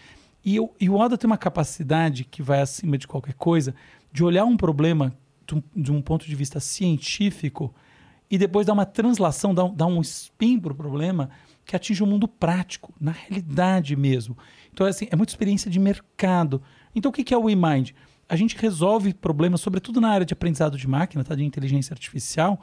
E, o- e o Oda tem uma capacidade que vai acima de qualquer coisa de olhar um problema de um, de um ponto de vista científico e depois dar uma translação, dar, um- dar um spin para o problema que atinge o mundo prático, na realidade mesmo. Então, é assim, é muita experiência de mercado. Então, o que é o WeMind? A gente resolve problemas, sobretudo na área de aprendizado de máquina, tá? de inteligência artificial,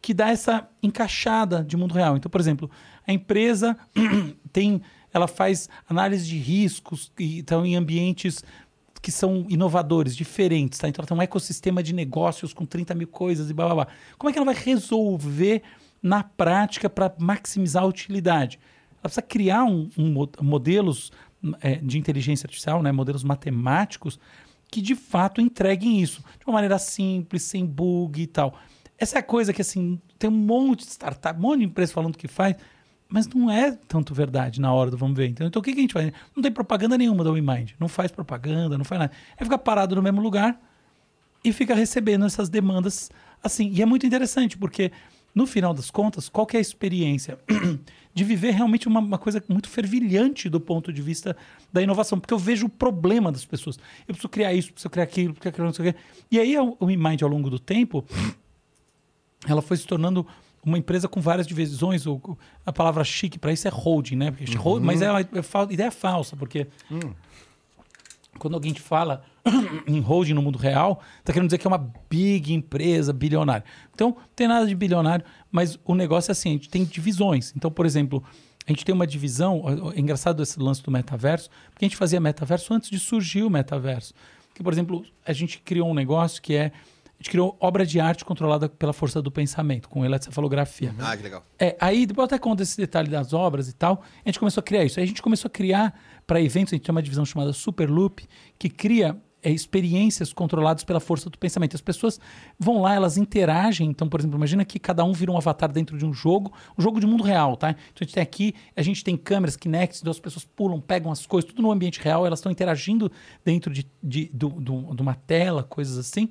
que dá essa encaixada de mundo real. Então, por exemplo, a empresa tem, ela faz análise de riscos e estão em ambientes que são inovadores, diferentes, tá? Então ela tem um ecossistema de negócios com 30 mil coisas e blá blá blá. Como é que ela vai resolver na prática para maximizar a utilidade? Ela precisa criar um, um mo- modelos é, de inteligência artificial, né? modelos matemáticos, que de fato entreguem isso de uma maneira simples, sem bug e tal. Essa é a coisa que, assim, tem um monte de startup, um monte de empresa falando que faz, mas não é tanto verdade na hora do vamos ver. Então, então o que, que a gente faz? Não tem propaganda nenhuma da WeMind. Não faz propaganda, não faz nada. É ficar parado no mesmo lugar e fica recebendo essas demandas assim. E é muito interessante, porque no final das contas, qual que é a experiência de viver realmente uma, uma coisa muito fervilhante do ponto de vista da inovação? Porque eu vejo o problema das pessoas. Eu preciso criar isso, preciso criar aquilo, preciso criar aquilo. E aí o WeMind, ao longo do tempo, ela foi se tornando uma empresa com várias divisões. A palavra chique para isso é holding, né? Porque hold- Mas é uma é fal- ideia falsa, porque quando alguém te fala em holding no mundo real, tá querendo dizer que é uma big empresa bilionária. Então, não tem nada de bilionário, mas o negócio é assim, a gente tem divisões. Então, por exemplo, a gente tem uma divisão, é engraçado esse lance do metaverso, porque a gente fazia metaverso antes de surgir o metaverso. Porque, por exemplo, a gente criou um negócio que é, a gente criou obra de arte controlada pela força do pensamento, com eletrocefalografia. Ah, que legal. É, aí depois eu até conto esse detalhe das obras e tal. A gente começou a criar isso. Aí a gente começou a criar para eventos, a gente tem uma divisão chamada Superloop, que cria é, experiências controladas pela força do pensamento. As pessoas vão lá, elas interagem. Então, por exemplo, imagina que cada um vira um avatar dentro de um jogo, um jogo de mundo real, tá? Então a gente tem aqui, a gente tem câmeras, Kinects, então as pessoas pulam, pegam as coisas, tudo no ambiente real, elas estão interagindo dentro de, de, do- do- de uma tela, coisas assim.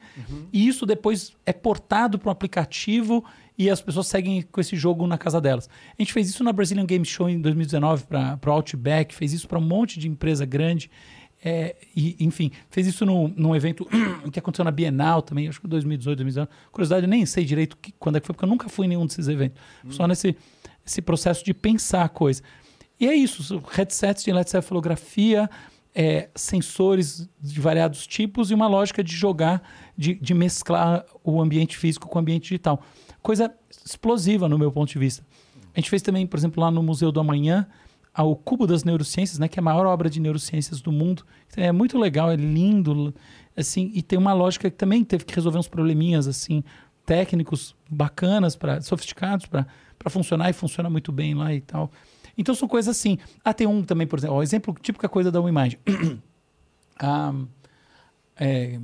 E isso depois é portado para um aplicativo e as pessoas seguem com esse jogo na casa delas. A gente fez isso na Brazilian Game Show em 2019 para o Outback, fez isso para um monte de empresa grande. É, e, enfim, fez isso num, num evento que aconteceu na Bienal também, acho que 2018, 2019. Curiosidade, eu nem sei direito que- quando é que foi, porque eu nunca fui em nenhum desses eventos. Só nesse esse processo de pensar a coisa. E é isso, headsets de eletrocefalografia, é, sensores de variados tipos e uma lógica de jogar, de, de mesclar o ambiente físico com o ambiente digital. Coisa explosiva no meu ponto de vista. A gente fez também, por exemplo, lá no Museu do Amanhã, a- o Cubo das Neurociências, né, que é a maior obra de neurociências do mundo. É muito legal, é lindo, assim, e tem uma lógica que também teve que resolver uns probleminhas assim técnicos bacanas, para sofisticados para funcionar e funciona muito bem lá e tal. Então são coisas assim. Ah, tem um também, por exemplo, ó, exemplo típica coisa da WeMind. ah, é,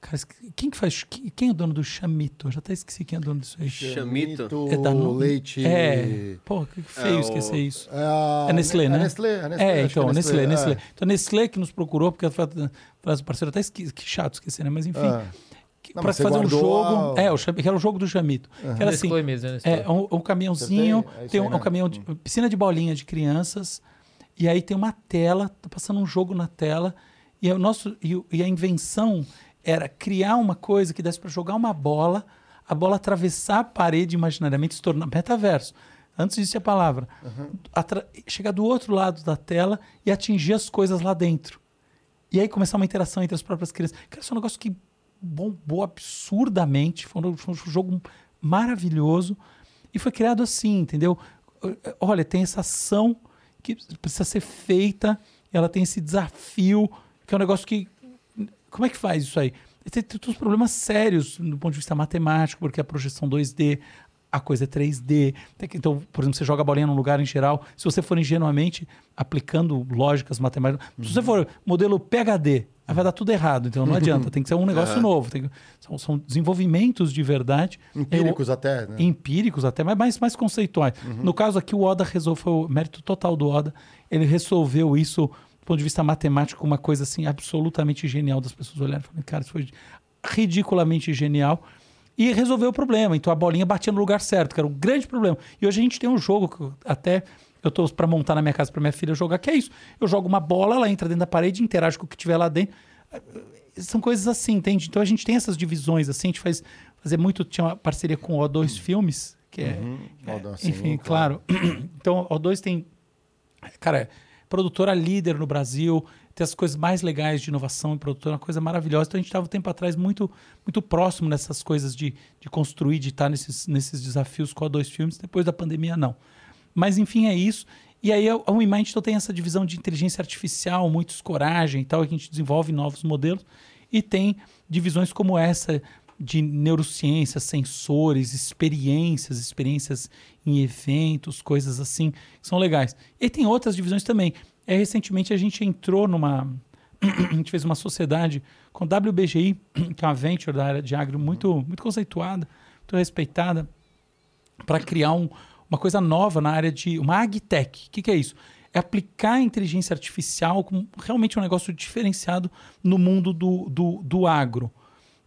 cara, quem que faz? Quem, é o dono do Chamito? Eu já até esqueci quem é o dono disso aí. Chamito. É da Nu- leite. É, pô, que feio É o- esquecer isso. É, a, É Nestlé, né? É Nestlé, é Nestlé. É, acho que então, Nestlé, Nestlé. é. Então, Nestlé que nos procurou, porque foi o parceiro até esque... que chato esquecer, né? Mas enfim, É. que- Não, pra fazer um jogo. a- É, o Cham- que era o jogo do Chamito. Que era assim. Nestlé mesmo, é Nestlé. É, um, um caminhãozinho, tem? É tem um, aí, um caminhão de piscina de bolinha de crianças, e aí tem uma tela, tá passando um jogo na tela, e, o nosso, e, o- e a invenção era criar uma coisa que desse para jogar uma bola, a bola atravessar a parede imaginariamente, se tornar metaverso. Antes disso a palavra. Atra- chegar do outro lado da tela e atingir as coisas lá dentro. E aí começar uma interação entre as próprias crianças. Cara, isso é um negócio que bombou absurdamente. Foi um, foi um jogo maravilhoso. E foi criado assim, entendeu? Olha, tem essa ação que precisa ser feita, ela tem esse desafio, que é um negócio que. Como é que faz isso aí? Tem, tem uns problemas sérios do ponto de vista matemático, porque a projeção 2D, a coisa é 3D. Tem que- então, por exemplo, você joga a bolinha num lugar em geral, se você for ingenuamente aplicando lógicas matemáticas, se você for modelo PHD, aí vai dar tudo errado, então não adianta, tem que ser um negócio novo. tem que- são, são desenvolvimentos de verdade. Empíricos até, né? Empíricos até, mas mais, mais conceituais. No caso aqui, o Oda resolveu, foi o mérito total do Oda, ele resolveu isso ponto de vista matemático, uma coisa assim absolutamente genial das pessoas olharem e falarem, cara, isso foi ridiculamente genial. E resolveu o problema. Então a bolinha batia no lugar certo, que era um grande problema. E hoje a gente tem um jogo que eu até eu tô para montar na minha casa para minha filha jogar, que é isso. Eu jogo uma bola, ela entra dentro da parede, interage com o que tiver lá dentro. São coisas assim, entende? Então a gente tem essas divisões assim, a gente faz fazer muito, tinha uma parceria com o O2 Filmes, que é, Uhum. é, O2, sim, enfim, claro. então o O2 tem cara, é produtora líder no Brasil, tem as coisas mais legais de inovação e produtora, uma coisa maravilhosa. Então a gente estava um tempo atrás muito, muito próximo nessas coisas de, de construir, de estar nesses, nesses desafios com a dois filmes. Depois da pandemia, não. Mas enfim, é isso. E aí a WeMind então, tem essa divisão de inteligência artificial, muitos coragem e tal, que a gente desenvolve novos modelos. E tem divisões como essa de neurociência, sensores, experiências, experiências em eventos, coisas assim, que são legais. E tem outras divisões também. É, recentemente a gente entrou numa. a gente fez uma sociedade com WBGI, que é uma venture da área de agro muito, muito conceituada, muito respeitada, para criar um- uma coisa nova na área de. uma agtech. O que, que é isso? É aplicar a inteligência artificial como realmente um negócio diferenciado no mundo do, do, do agro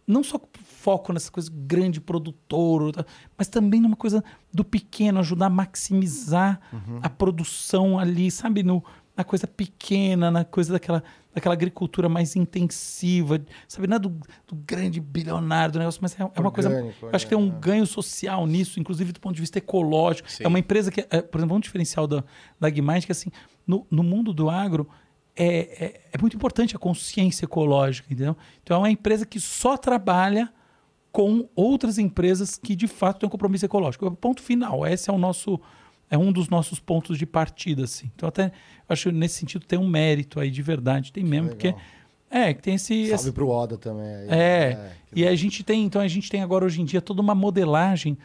não só foco nessa coisa grande produtor, tá? mas também numa coisa do pequeno, ajudar a maximizar a produção ali, sabe, no, na coisa pequena, na coisa daquela, daquela agricultura mais intensiva, sabe, não é do, do grande bilionário do negócio, mas é, é uma coisa. Eu acho que tem um é. ganho social nisso, inclusive do ponto de vista ecológico. Sim. É uma empresa que, é, por exemplo, um diferencial da, da Guimarães, que assim, no, no mundo do agro, é, é, é muito importante a consciência ecológica, entendeu? Então é uma empresa que só trabalha com outras empresas que de fato têm um compromisso ecológico. É o ponto final. Esse é o nosso é um dos nossos pontos de partida, assim. Então até acho nesse sentido tem um mérito aí de verdade, tem mesmo, porque é que tem esse, esse Salve pro Oda também. aí. é, que e a gente tem, então a gente tem agora hoje em dia toda uma modelagem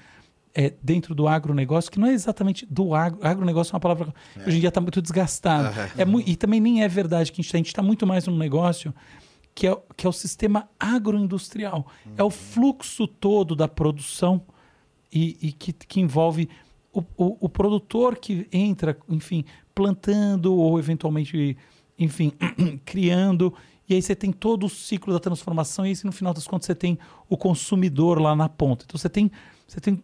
é, dentro do agronegócio, que não é exatamente do agro. Agronegócio é uma palavra que hoje em dia está muito desgastada. É mui- e também nem é verdade que a gente está muito mais num negócio que é, que é o sistema agroindustrial. É o fluxo todo da produção e, e que, que envolve o, o, o produtor que entra, enfim, plantando ou eventualmente, enfim, criando. E aí você tem todo o ciclo da transformação e aí no final das contas você tem o consumidor lá na ponta. Então você tem, você tem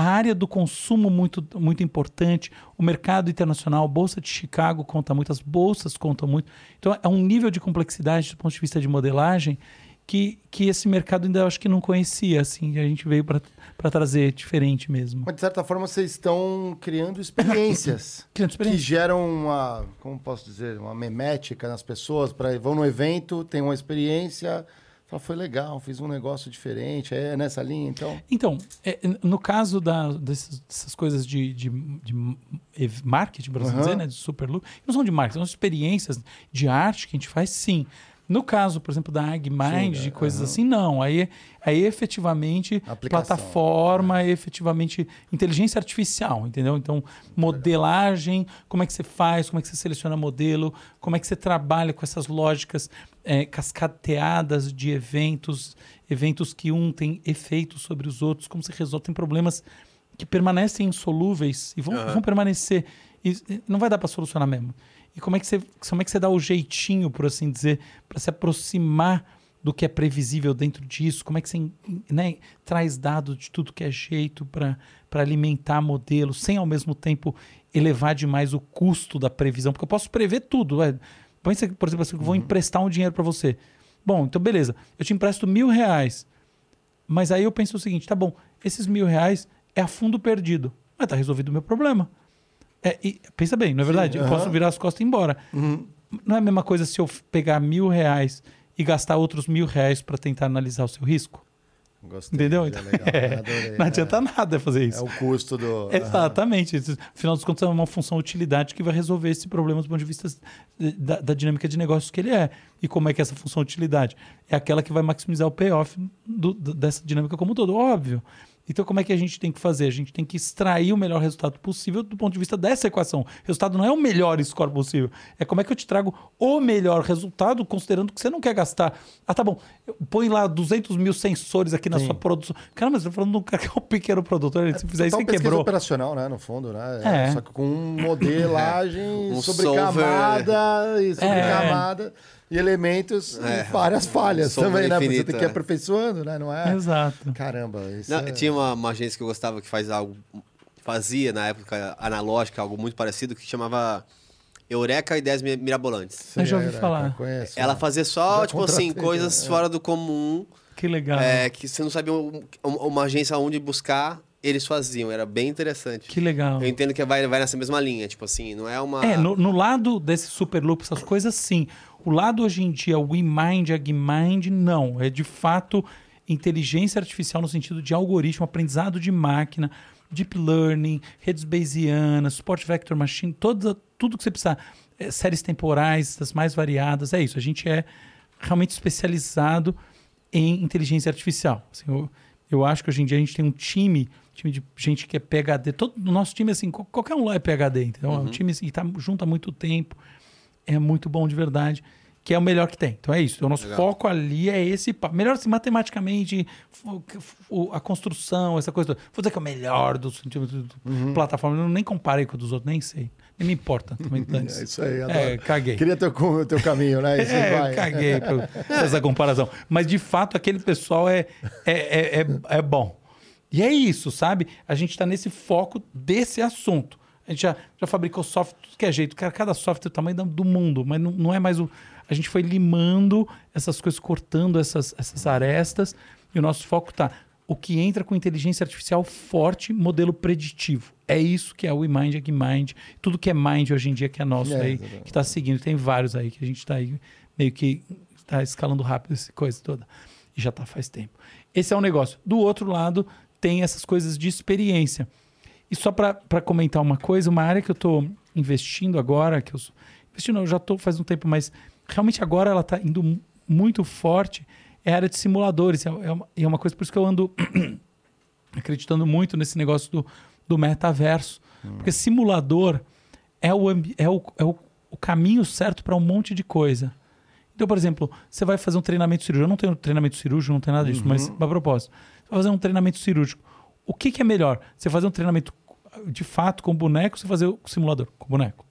a área do consumo muito, muito importante, o mercado internacional, a Bolsa de Chicago conta muito, as bolsas contam muito. Então é um nível de complexidade do ponto de vista de modelagem que, que esse mercado ainda acho que não conhecia, assim, a gente veio para trazer diferente mesmo. Mas de certa forma vocês estão criando experiências. Criando Que geram uma, como posso dizer, uma memética nas pessoas, para vão no evento, tem uma experiência, fala, foi legal, fiz um negócio diferente, é nessa linha, então. Então, é, no caso da, desses- dessas coisas de, de, de marketing, por assim Aham. dizer, né, de super lucro, não são de marketing, são experiências de arte que a gente faz, sim. No caso, por exemplo, da AgMind, Sim, de é, coisas aham. assim, não. Aí, aí efetivamente Aplicação, plataforma, efetivamente inteligência artificial, entendeu? Então, modelagem, como é que você faz, como é que você seleciona modelo, como é que você trabalha com essas lógicas é, cascateadas de eventos, eventos que um tem efeito sobre os outros, como você resolve, tem problemas que permanecem insolúveis e vão, vão permanecer. E não vai dar para solucionar mesmo. E como é que você, como é que você dá o jeitinho, por assim dizer, para se aproximar do que é previsível dentro disso? Como é que você né, traz dados de tudo que é jeito para alimentar modelos, sem ao mesmo tempo elevar demais o custo da previsão? Porque eu posso prever tudo. É. Põe, você, por exemplo, assim, eu vou emprestar um dinheiro para você. Bom, então beleza, eu te empresto mil reais. Mas aí eu penso o seguinte, tá bom, esses mil reais é a fundo perdido. Mas tá resolvido o meu problema. É, e pensa bem, não é verdade? Eu aham. posso virar as costas e ir embora. Uhum. Não é a mesma coisa se eu pegar mil reais e gastar outros mil reais para tentar analisar o seu risco? Gostei. Entendeu? é Então, é, adorei, não é. adianta nada fazer É isso. o custo do. Exatamente. Isso, Afinal dos contos, é uma função utilidade que vai resolver esse problema do ponto de vista da, da dinâmica de negócios que ele é. E como é que é essa função utilidade? É aquela que vai maximizar o payoff do- do- dessa dinâmica como um todo. Óbvio. Então, como é que a gente tem que fazer? A gente tem que extrair o melhor resultado possível do ponto de vista dessa equação. O resultado não é o melhor score possível. É como é que eu te trago o melhor resultado, considerando que você não quer gastar. Ah, tá bom. Põe lá 200 mil sensores aqui na Sim. sua produção. Cara, mas você tá falando de um cara que é um pequeno produtor. Se fizer isso, Total você pesquisa quebrou. operacional, né? No fundo, né? É. Só que com modelagem Um sobre solver. camada e sobre É. camada e elementos É. e várias falhas também, né? Porque Você infinito, tem que ir é. aperfeiçoando, né? Não é? Exato. Caramba, isso Não, é... Tinha uma, uma agência que eu gostava que faz algo. Fazia na época analógica, algo muito parecido, que chamava Eureka Ideias Mi- Mirabolantes. Sim, Eu já ouvi era, falar. conheço, Ela né? fazia só, tipo assim, coisas é. fora do comum, Que legal. é, que você não sabia um- um- uma agência onde buscar, eles faziam. Era bem interessante. Que legal. Eu entendo que vai, vai nessa mesma linha, tipo assim, não é uma. É, no, no lado desse super loop, essas coisas, sim. O lado hoje em dia, o WeMind, AgMind, não. É de fato inteligência artificial no sentido de algoritmo, aprendizado de máquina, deep learning, redes bayesianas, support vector machine, toda, tudo que você precisar. É, séries temporais, das mais variadas, é isso. A gente é realmente especializado em inteligência artificial. Assim, eu, eu acho que hoje em dia a gente tem um time, time de gente que é PhD. Todo o nosso time, assim, qual- qualquer um lá é PhD, entendeu? É um time assim, que está junto há muito tempo, é muito bom de verdade, que é o melhor que tem. Então é isso. Então, o nosso Legal. foco ali é esse. Melhor assim, matematicamente, a construção, essa coisa toda. Vou dizer que é o melhor do sentido do, do plataforma. Eu nem comparei com o dos outros, nem sei. Nem me importa. Também É isso aí, adoro. É, caguei. Queria teu, o teu caminho, né? Isso É, vai. caguei por essa comparação. Mas, de fato, aquele pessoal é, é, é, é, é bom. E é isso, sabe? A gente está nesse foco desse assunto. A gente já, já fabricou software, tudo que é jeito. Cara, cada software é o tamanho do mundo, mas não, não é mais o. A gente foi limando essas coisas, cortando essas, essas arestas, e o nosso foco tá o que entra com inteligência artificial forte, modelo preditivo. É isso que é o eMind, AgMind, tudo que é Mind hoje em dia que é nosso É, aí, que está seguindo. Tem vários aí que a gente está aí meio que está escalando rápido essa coisa toda. E já está faz tempo. Esse é um negócio. Do outro lado, tem essas coisas de experiência. E só para comentar uma coisa, uma área que eu estou investindo agora, que eu investindo, eu já estou faz um tempo, mas realmente agora ela está indo mu- muito forte, é a área de simuladores. É, é uma, e é uma coisa, por isso que eu ando acreditando muito nesse negócio do, do metaverso. Porque simulador é o, é o, é o, o caminho certo para um monte de coisa. Então, por exemplo, você vai fazer um treinamento cirúrgico. Eu não tenho treinamento cirúrgico, não tenho nada disso, mas a propósito. Você vai fazer um treinamento cirúrgico. O que, que é melhor? Você fazer um treinamento de fato com boneco você fazer o simulador com boneco?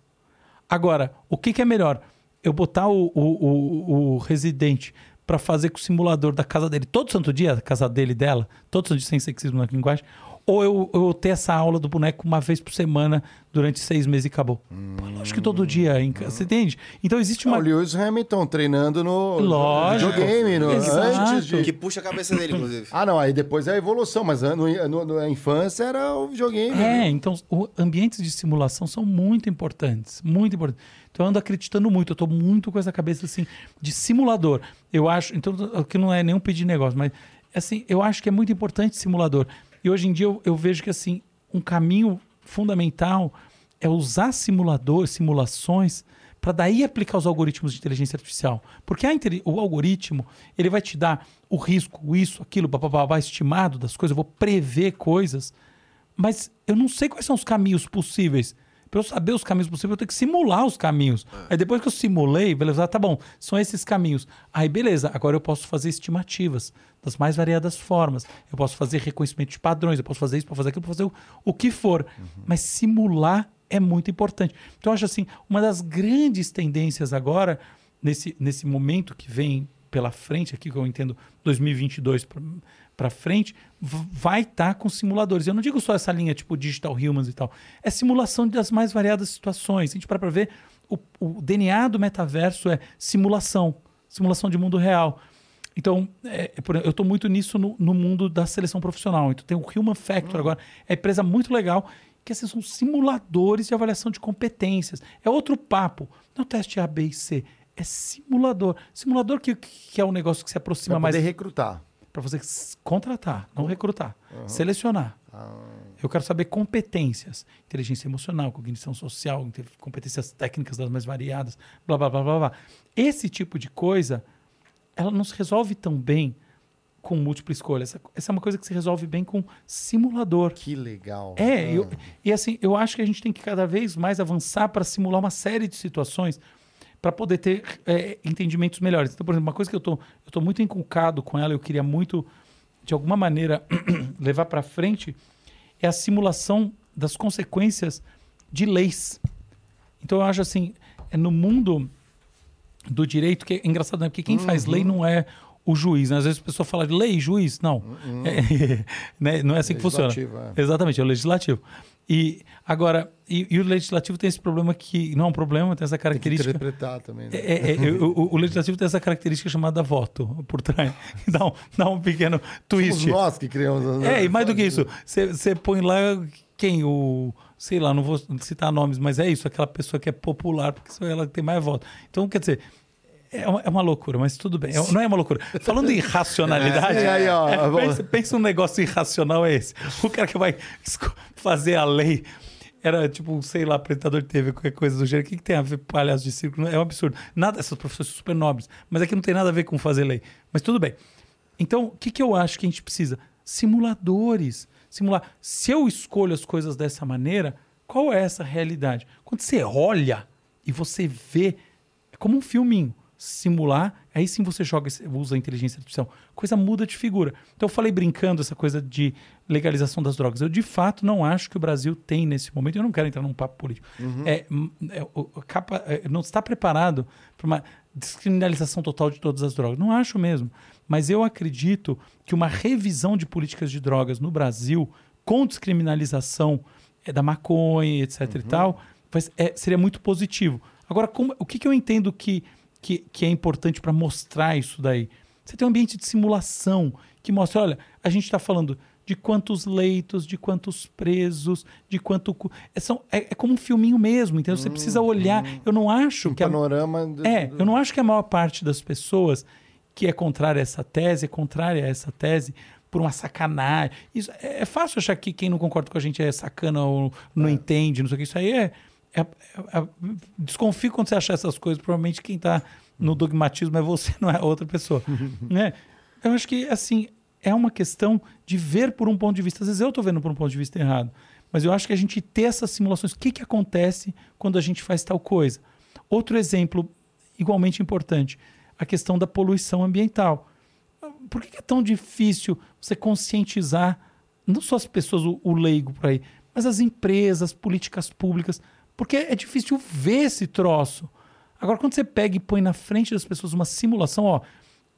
Agora, o que, que é melhor? Eu botar o, o, o, o residente para fazer com o simulador da casa dele todo santo dia, da casa dele dela, todo santo dia sem sexismo na linguagem, ou eu, eu ter essa aula do boneco uma vez por semana durante seis meses e acabou. Pô, lógico que todo dia, em casa, você entende? Então existe Ah, uma. O Lewis Hamilton treinando no Lógico. videogame, no, Exato. antes de... Que puxa a cabeça dele, inclusive. Ah, não, aí depois é a evolução, mas no, no- na infância era o videogame. É, então o, ambientes de simulação são muito importantes, muito importantes. Então eu ando acreditando muito, eu estou muito com essa cabeça assim de simulador. Eu acho, então que não é nenhum pedir negócio, mas assim, eu acho que é muito importante simulador. E hoje em dia eu, eu vejo que assim, um caminho fundamental é usar simulador, simulações para daí aplicar os algoritmos de inteligência artificial. Porque o algoritmo, ele vai te dar o risco, isso, aquilo, babá, estimado das coisas, eu vou prever coisas mas eu não sei quais são os caminhos possíveis. Para eu saber os caminhos possíveis, eu tenho que simular os caminhos. Aí depois que eu simulei, beleza, ah, tá bom, são esses caminhos. Aí beleza, agora eu posso fazer estimativas das mais variadas formas. Eu posso fazer reconhecimento de padrões, eu posso fazer isso, posso fazer aquilo, posso fazer o, o que for. Mas simular é muito importante. Então eu acho assim, uma das grandes tendências agora, nesse, nesse momento que vem pela frente, aqui que eu entendo 2022 para frente, vai estar com simuladores. Eu não digo só essa linha tipo digital humans e tal. É simulação das mais variadas situações. A gente para para ver, o, o DNA do metaverso é simulação, simulação de mundo real. Então, é, é eu estou muito nisso no, no mundo da seleção profissional. Então, tem o Human Factor agora, é empresa muito legal, que esses são simuladores de avaliação de competências. É outro papo. Não é teste A, B e C. É simulador. Simulador que, que é um negócio que se aproxima Pra mais poder recrutar. Para você contratar, não recrutar, selecionar. Eu quero saber competências, inteligência emocional, cognição social, competências técnicas das mais variadas, blá blá blá blá blá. Esse tipo de coisa, ela não se resolve tão bem com múltipla escolha. Essa, essa é uma coisa que se resolve bem com simulador. Que legal. É, Ah. eu- e assim, eu acho que a gente tem que cada vez mais avançar para simular uma série de situações para poder ter é, entendimentos melhores. Então, por exemplo, uma coisa que eu tô, eu tô muito inculcado com ela, eu queria muito, de alguma maneira, levar para frente, é a simulação das consequências de leis. Então, eu acho assim, é no mundo do direito, que é engraçado, né? Porque quem faz lei não é o juiz. Né? Às vezes a pessoa fala de lei, juiz. Não. É, né? Não é assim que funciona. Legislativo, é. Exatamente, é o legislativo. E agora, e, e o legislativo tem esse problema que não é um problema, tem essa Tem que característica. interpretar também. Né? É, é, é, o, o legislativo tem essa característica chamada voto por trás. Dá um, dá um pequeno Somos twist. nós que criamos. É, e mais do que isso, você põe lá quem? O. Sei lá, não vou citar nomes, mas é isso, aquela pessoa que é popular, porque ela tem mais voto. Então, quer dizer, é uma, é uma loucura, mas tudo bem. É- não é uma loucura. Falando em racionalidade, É, aí, ó, é, pensa, pensa um negócio irracional é esse. O cara que vai fazer a lei. Era tipo, sei lá, apresentador de TV, qualquer coisa do gênero. O que, que tem a ver com palhaço de circo? É um absurdo. Nada, essas profissões são super nobres. Mas aqui não tem nada a ver com fazer lei. Mas tudo bem. Então, o que, que eu acho que a gente precisa? Simuladores. Simular. Se eu escolho as coisas dessa maneira, qual é essa realidade? Quando você olha e você vê, é como um filminho. Simular, aí sim você joga, usa a inteligência artificial. Coisa muda de figura. Então eu falei brincando essa coisa de legalização das drogas. Eu de fato não acho que o Brasil tem nesse momento. Eu não quero entrar num papo político. É, hum, é, o- capa- é, não está preparado para uma descriminalização total de todas as drogas. Não acho mesmo. Mas eu acredito que uma revisão de políticas de drogas no Brasil, com descriminalização é, da maconha, etc. e tal, vai- é, seria muito positivo. Agora, como- o que, que eu entendo que, que, que é importante para mostrar isso daí? Você tem um ambiente de simulação que mostra, olha, a gente está falando de quantos leitos, de quantos presos, de quanto. É, são, é, é como um filminho mesmo, entendeu? Você precisa olhar. Eu não acho Um que. a- panorama. do- é, do- eu não acho que a maior parte das pessoas que é contrária a essa tese, é contrária a essa tese por uma sacanagem. Isso, é, é fácil achar que quem não concorda com a gente é sacana ou não entende, não sei o que. Isso aí é. É- é- é- desconfio quando você achar essas coisas. Provavelmente quem está no dogmatismo é você, não é outra pessoa. né? Eu acho que, assim, é uma questão de ver por um ponto de vista. Às vezes eu estou vendo por um ponto de vista errado. Mas eu acho que a gente ter essas simulações. O que, que acontece quando a gente faz tal coisa? Outro exemplo igualmente importante, a questão da poluição ambiental. Por que é tão difícil você conscientizar não só as pessoas, o, o leigo por aí, mas as empresas, as políticas públicas? Porque é difícil ver esse troço. Agora, quando você pega e põe na frente das pessoas uma simulação, ó,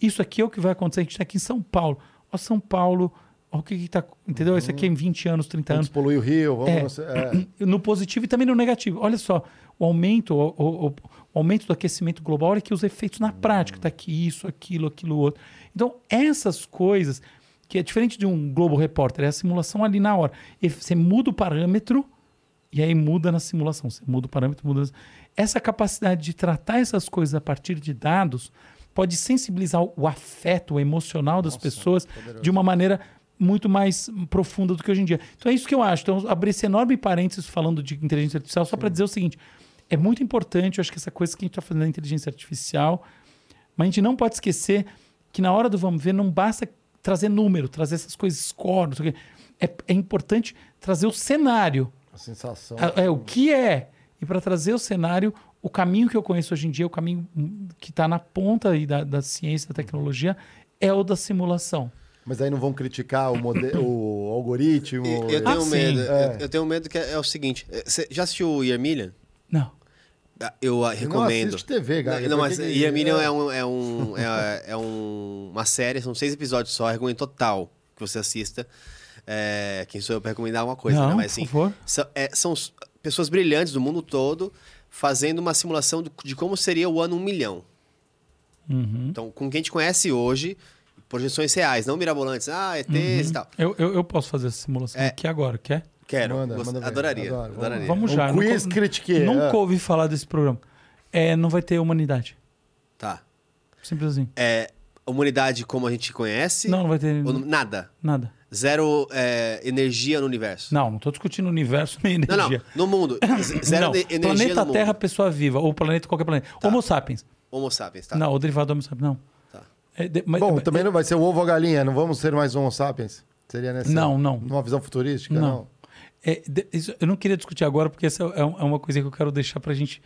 isso aqui é o que vai acontecer, a gente está aqui em São Paulo. Ó, São Paulo, ó, o que que tá, entendeu? Isso aqui é em 20 anos, 30 anos Vamos poluir o rio, vamos. É. é. no positivo e também no negativo. Olha só, o aumento, o, o- o- aumento do aquecimento global, olha aqui os efeitos na prática, tá aqui isso, aquilo, aquilo outro. Então, essas coisas, que é diferente de um Globo Repórter, é a simulação ali na hora. Você muda o parâmetro e aí muda na simulação. Você muda o parâmetro, muda. Essa capacidade de tratar essas coisas a partir de dados pode sensibilizar o afeto, o emocional das pessoas de uma maneira muito mais profunda do que hoje em dia. Então é isso que eu acho. Então, abrir esse enorme parênteses falando de inteligência artificial só para dizer o seguinte: é muito importante, eu acho que essa coisa que a gente está fazendo da inteligência artificial, mas a gente não pode esquecer que na hora do vamos ver não basta trazer número, trazer essas coisas score. É, é importante trazer o cenário. Sensação. É, é o que é. E para trazer o cenário, o caminho que eu conheço hoje em dia, o caminho que está na ponta aí da, da ciência, da tecnologia, é o da simulação. Mas aí não vão criticar o, mode... o algoritmo. E- Eu Ah, tenho sim. medo. É. Eu, eu tenho medo que é, é o seguinte. Você já assistiu o Yermilian? Não. Ah, Eu ah, recomendo. assiste TV, Gaga, Não, mas que Yermilian é. é, um, é, um, é, é um- uma série, são seis episódios só, recomendo total que você assista. É, quem sou eu para recomendar uma coisa, Não, né? Mas por assim, favor. são, é, são pessoas brilhantes do mundo todo fazendo uma simulação do- de como seria o ano um milhão. Uhum. Então, com quem a gente conhece hoje, projeções reais, não mirabolantes, ah, ETs e tal. Eu, eu, eu posso fazer essa simulação É. aqui agora, quer? Quero, Manda, gost- manda adoraria, adoro. adoraria. Vamos Um já. quiz nunca, critique, Nunca é. ouvi falar desse programa. É, não vai ter humanidade. Tá. Simples assim. É, humanidade como a gente conhece? Não, não vai ter Ou nada. nada. Zero é, energia no universo. Não, não estou discutindo o universo nem Não, não. energia. No mundo. Zero não, energia planeta no Terra, mundo. pessoa viva. Ou planeta, qualquer planeta. Homo sapiens. Homo sapiens, tá? Não, o derivado do Homo sapiens. Não. Tá. É, de- mas- Bom, mas- também não vai ser o ovo ou a galinha, não vamos ser mais homo sapiens? Seria nessa... Não, não. Numa visão futurística? Não. Não. É, de- isso eu não queria discutir agora, porque essa é, é uma coisa que eu quero deixar pra gente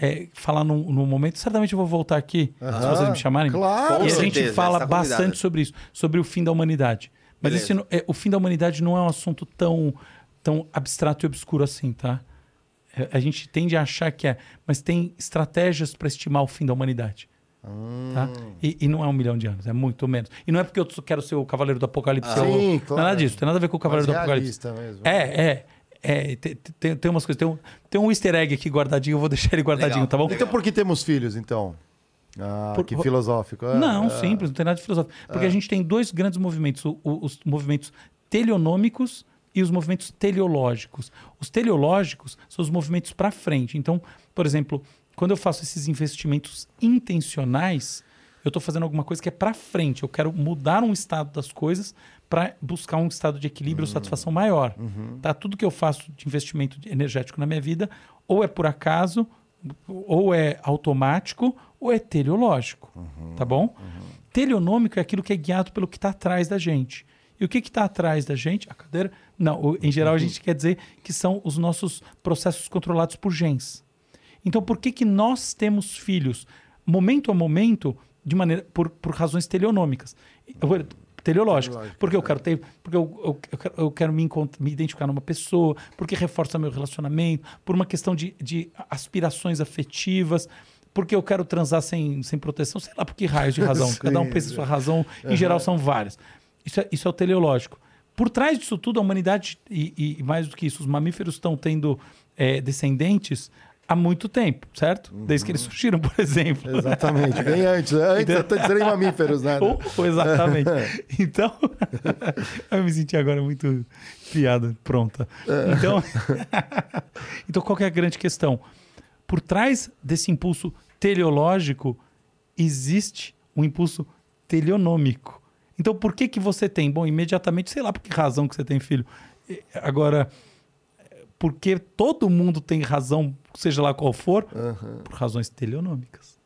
é, falar num, num momento. Certamente eu vou voltar aqui, se vocês me chamarem. claro. E a gente certeza, fala convidado. bastante sobre isso, sobre o fim da humanidade. Mas esse é, o fim da humanidade não é um assunto tão, tão abstrato e obscuro assim, tá? É, A gente tende a achar que é, mas tem estratégias para estimar o fim da humanidade. Tá? E, e não é um milhão de anos, é muito menos. E não é porque eu quero ser o Cavaleiro do Apocalipse. Ah, ou- sim, claro. Nada disso, tem nada a ver com o Cavaleiro do Apocalipse. mesmo. É, é. é tem, tem, tem umas coisas. Tem um, tem um easter egg aqui guardadinho, eu vou deixar ele guardadinho, Legal, tá bom? Então por que temos filhos, então? Ah, Por- que filosófico. Ah, Não, ah. simples, não tem nada de filosófico. Porque a gente tem dois grandes movimentos: o- o- os movimentos teleonômicos e os movimentos teleológicos. Os teleológicos são os movimentos para frente. Então, por exemplo, quando eu faço esses investimentos intencionais, eu estou fazendo alguma coisa que é para frente. Eu quero mudar um estado das coisas para buscar um estado de equilíbrio ou satisfação maior. Tá? Tudo que eu faço de investimento energético na minha vida, ou é por acaso, ou é automático, ou é teleológico. Tá bom? Teleonômico é aquilo que é guiado pelo que está atrás da gente. E o que está atrás da gente? A cadeira? Não, em geral a gente quer dizer que são os nossos processos controlados por genes. Então, por que, que nós temos filhos, momento a momento, de maneira por, por razões teleonômicas? Teleológicas. Porque eu quero ter, porque eu, eu, eu quero, eu quero me, me identificar numa pessoa, porque reforça meu relacionamento, por uma questão de, de aspirações afetivas, porque eu quero transar sem, sem proteção, sei lá por que raios de razão. Cada um pensa a sua razão, em geral são várias. Isso é, isso é o teleológico. Por trás disso tudo, a humanidade, e, e- e mais do que isso, os mamíferos estão tendo é, descendentes há muito tempo, certo? Desde que eles surgiram, por exemplo. Exatamente, bem antes. Antes até de serem mamíferos, né? Ou- ou exatamente. Então, eu me senti agora muito piada pronta. Então, então, qual que é a grande questão? Por trás desse impulso teleológico existe um impulso teleonômico. Então, por que que você tem? Bom, imediatamente, sei lá por que razão que você tem filho. Agora, porque todo mundo tem razão, seja lá qual for, por razões teleonômicas.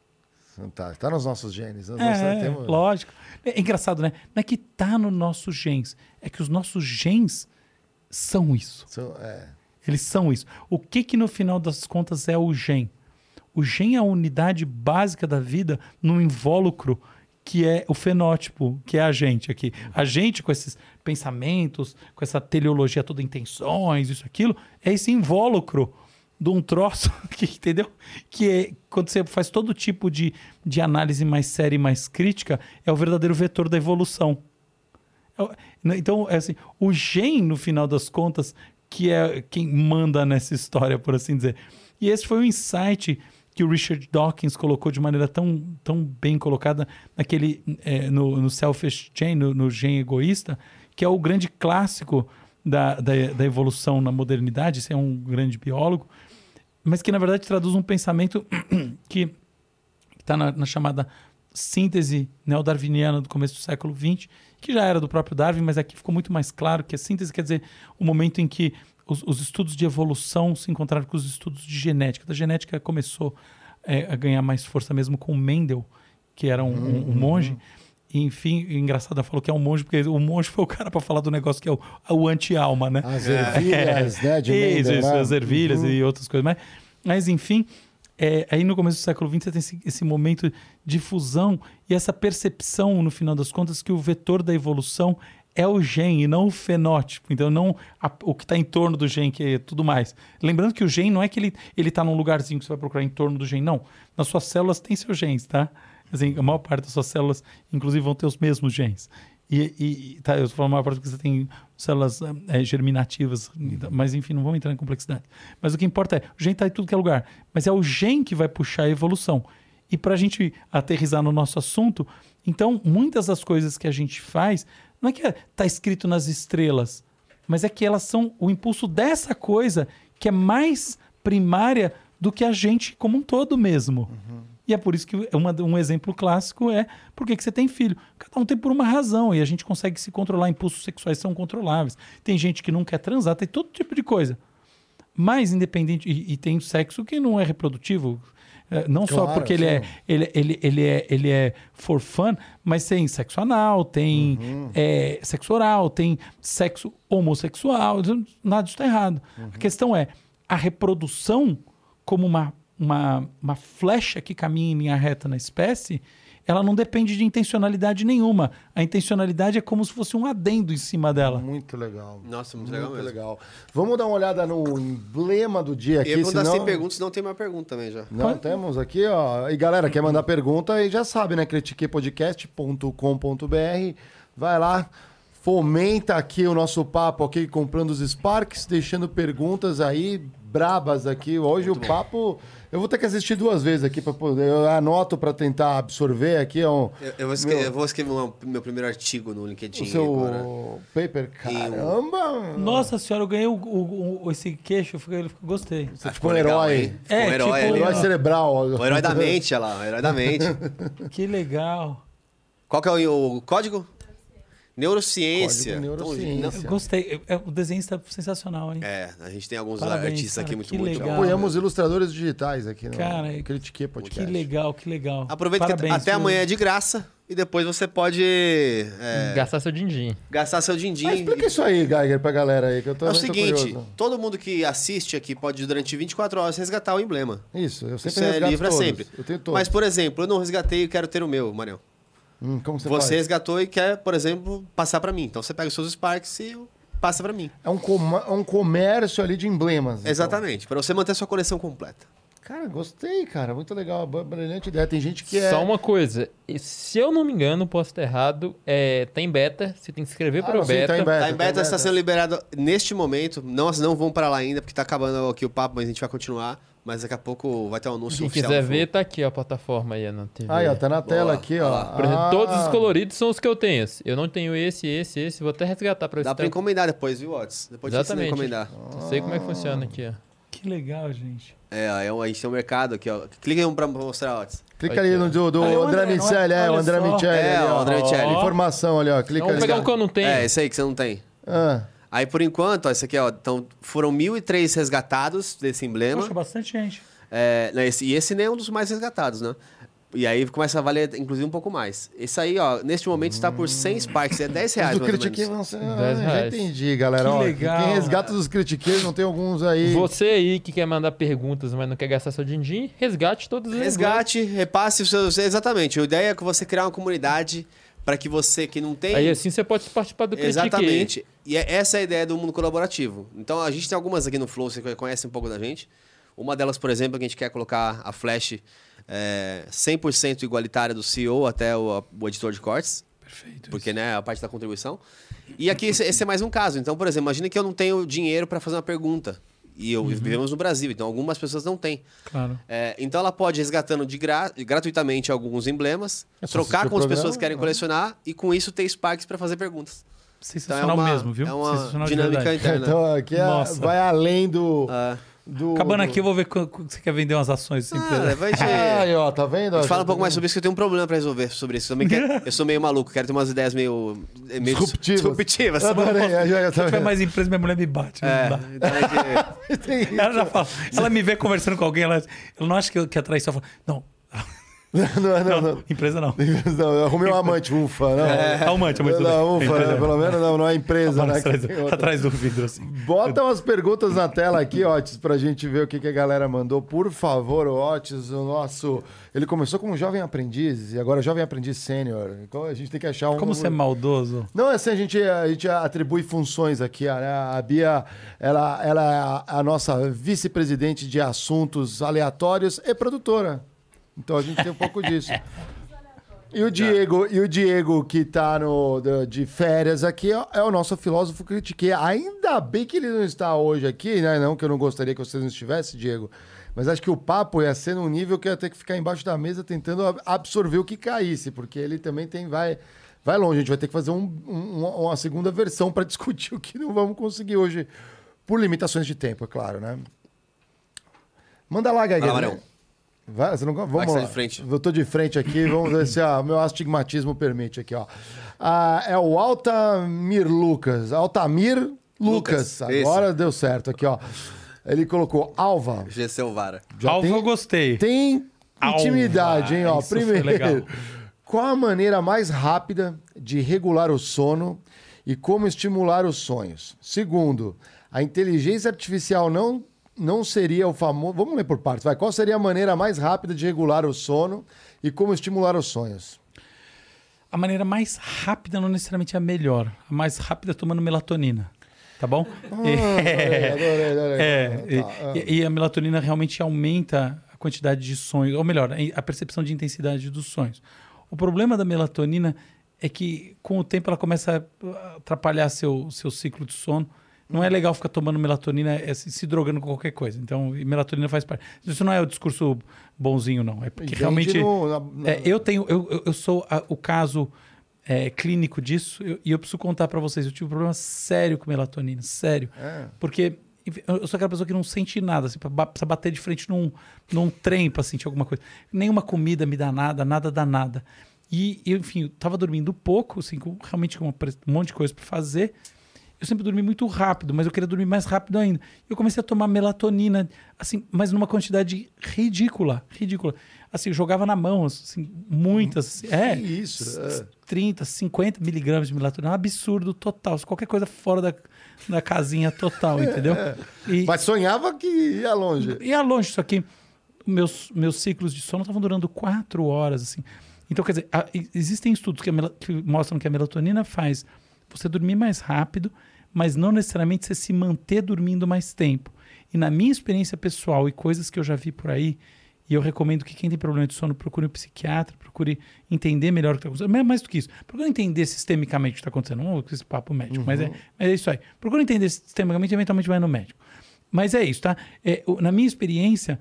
Tá, tá nos nossos genes. Nós É, temos- lógico. É engraçado, né? Não é que tá no nossos genes, é que os nossos genes são isso. São- é. Eles são isso. O que que no final das contas é o gen? O gen é a unidade básica da vida num invólucro que é o fenótipo, que é a gente aqui. A gente com esses pensamentos, com essa teleologia toda intenções, isso aquilo, é esse invólucro de um troço que, entendeu? Que é quando você faz todo tipo de, de análise mais séria e mais crítica, é o verdadeiro vetor da evolução. É né, Então, é assim, o gen, no final das contas, que é quem manda nessa história, por assim dizer. E esse foi o insight que o Richard Dawkins colocou de maneira tão, tão bem colocada naquele, eh, no, no Selfish Gen, no, no gen egoísta, que é o grande clássico da, da, da evolução na modernidade. Esse é um grande biólogo, mas que, na verdade, traduz um pensamento que está na, na chamada síntese neodarwiniana do começo do século XX, que já era do próprio Darwin, mas aqui ficou muito mais claro que a síntese quer dizer o momento em que os, os estudos de evolução se encontraram com os estudos de genética. A genética começou é, a ganhar mais força mesmo com Mendel, que era um, um- um monge. Enfim, engraçado, ela falou que é um monge, porque o monge foi o cara para falar do negócio que é o, o anti-alma, né? As ervilhas, né? De isso, isso, né? as ervilhas e outras coisas. Mas, mas enfim, é, aí no começo do século XX você tem esse, esse momento de fusão e essa percepção, no final das contas, que o vetor da evolução é o gen e não o fenótipo. Então, não a- o que está em torno do gen, que é tudo mais. Lembrando que o gen não é que ele ele está num lugarzinho que você vai procurar em torno do gen, não. Nas suas células tem seus genes, tá? Assim, a maior parte das suas células, inclusive, vão ter os mesmos genes. E, e- tá, eu estou falando a maior parte porque você tem células eh, germinativas, então, mas enfim, não vamos entrar em complexidade. Mas o que importa é, o gen está em tudo que é lugar, mas é o gen que vai puxar a evolução. E para a gente aterrizar no nosso assunto, então, muitas das coisas que a gente faz, não é que está escrito nas estrelas, mas é que elas são o impulso dessa coisa que é mais primária do que a gente como um todo mesmo. E é por isso que uma- um exemplo clássico é por que, que você tem filho. Cada um tem por uma razão e a gente consegue se controlar. Impulsos sexuais são controláveis. Tem gente que não quer transar, tem todo tipo de coisa. Mas independente, e, e tem sexo que não é reprodutivo. É, não só Claro, porque ele é, ele, ele, ele, é, ele é for fun, mas tem sexo anal, tem Uhum. é, sexo oral, tem sexo homossexual. Nada disso está errado. Uhum. A questão é a reprodução como uma, uma, uma flecha que caminha em linha reta na espécie, ela não depende de intencionalidade nenhuma. A intencionalidade é como se fosse um adendo em cima dela. Muito legal. Nossa, muito legal mesmo. legal. Vamos dar uma olhada no emblema do dia E aqui, eu se senão... tem perguntas, não tem mais pergunta também já. Não, temos aqui, ó. E galera, quer mandar pergunta aí já sabe, né? critiquepodcast.com.br. Vai lá, fomenta aqui o nosso papo aqui, comprando os Sparks, deixando perguntas aí brabas aqui. Hoje o papo. Eu vou ter que assistir duas vezes aqui para poder. Eu anoto para tentar absorver aqui ó, Eu, eu vou escrever, eu vou escrever uma- meu primeiro artigo no o LinkedIn seu agora. paper. Caramba! Nossa senhora, eu ganhei o, o- o- esse queixo, eu fiquei- eu gostei. Você é Ah, tipo um ficou legal, herói. Ficou É, um herói tipo, ali, Herói cerebral. O herói da mente, olha lá, o herói da mente. Que legal. Qual que é o, o código? Neurociência. Código neurociência. Eu gostei. É, O desenho está sensacional, hein? É, a gente tem alguns Parabéns, artistas aqui cara, muito, que muito legal. bons. Apoiamos ilustradores digitais aqui no Cara, Critique Que Podcast. legal, que legal. Aproveita Parabéns, que até amanhã é de graça e depois você pode é, Gastar seu din-din. gastar seu din-din. Mas explica isso aí, Geiger, pra galera aí, que eu tô É o seguinte, curioso. todo mundo que assiste aqui pode durante 24 horas resgatar o emblema. Isso, eu sempre Isso é resgato livre todos. pra sempre. Eu tenho todos. Mas, por exemplo, eu não resgatei e quero ter o meu, Marião. Hum, como você, Você faz? resgatou e quer, por exemplo, passar pra mim. Então você pega os seus Sparks e passa pra mim. É um, coma- é um comércio ali de emblemas. então. Exatamente, pra você manter sua coleção completa. Cara, gostei, cara. Muito legal. Brilhante ideia. Tem gente que é... Só uma coisa, e se eu não me engano, posso estar errado, é, tá em beta, você tem que se inscrever Ah, para o sim, beta. tá em beta. Tá em beta, está sendo liberado neste momento. Nós não vamos para lá ainda, porque tá acabando aqui o papo, mas a gente vai continuar. Mas daqui a pouco vai ter um anúncio Quem oficial. quiser no ver, tá aqui ó, a plataforma aí na TV. Aí, ó, tá na tela Boa, aqui, ó. Por exemplo, todos os Ah, coloridos são os que eu tenho. Eu não tenho esse, esse, esse. Vou até resgatar pra ver Dá se pra encomendar depois, viu, Watts? Depois Exatamente. a encomendar. Eu sei como é que funciona aqui, ó. Que legal, gente. É, ó, é um, a gente tem um mercado aqui, ó. Clica aí um pra mostrar, Watts. Clica ali no do, do Ah, é o André André, não é? É, o André só. Micelli. É, ali, o ó. André Micelli. Informação ali, ó. Clica Vamos ali. pegar um que eu não tenho. É, esse aí que você não tem. Ah, Aí, por enquanto, ó, esse aqui, ó. Então, foram 1.003 resgatados desse emblema. Poxa, bastante gente. É, né, esse- e esse nem é um dos mais resgatados, né? E aí começa a valer, inclusive, um pouco mais. Esse aí, ó, neste momento está por 100 Sparks, é 10 reais, os do mais ou Critique menos. vão ser... Ah, 10 já reais. entendi, galera. Que ó. legal. Quem resgata dos critiqueiros, não tem alguns aí. Você aí que quer mandar perguntas, mas não quer gastar seu din-din, resgate todos os Resgate, repasse os seus... Exatamente, a ideia é que você criar uma comunidade para que você que não tem... Aí assim você pode participar do Critique. Exatamente. E é- essa é a ideia do mundo colaborativo. Então a gente tem algumas aqui no Flow, você conhece um pouco da gente. Uma delas, por exemplo, é que a gente quer colocar a Flash é, 100% igualitária do CEO até o, o editor de cortes. Perfeito. Porque, né, a parte da contribuição. E aqui esse, esse é mais um caso. Então, por exemplo, imagina que eu não tenho dinheiro para fazer uma pergunta. E eu vivemos no Brasil, então algumas pessoas não têm. Claro. É, então ela pode ir resgatando de gra- gratuitamente alguns emblemas, É trocar com as pessoas que querem né? colecionar e com isso ter Sparks para fazer perguntas. Sensacional Então é uma- mesmo, viu? é uma dinâmica interna. Então aqui é- vai além do... Ah, do Acabando do- aqui, eu vou ver quando você quer vender umas ações dessa empresa. ah, vai de... Aí, ó, tá vendo? A gente fala um pouco mais sobre isso, que eu tenho um problema pra resolver sobre isso. Eu, também quero- eu sou meio maluco, quero ter umas ideias meio... meio Disruptivas. disruptivas. Adorei, já, já, Se tá tiver vendo? mais empresa, minha mulher me bate. É, Não dá. então a gente- Ela já fala. Ela me vê conversando com alguém, ela, ela não acha que, eu- que é traição. Ela fala, não, Não, não, não, não. empresa não. Eu arrumei um amante, ufa, não. É, amante, amante. Não, ufa, Empresa não. pelo menos não, não é empresa, né? atrás, outra. atrás do vidro, assim. Bota umas perguntas na tela aqui, Otis, pra gente ver o que, que a galera mandou. Por favor, Otis, o nosso. Ele começou como jovem aprendiz e agora é jovem aprendiz sênior. Então a gente tem que achar um. Como você é maldoso. Não, é assim, a gente, a gente atribui funções aqui. Né? A Bia, ela, ela é a, a nossa vice-presidente de assuntos aleatórios e produtora. Então a gente tem um pouco disso. E o Diego, e o Diego que tá no, de férias aqui é, o nosso filósofo critiquei. Ainda bem que ele não está hoje aqui, né? Não que eu não gostaria que você não estivesse, Diego. Mas acho que o papo ia ser num nível que eu ia ter que ficar embaixo da mesa tentando ab- absorver o que caísse, porque ele também tem vai vai longe. A gente vai ter que fazer um- um- uma segunda versão para discutir o que não vamos conseguir hoje por limitações de tempo, é claro, né? Manda lá, Gagueira. Vai. Vai, você não... Vamos que você tá lá. de frente. Eu tô de frente aqui, vamos ver se o meu astigmatismo permite aqui, ó. Ah, é o Altamir Lucas. Altamir Lucas. Lucas, Agora deu certo aqui, ó. Ele colocou Alva. GC Vara. Alva tem, eu gostei. tem Intimidade, hein? Ó, Isso foi primeiro, legal. qual a maneira mais rápida de regular o sono e como estimular os sonhos? Segundo, a inteligência artificial não, não seria o famoso. Vamos ler por partes, vai. Qual seria a maneira mais rápida de regular o sono e como estimular os sonhos? A maneira mais rápida não necessariamente é a melhor. A mais rápida é tomando melatonina. Tá bom? Adorei, adorei, adorei. É, Tá, ah. e, e a melatonina realmente aumenta a quantidade de sonhos, ou melhor, a percepção de intensidade dos sonhos. O problema da melatonina é que com o tempo ela começa a atrapalhar seu, seu ciclo de sono. Não é legal ficar tomando melatonina é, se, drogando com qualquer coisa. Então, melatonina faz parte. Isso não é o discurso bonzinho, não. É porque Vende realmente. no- na- na- É, eu tenho, eu, eu- sou a- o caso é, clínico disso eu- e eu preciso contar para vocês. Eu tive um problema sério com melatonina, sério. É. Porque eu sou aquela pessoa que não sente nada, assim, precisa bater de frente num, num trem para sentir alguma coisa. Nenhuma comida me dá nada, nada dá nada. E, enfim, eu tava dormindo pouco, assim, com, realmente com um monte de coisa para fazer. Eu sempre dormi muito rápido, mas eu queria dormir mais rápido ainda. Eu comecei a tomar melatonina, assim, mas numa quantidade ridícula, ridícula. Assim, jogava na mão, assim, muitas. assim, é, Que isso, é. 30, 50 miligramas de melatonina. É um absurdo total. Qualquer coisa fora da, da casinha total, entendeu? E, Mas sonhava que ia longe. ia longe, só que meus, meus ciclos de sono estavam durando quatro horas, assim. Então, quer dizer, existem estudos que, que mostram que a melatonina faz você dormir mais rápido, mas não necessariamente você se manter dormindo mais tempo. E na minha experiência pessoal e coisas que eu já vi por aí, e eu recomendo que quem tem problema de sono procure um psiquiatra, procure entender melhor o que está acontecendo. Mais do que isso, procure entender sistemicamente o que está acontecendo. Não esse papo médico, mas, é, mas é isso aí. Procure entender sistemicamente e eventualmente vai no médico. Mas é isso, tá? É, na minha experiência,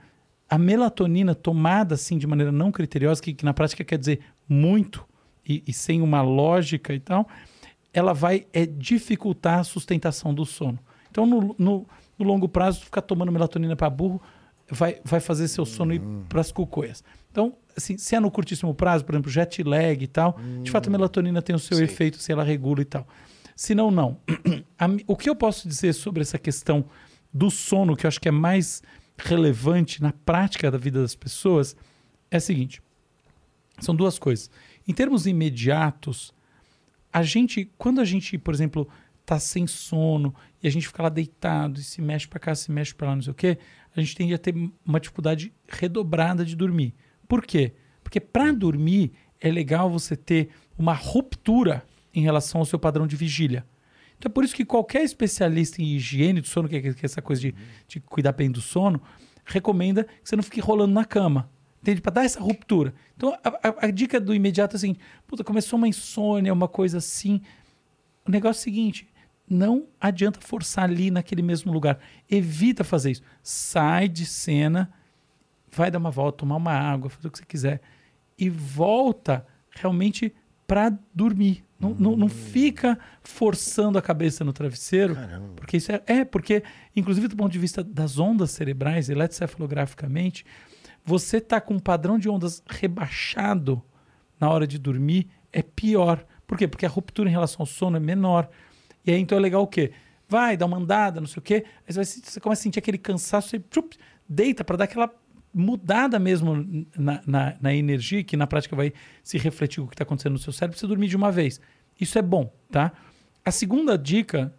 a melatonina tomada assim de maneira não criteriosa, que, que na prática quer dizer muito e, e sem uma lógica e tal, ela vai é, dificultar a sustentação do sono. Então, no, no- no longo prazo, ficar tomando melatonina para burro vai, vai fazer seu sono ir para as cucoias. Então, assim, se é no curtíssimo prazo, por exemplo, jet lag e tal, de fato a melatonina tem o seu efeito, se ela regula e tal. Se não, não. A o que eu posso dizer sobre essa questão do sono, que eu acho que é mais relevante na prática da vida das pessoas, é o seguinte: são duas coisas. Em termos imediatos, a gente, quando a gente, por exemplo, tá sem sono e a gente fica lá deitado e se mexe para cá, se mexe para lá, não sei o quê, a gente tende a ter uma dificuldade redobrada de dormir. Por quê? Porque para dormir é legal você ter uma ruptura em relação ao seu padrão de vigília. Então é por isso que qualquer especialista em higiene do sono, que é, é essa coisa de, de cuidar bem do sono, recomenda que você não fique rolando na cama. Entende? Para dar essa ruptura. Então a, a- a dica do imediato é assim: puta, começou uma insônia, uma coisa assim. O negócio é o seguinte: não adianta forçar ali naquele mesmo lugar. Evita fazer isso. Sai de cena, vai dar uma volta, tomar uma água, fazer o que você quiser. E volta realmente para dormir. Não, não, não fica forçando a cabeça no travesseiro. Porque isso é, é, porque, inclusive do ponto de vista das ondas cerebrais, eletrocefalograficamente, você está com um padrão de ondas rebaixado na hora de dormir é pior. Por quê? Porque a ruptura em relação ao sono é menor. E aí então é legal o quê? Vai, dá uma andada, não sei o quê. Aí você, você começa a sentir aquele cansaço, você tchup, deita para dar aquela mudada mesmo na, na, na energia, que na prática vai se refletir o que está acontecendo no seu cérebro, você dormir de uma vez. Isso é bom, tá? A segunda dica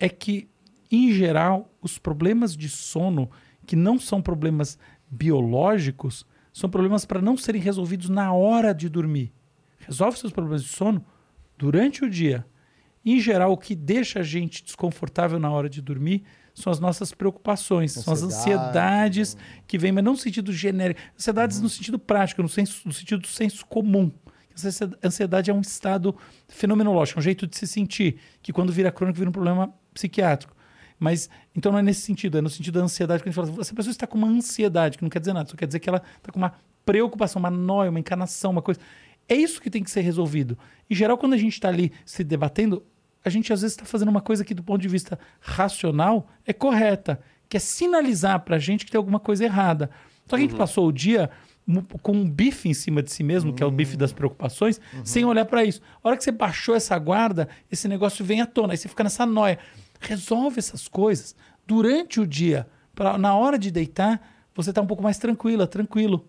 é que, em geral, os problemas de sono, que não são problemas biológicos, são problemas para não serem resolvidos na hora de dormir. Resolve seus problemas de sono durante o dia. Em geral, o que deixa a gente desconfortável na hora de dormir são as nossas preocupações, são as Ansiedade, ansiedades que vêm, mas não no sentido genérico, ansiedades no sentido prático, no, senso, no sentido do senso comum. Essa ansiedade é um estado fenomenológico, é um jeito de se sentir, que quando vira crônico vira um problema psiquiátrico. Mas, então não é nesse sentido, é no sentido da ansiedade que a gente fala. Essa pessoa está com uma ansiedade, que não quer dizer nada, só quer dizer que ela está com uma preocupação, uma noia, uma encarnação, uma coisa. É isso que tem que ser resolvido. Em geral, quando a gente está ali se debatendo, a gente às vezes está fazendo uma coisa que, do ponto de vista racional, é correta, que é sinalizar para a gente que tem alguma coisa errada. Só que a gente passou o dia com um bife em cima de si mesmo, que é o bife das preocupações, sem olhar para isso. A hora que você baixou essa guarda, esse negócio vem à tona, aí você fica nessa noia. Resolve essas coisas durante o dia, pra, na hora de deitar, você tá um pouco mais tranquila, tranquilo.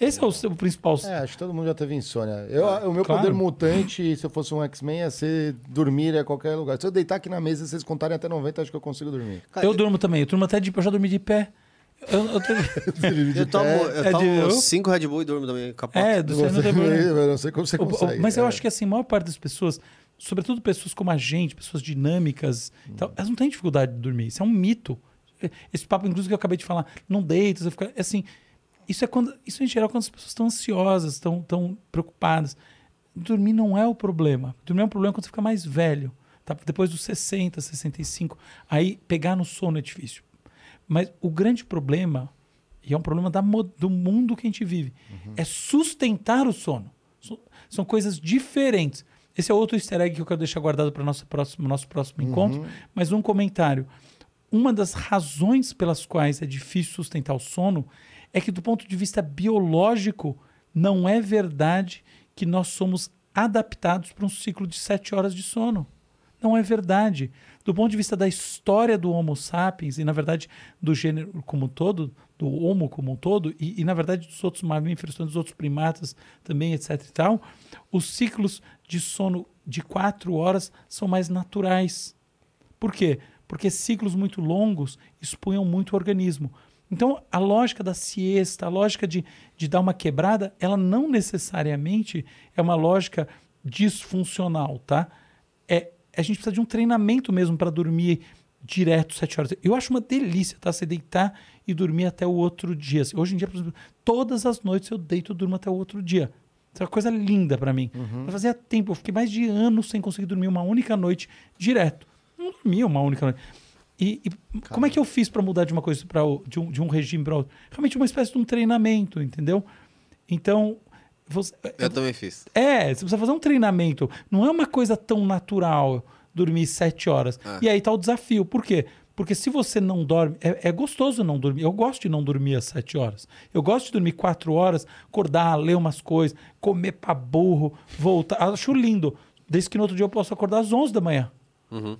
Esse é o, seu principal. É, acho que todo mundo já teve insônia. Eu, o meu Claro. poder mutante, se eu fosse um X-Men, ia ser dormir em qualquer lugar. Se eu deitar aqui na mesa e vocês contarem até 90, acho que eu consigo dormir. Eu durmo também. Eu durmo até de eu já dormi de pé. Eu, eu tô- Eu tomo, eu É tomo de- eu- cinco Red Bull e durmo também. É, do você não eu não sei como você consegue. mas eu é. acho que assim, a maior parte das pessoas, sobretudo pessoas como a gente, pessoas dinâmicas, tal, elas não têm dificuldade de dormir. Isso é um mito. Esse papo, inclusive, que eu acabei de falar, não deita, você fica. Assim, isso é quando. Isso em geral quando as pessoas estão ansiosas, estão, estão preocupadas. Dormir não é o problema. Dormir é um problema quando você fica mais velho. Tá? Depois dos 60, 65. Aí pegar no sono é difícil. Mas o grande problema, e é um problema da do mundo que a gente vive, é sustentar o sono. So- São coisas diferentes. Esse é outro easter egg que eu quero deixar guardado para o nosso próximo, nosso próximo encontro. Mas um comentário. Uma das razões pelas quais é difícil sustentar o sono é que, do ponto de vista biológico, não é verdade que nós somos adaptados para um ciclo de sete horas de sono. Não é verdade. Do ponto de vista da história do Homo sapiens, e na verdade do gênero como um todo, do Homo como um todo, e, e, na verdade dos outros mamíferos, dos outros primatas também, etc e tal, os ciclos de sono de quatro horas são mais naturais. Por quê? Porque ciclos muito longos expunham muito o organismo. Então, a lógica da siesta, a lógica de, de dar uma quebrada, ela não necessariamente é uma lógica disfuncional, tá? É, a gente precisa de um treinamento mesmo para dormir direto sete horas. Eu acho uma delícia, tá? Você deitar e dormir até o outro dia. Hoje em dia, por exemplo, todas as noites eu deito e durmo até o outro dia. Isso é uma coisa linda para mim. Mas fazia tempo, eu fiquei mais de anos sem conseguir dormir uma única noite direto. Não dormia uma única noite. E, e como é que eu fiz para mudar de uma coisa para de um, de um regime para outro? Realmente uma espécie de um treinamento, entendeu? Então, você, Eu também fiz. é, você precisa fazer um treinamento. Não é uma coisa tão natural dormir sete horas. É. E aí tá o desafio. Por quê? Porque se você não dorme, é, é gostoso não dormir. Eu gosto de não dormir às sete horas. Eu gosto de dormir quatro horas, acordar, ler umas coisas, comer pra burro, voltar. Acho lindo. Desde que no outro dia eu posso acordar às 11 da manhã.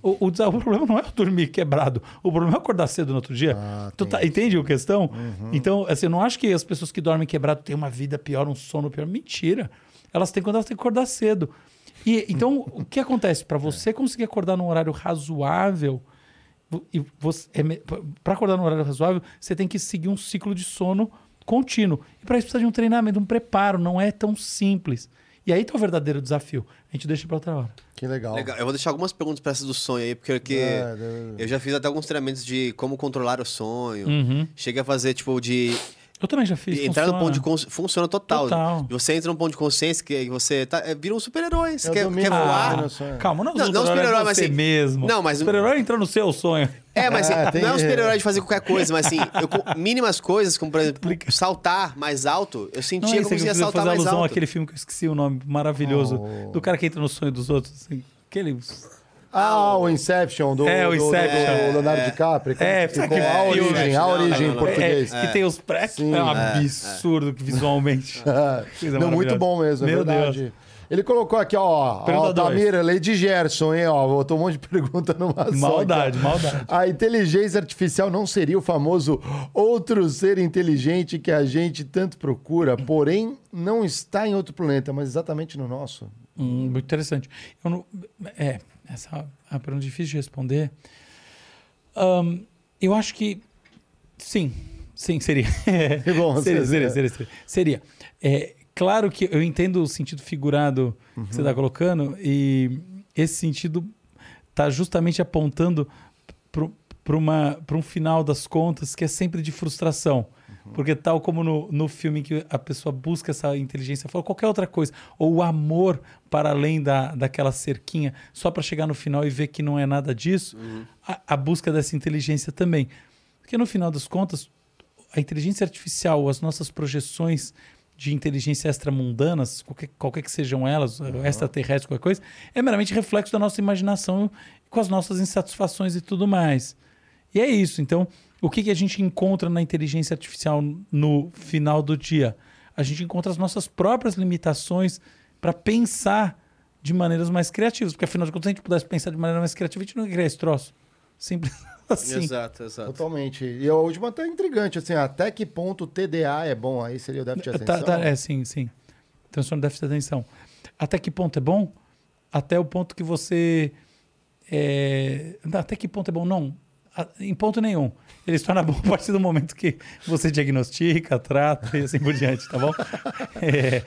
O, o, desa- o problema não é dormir quebrado. O problema é acordar cedo no outro dia. tu tá- entende a questão? Então, assim, eu não acho que as pessoas que dormem quebrado têm uma vida pior, um sono pior. Mentira. Elas têm quando elas têm que acordar cedo. E, então, o que acontece? Para você conseguir acordar num horário razoável, e você, é, para acordar num horário razoável, você tem que seguir um ciclo de sono contínuo. E para isso precisa de um treinamento, um preparo. Não é tão simples. E aí tá o verdadeiro desafio. A gente deixa para outra hora. Que legal. Legal. Eu vou deixar algumas perguntas para essas do sonho aí, porque É, eu já fiz até alguns treinamentos de como controlar o sonho. Uhum. Cheguei a fazer, tipo, de Eu também já fiz. entrar no funciona. ponto de consciência. Funciona total. Total. Você entra num ponto de consciência que você tá, é, vira um super-herói. Você Eu quer, domino quer voar. no sonho. Calma, não, Não, não, não super-herói, é mas você assim- mesmo. Não, mas- Super-herói entra no seu sonho. É, mas É, assim, não é um super-herói de fazer qualquer coisa, mas assim, eu, mínimas coisas, como por exemplo, saltar mais alto, eu sentia Não, conseguia eu queria saltar fazer mais alusão alto. àquele filme que eu esqueci o nome, maravilhoso, Oh. do cara que entra no sonho dos outros. Assim, aquele... Ah, o Inception do, É, o do- do- Inception. do Leonardo DiCaprio. como É, que sabe ficou que a origem, a origem em É, português. É, que tem os pré Sim. é um absurdo que visualmente. É. Não, muito bom mesmo, é Meu verdade. Deus. Ele colocou aqui, ó. Tamira, Lady Gerson, hein, ó, botou um monte de pergunta numa só. Maldade, aqui, ó. maldade. A inteligência artificial não seria o famoso outro ser inteligente que a gente tanto procura, porém não está em outro planeta, mas exatamente no nosso. Hum, muito interessante. Eu não, é, essa é uma pergunta difícil de responder. Ahn, eu acho que sim, sim, seria. Que bom, seria, seria. seria, seria, seria. Seria. É, claro que eu entendo o sentido figurado que você está colocando e esse sentido está justamente apontando para um final das contas que é sempre de frustração. Porque tal como no, no filme que a pessoa busca essa inteligência, ou qualquer outra coisa, ou o amor para além da, daquela cerquinha, só para chegar no final e ver que não é nada disso, a, a busca dessa inteligência também. Porque no final das contas, a inteligência artificial, as nossas projeções de inteligência extramundanas, qualquer, qualquer que sejam elas, extraterrestre, qualquer coisa, é meramente reflexo da nossa imaginação com as nossas insatisfações e tudo mais. E é isso. Então, o que, que a gente encontra na inteligência artificial no final do dia? A gente encontra as nossas próprias limitações para pensar de maneiras mais criativas. Porque, afinal de contas, se a gente pudesse pensar de maneira mais criativa, a gente não ia criar esse troço. Simples, assim. Exato, exato. Totalmente. E a última tá intrigante, assim, até que ponto o TDA é bom? Aí seria o déficit de Tá- atenção? tá- é, sim, sim. Transtorno de déficit de atenção. Até que ponto é bom? Até o ponto que você. é, Até que ponto é bom? Não. Em ponto nenhum. Ele se torna bom a partir do momento que você diagnostica, trata e assim por diante, tá bom? É,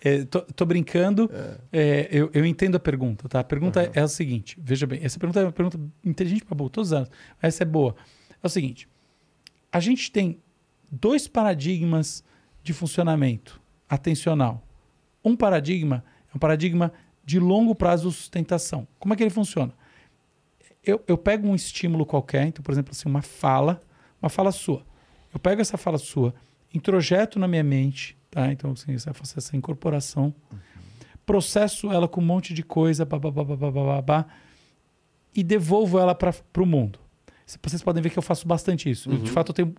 é, tô, tô brincando. É, eu, eu entendo a pergunta, tá? A pergunta é, é a seguinte: veja bem, essa pergunta é uma pergunta inteligente para boa, todos os anos. Essa é boa. É o seguinte: a gente tem dois paradigmas de funcionamento atencional. Um paradigma é um paradigma de longo prazo de sustentação. Como é que ele funciona? Eu, eu pego um estímulo qualquer, então, por exemplo, assim, uma fala, uma fala sua. Eu pego essa fala sua, introjeto na minha mente, tá? Então, assim, eu faço essa incorporação, processo ela com um monte de coisa, babá, babá, babá, e devolvo ela para o mundo. Vocês podem ver que eu faço bastante isso. De fato, eu tenho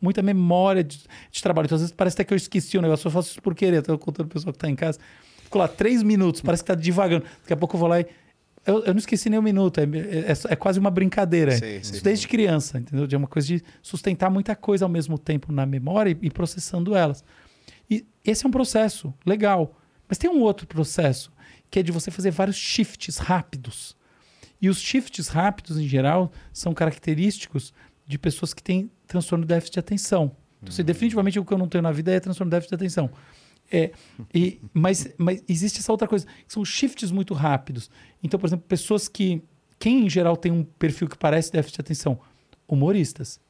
muita memória de, de trabalho. Então, às vezes parece até que eu esqueci o negócio. Eu faço isso por querer. Estou contando o pessoal que está em casa. Fico lá três minutos, parece que está devagando. Daqui a pouco eu vou lá e. Eu, eu não esqueci nem um minuto. É, é- é quase uma brincadeira. Sim, sim. Isso desde criança, entendeu? De uma coisa de sustentar muita coisa ao mesmo tempo na memória e, e processando elas. E esse é um processo legal. Mas tem um outro processo, que é de você fazer vários shifts rápidos. E os shifts rápidos, em geral, são característicos de pessoas que têm transtorno de déficit de atenção. Então, assim, definitivamente o que eu não tenho na vida é transtorno de déficit de atenção. É, e, mas, mas existe essa outra coisa, que são shifts muito rápidos. Então, por exemplo, pessoas que. Quem em geral tem um perfil que parece déficit de atenção? Humoristas.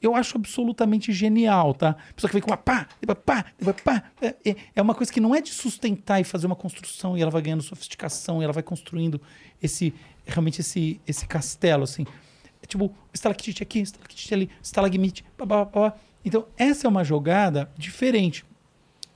Eu acho absolutamente genial, tá? Pessoa que vem com uma pá, depois pá, depois pá. É, é- é uma coisa que não é de sustentar e fazer uma construção e ela vai ganhando sofisticação e ela vai construindo esse, realmente esse, esse castelo, assim. É tipo, estalactite aqui, estalactite ali, estalagmite. Então, essa é uma jogada diferente.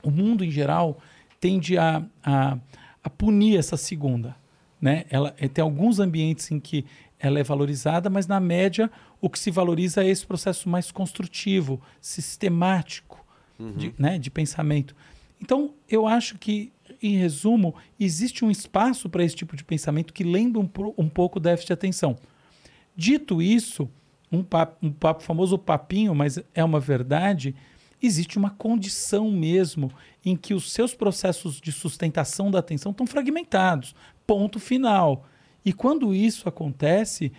O mundo, em geral, tende a, a, a punir essa segunda. Né? Ela, eh, tem alguns ambientes em que ela é valorizada, mas na média o que se valoriza é esse processo mais construtivo, sistemático de, né, de pensamento. Então, eu acho que, em resumo, existe um espaço para esse tipo de pensamento que lembra um, um pouco o déficit de atenção. Dito isso, um papo, um papo famoso papinho, mas é uma verdade, existe uma condição mesmo em que os seus processos de sustentação da atenção estão fragmentados. Ponto final. E quando isso acontece,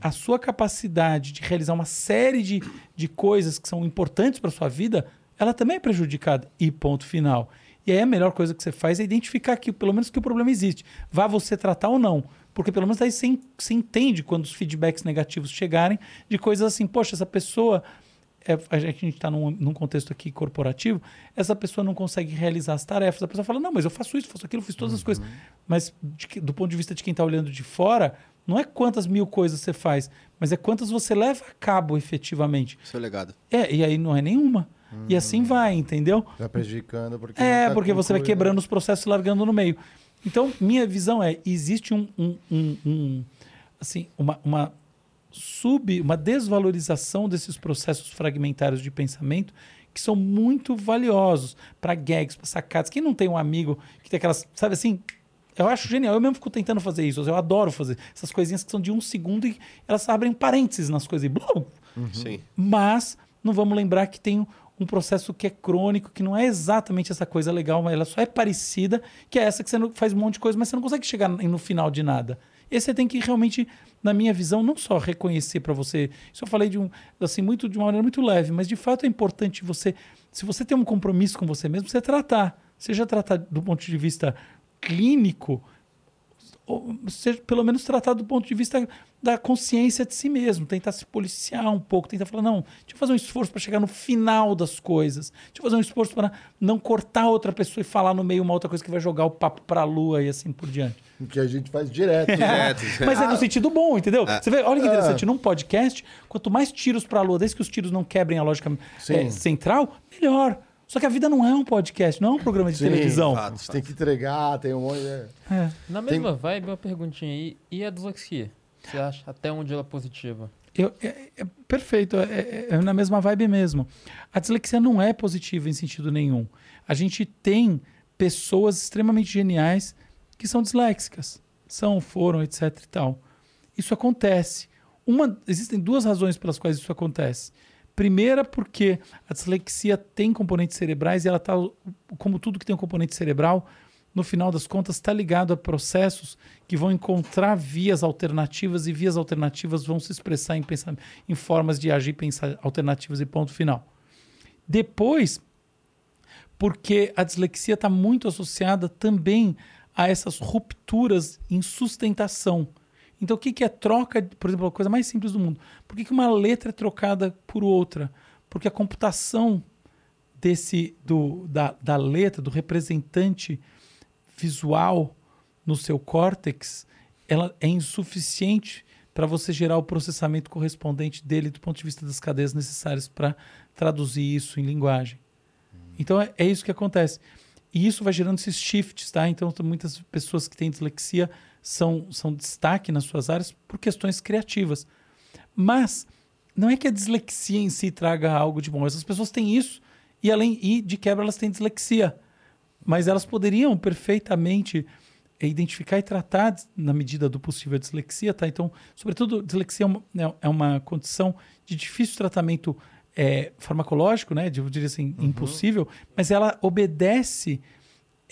a sua capacidade de realizar uma série de, de coisas que são importantes para sua vida, ela também é prejudicada. E ponto final. E aí a melhor coisa que você faz é identificar que, pelo menos, que o problema existe. Vá você tratar ou não. Porque pelo menos aí você, você entende quando os feedbacks negativos chegarem de coisas assim, poxa, essa pessoa. É, a gente está num, num contexto aqui corporativo, essa pessoa não consegue realizar as tarefas. A pessoa fala, não, mas eu faço isso, faço aquilo, fiz todas as coisas. Mas de do ponto de vista de quem está olhando de fora, não é quantas mil coisas você faz, mas é quantas você leva a cabo efetivamente. Seu legado. É, e aí não é nenhuma. E assim vai, entendeu? Tá prejudicando porque. É, nunca porque você vai quebrando os processos e largando no meio. Então, minha visão é, existe um, um- um- um, assim, uma, uma sub, uma desvalorização desses processos fragmentários de pensamento que são muito valiosos para gags, para sacadas. Quem não tem um amigo que tem aquelas, sabe assim, eu acho genial. Eu mesmo fico tentando fazer isso. Eu adoro fazer essas coisinhas que são de um segundo e elas abrem parênteses nas coisas e blum, Sim. mas não vamos lembrar que tem um processo que é crônico, que não é exatamente essa coisa legal, mas ela só é parecida, que é essa que você não- faz um monte de coisa, mas você não consegue chegar no final de nada. E você tem que realmente, na minha visão, não só reconhecer para você. Isso eu falei de um, assim, muito de uma maneira muito leve, mas de fato é importante você, se você tem um compromisso com você mesmo, você tratar. Seja tratar do ponto de vista clínico, seja, pelo menos tratar do ponto de vista da consciência de si mesmo, tentar se policiar um pouco, tentar falar, não, deixa eu fazer um esforço para chegar no final das coisas, deixa eu fazer um esforço para não cortar outra pessoa e falar no meio uma outra coisa que vai jogar o papo para a lua e assim por diante. Que a gente faz direto. né? Direto. Mas é no sentido bom, entendeu? Você vê, olha que interessante, num podcast, quanto mais tiros para a lua, desde que os tiros não quebrem a lógica eh, central, melhor. Só que a vida não é um podcast, não é um programa de Sim, televisão. A gente tem que entregar, tem um monte. é. É. Na mesma vibe, uma perguntinha aí. E a dislexia? Você acha até onde ela é positiva? Eu- é, é perfeito, é, é- é na mesma vibe mesmo. A dislexia não é positiva em sentido nenhum. A gente tem pessoas extremamente geniais que são disléxicas. São, foram, etc e tal. Isso acontece. Uma, existem duas razões pelas quais isso acontece. Primeira, porque a dislexia tem componentes cerebrais e ela está, como tudo que tem um componente cerebral, no final das contas, está ligado a processos que vão encontrar vias alternativas e vias alternativas vão se expressar em, em formas de agir, pensar alternativas e ponto final. Depois, porque a dislexia está muito associada também a essas rupturas em sustentação. Então, o que, que é troca, por exemplo, a coisa mais simples do mundo? Por que, que uma letra é trocada por outra? Porque a computação desse do, da, da letra, do representante visual no seu córtex, ela é insuficiente para você gerar o processamento correspondente dele do ponto de vista das cadeias necessárias para traduzir isso em linguagem. Então é, é, isso que acontece. E isso vai gerando esses shifts, tá? Então muitas pessoas que têm dislexia são, são destaque nas suas áreas por questões criativas. Mas não é que a dislexia em si traga algo de bom. Essas pessoas têm isso e além e de quebra elas têm dislexia. Mas elas poderiam perfeitamente identificar e tratar na medida do possível a dislexia, tá? Então, sobretudo, dislexia é uma, é, é uma condição de difícil tratamento é, farmacológico, né? Eu diria assim, uhum. impossível, mas ela obedece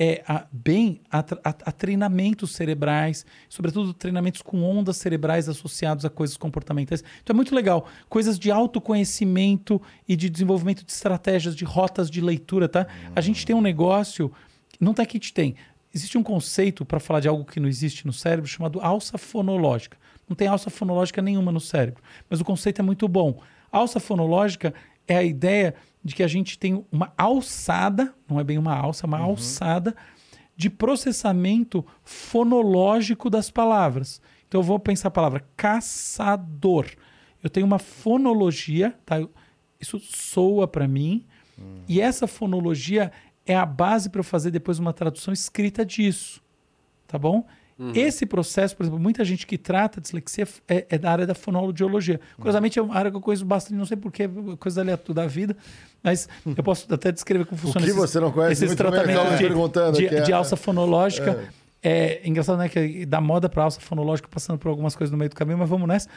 é, a, bem a, a, a, treinamentos cerebrais, sobretudo treinamentos com ondas cerebrais associados a coisas comportamentais. Então é muito legal. Coisas de autoconhecimento e de desenvolvimento de estratégias, de rotas de leitura, tá? Uhum. A gente tem um negócio, não tá que a gente tem. Existe um conceito para falar de algo que não existe no cérebro chamado alça fonológica. Não tem alça fonológica nenhuma no cérebro, mas o conceito é muito bom. Alça fonológica é a ideia de que a gente tem uma alçada, não é bem uma alça, é uma uhum. alçada de processamento fonológico das palavras. Então eu vou pensar a palavra caçador. Eu tenho uma fonologia, tá? Isso soa para mim. Uhum. E essa fonologia é a base para eu fazer depois uma tradução escrita disso. Tá bom? Uhum. Esse processo, por exemplo, muita gente que trata dislexia é, é da área da fonologiologia. Curiosamente, é uma área que eu conheço bastante, não sei porquê, coisa aleatória da vida, mas eu posso até descrever como funciona o que esses, você não conhece esses tratamentos de, de, de, alça fonológica. É. é engraçado, né? Que da moda para alça fonológica, passando por algumas coisas no meio do caminho, mas vamos nessa.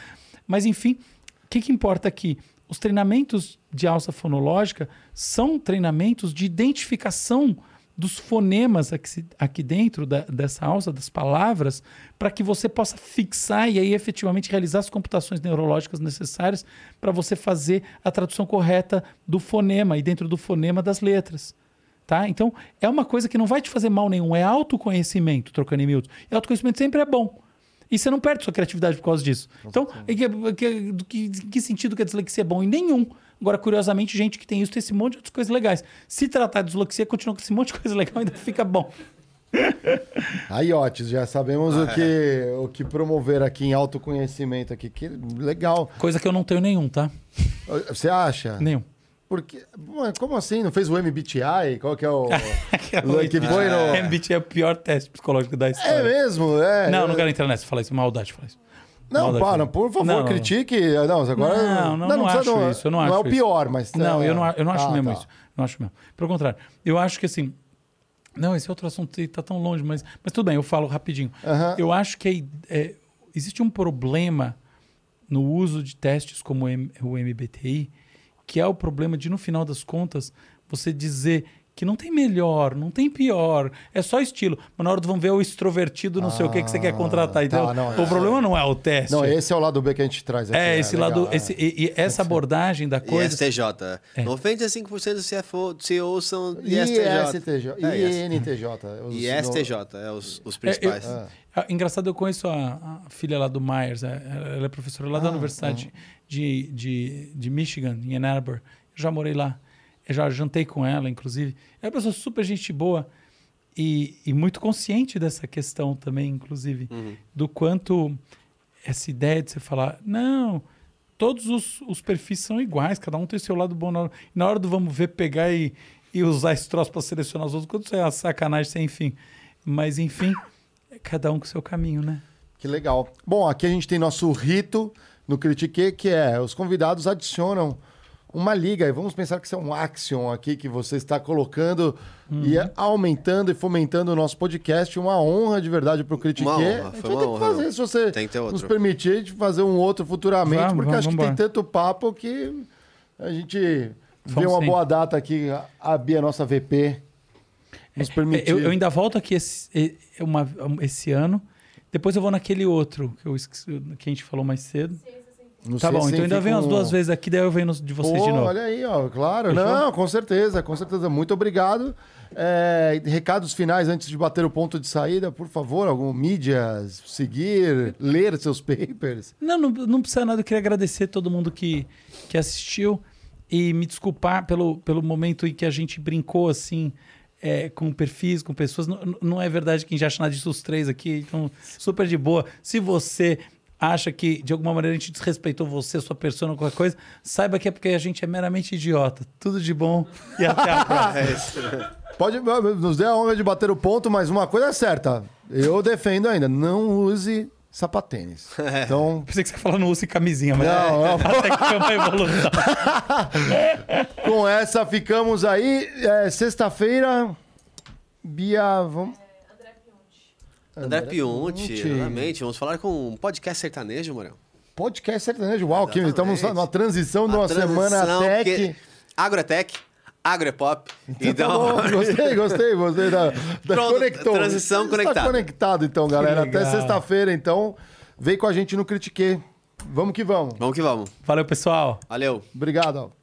Mas, enfim, o que, que importa aqui? Os treinamentos de alça fonológica são treinamentos de identificação dos fonemas aqui, aqui dentro da, dessa alça, das palavras, para que você possa fixar e aí efetivamente realizar as computações neurológicas necessárias para você fazer a tradução correta do fonema e dentro do fonema das letras. Tá? Então, é uma coisa que não vai te fazer mal nenhum, é autoconhecimento, trocando em miúdos. E autoconhecimento sempre é bom. E você não perde sua criatividade por causa disso. Então, em que, que, que, que sentido que a dislexia é bom? Em nenhum. Agora, curiosamente, gente que tem isso tem esse monte de outras coisas legais. Se tratar de dislexia, continua com esse monte de coisa legal, ainda fica bom. Aí, Otis, já sabemos ah, o, que, é. o que promover aqui em autoconhecimento aqui. Que legal. Coisa que eu não tenho nenhum, tá? Você acha? Nenhum. Porque, como assim? Não fez o MBTI? Qual que é o. que foi no... MBTI é o pior teste psicológico da história. É mesmo? É. Não, não quero entrar nessa. Fala isso, maldade, fala isso. Não, para, por favor, não, critique. Não, agora. Não, não, não, não acho não, isso. Eu não, acho não é o pior, mas. Não, é... eu não, eu não acho ah, mesmo tá. isso. Não acho mesmo. Pelo contrário, eu acho que assim. Não, esse outro assunto está tão longe, mas, mas tudo bem, eu falo rapidinho. Eu acho que é, existe um problema no uso de testes como o MBTI, que é o problema de, no final das contas, você dizer que não tem melhor, não tem pior, é só estilo. Mas na hora do vamos ver o extrovertido, não ah, sei o que que você quer contratar. Então, tá, não, o é, problema não é o teste. Não, esse é o lado B que a gente traz aqui. É, esse é lado, legal, esse, e, e, essa abordagem da coisa. E STJ. É. 95% dos CFO, CEOs são ISTJ. ISTJ. É, INTJ. Os, e STJ, é os, os principais. É, eu, engraçado, eu conheço a, a, filha lá do Myers, ela é professora lá ah, da Universidade ah. De, de, de Michigan, em Ann Arbor. Eu já morei lá. Eu já jantei com ela, inclusive. É uma pessoa super gente boa e, e muito consciente dessa questão também, inclusive, uhum. do quanto essa ideia de você falar, não, todos os, os, perfis são iguais, cada um tem seu lado bom. Na hora, na hora do vamos ver, pegar e, e usar esse troço para selecionar os outros, quando isso é uma sacanagem sem fim. Mas, enfim, cada um com o seu caminho, né? Que legal. Bom, aqui a gente tem nosso rito no Critique, que é os convidados adicionam uma liga. E vamos pensar que isso é um action aqui que você está colocando e é aumentando e fomentando o nosso podcast. Uma honra de verdade para o Critique. Uma honra, a gente foi uma ter que honra. fazer, se você Tem que ter outro. nos permitir, a gente fazer um outro futuramente, Vamos, porque vamos, acho que tem vambora. tanto papo que a gente vê Vamos uma sim. boa data aqui, a- a Bia, nossa VP, nos permitir. É, Eu, eu ainda volto aqui esse, e- uma- esse ano. Depois eu vou naquele outro que, eu esqueci, que a gente falou mais cedo. Não Tá bom, então ainda fica venho as um- duas vezes aqui, daí eu venho de vocês Pô, de novo. Olha aí, ó, claro. Fechou? Não, com certeza, com certeza. Muito obrigado. É, recados finais antes de bater o ponto de saída, por favor, algum mídias, seguir, ler seus papers. Não, não, não precisa nada. Eu queria agradecer todo mundo que, que assistiu e me desculpar pelo, pelo momento em que a gente brincou assim. É, com perfis, com pessoas. Não, não é verdade que acha nada disso os três aqui. Então, super de boa. Se você acha que de alguma maneira a gente desrespeitou você, sua persona, qualquer coisa, saiba que é porque a gente é meramente idiota. Tudo de bom e até a próxima. Pode nos dê a honra de bater o ponto, mas uma coisa é certa. Eu defendo ainda, não use sapatênis. Então, Pensei que você falou não use camisinha, mas Não, não. até que foi uma evolução. com essa ficamos aí. É, Sexta-feira, Bia, vamos. André Pionte, Pionte. exatamente. Vamos falar com um podcast sertanejo, Morel. Podcast sertanejo. Uau, que estamos numa transição de uma transição, semana tech. porque Agro é tech, agro é pop. Tá bom, gostei, gostei, gostei da, da Pronto, conectou. transição Está conectada. conectado então, galera. Até sexta-feira, então. Vem com a gente no Critique. Vamos que vamos. Vamos que vamos. Valeu, pessoal. Valeu. Obrigado. ó.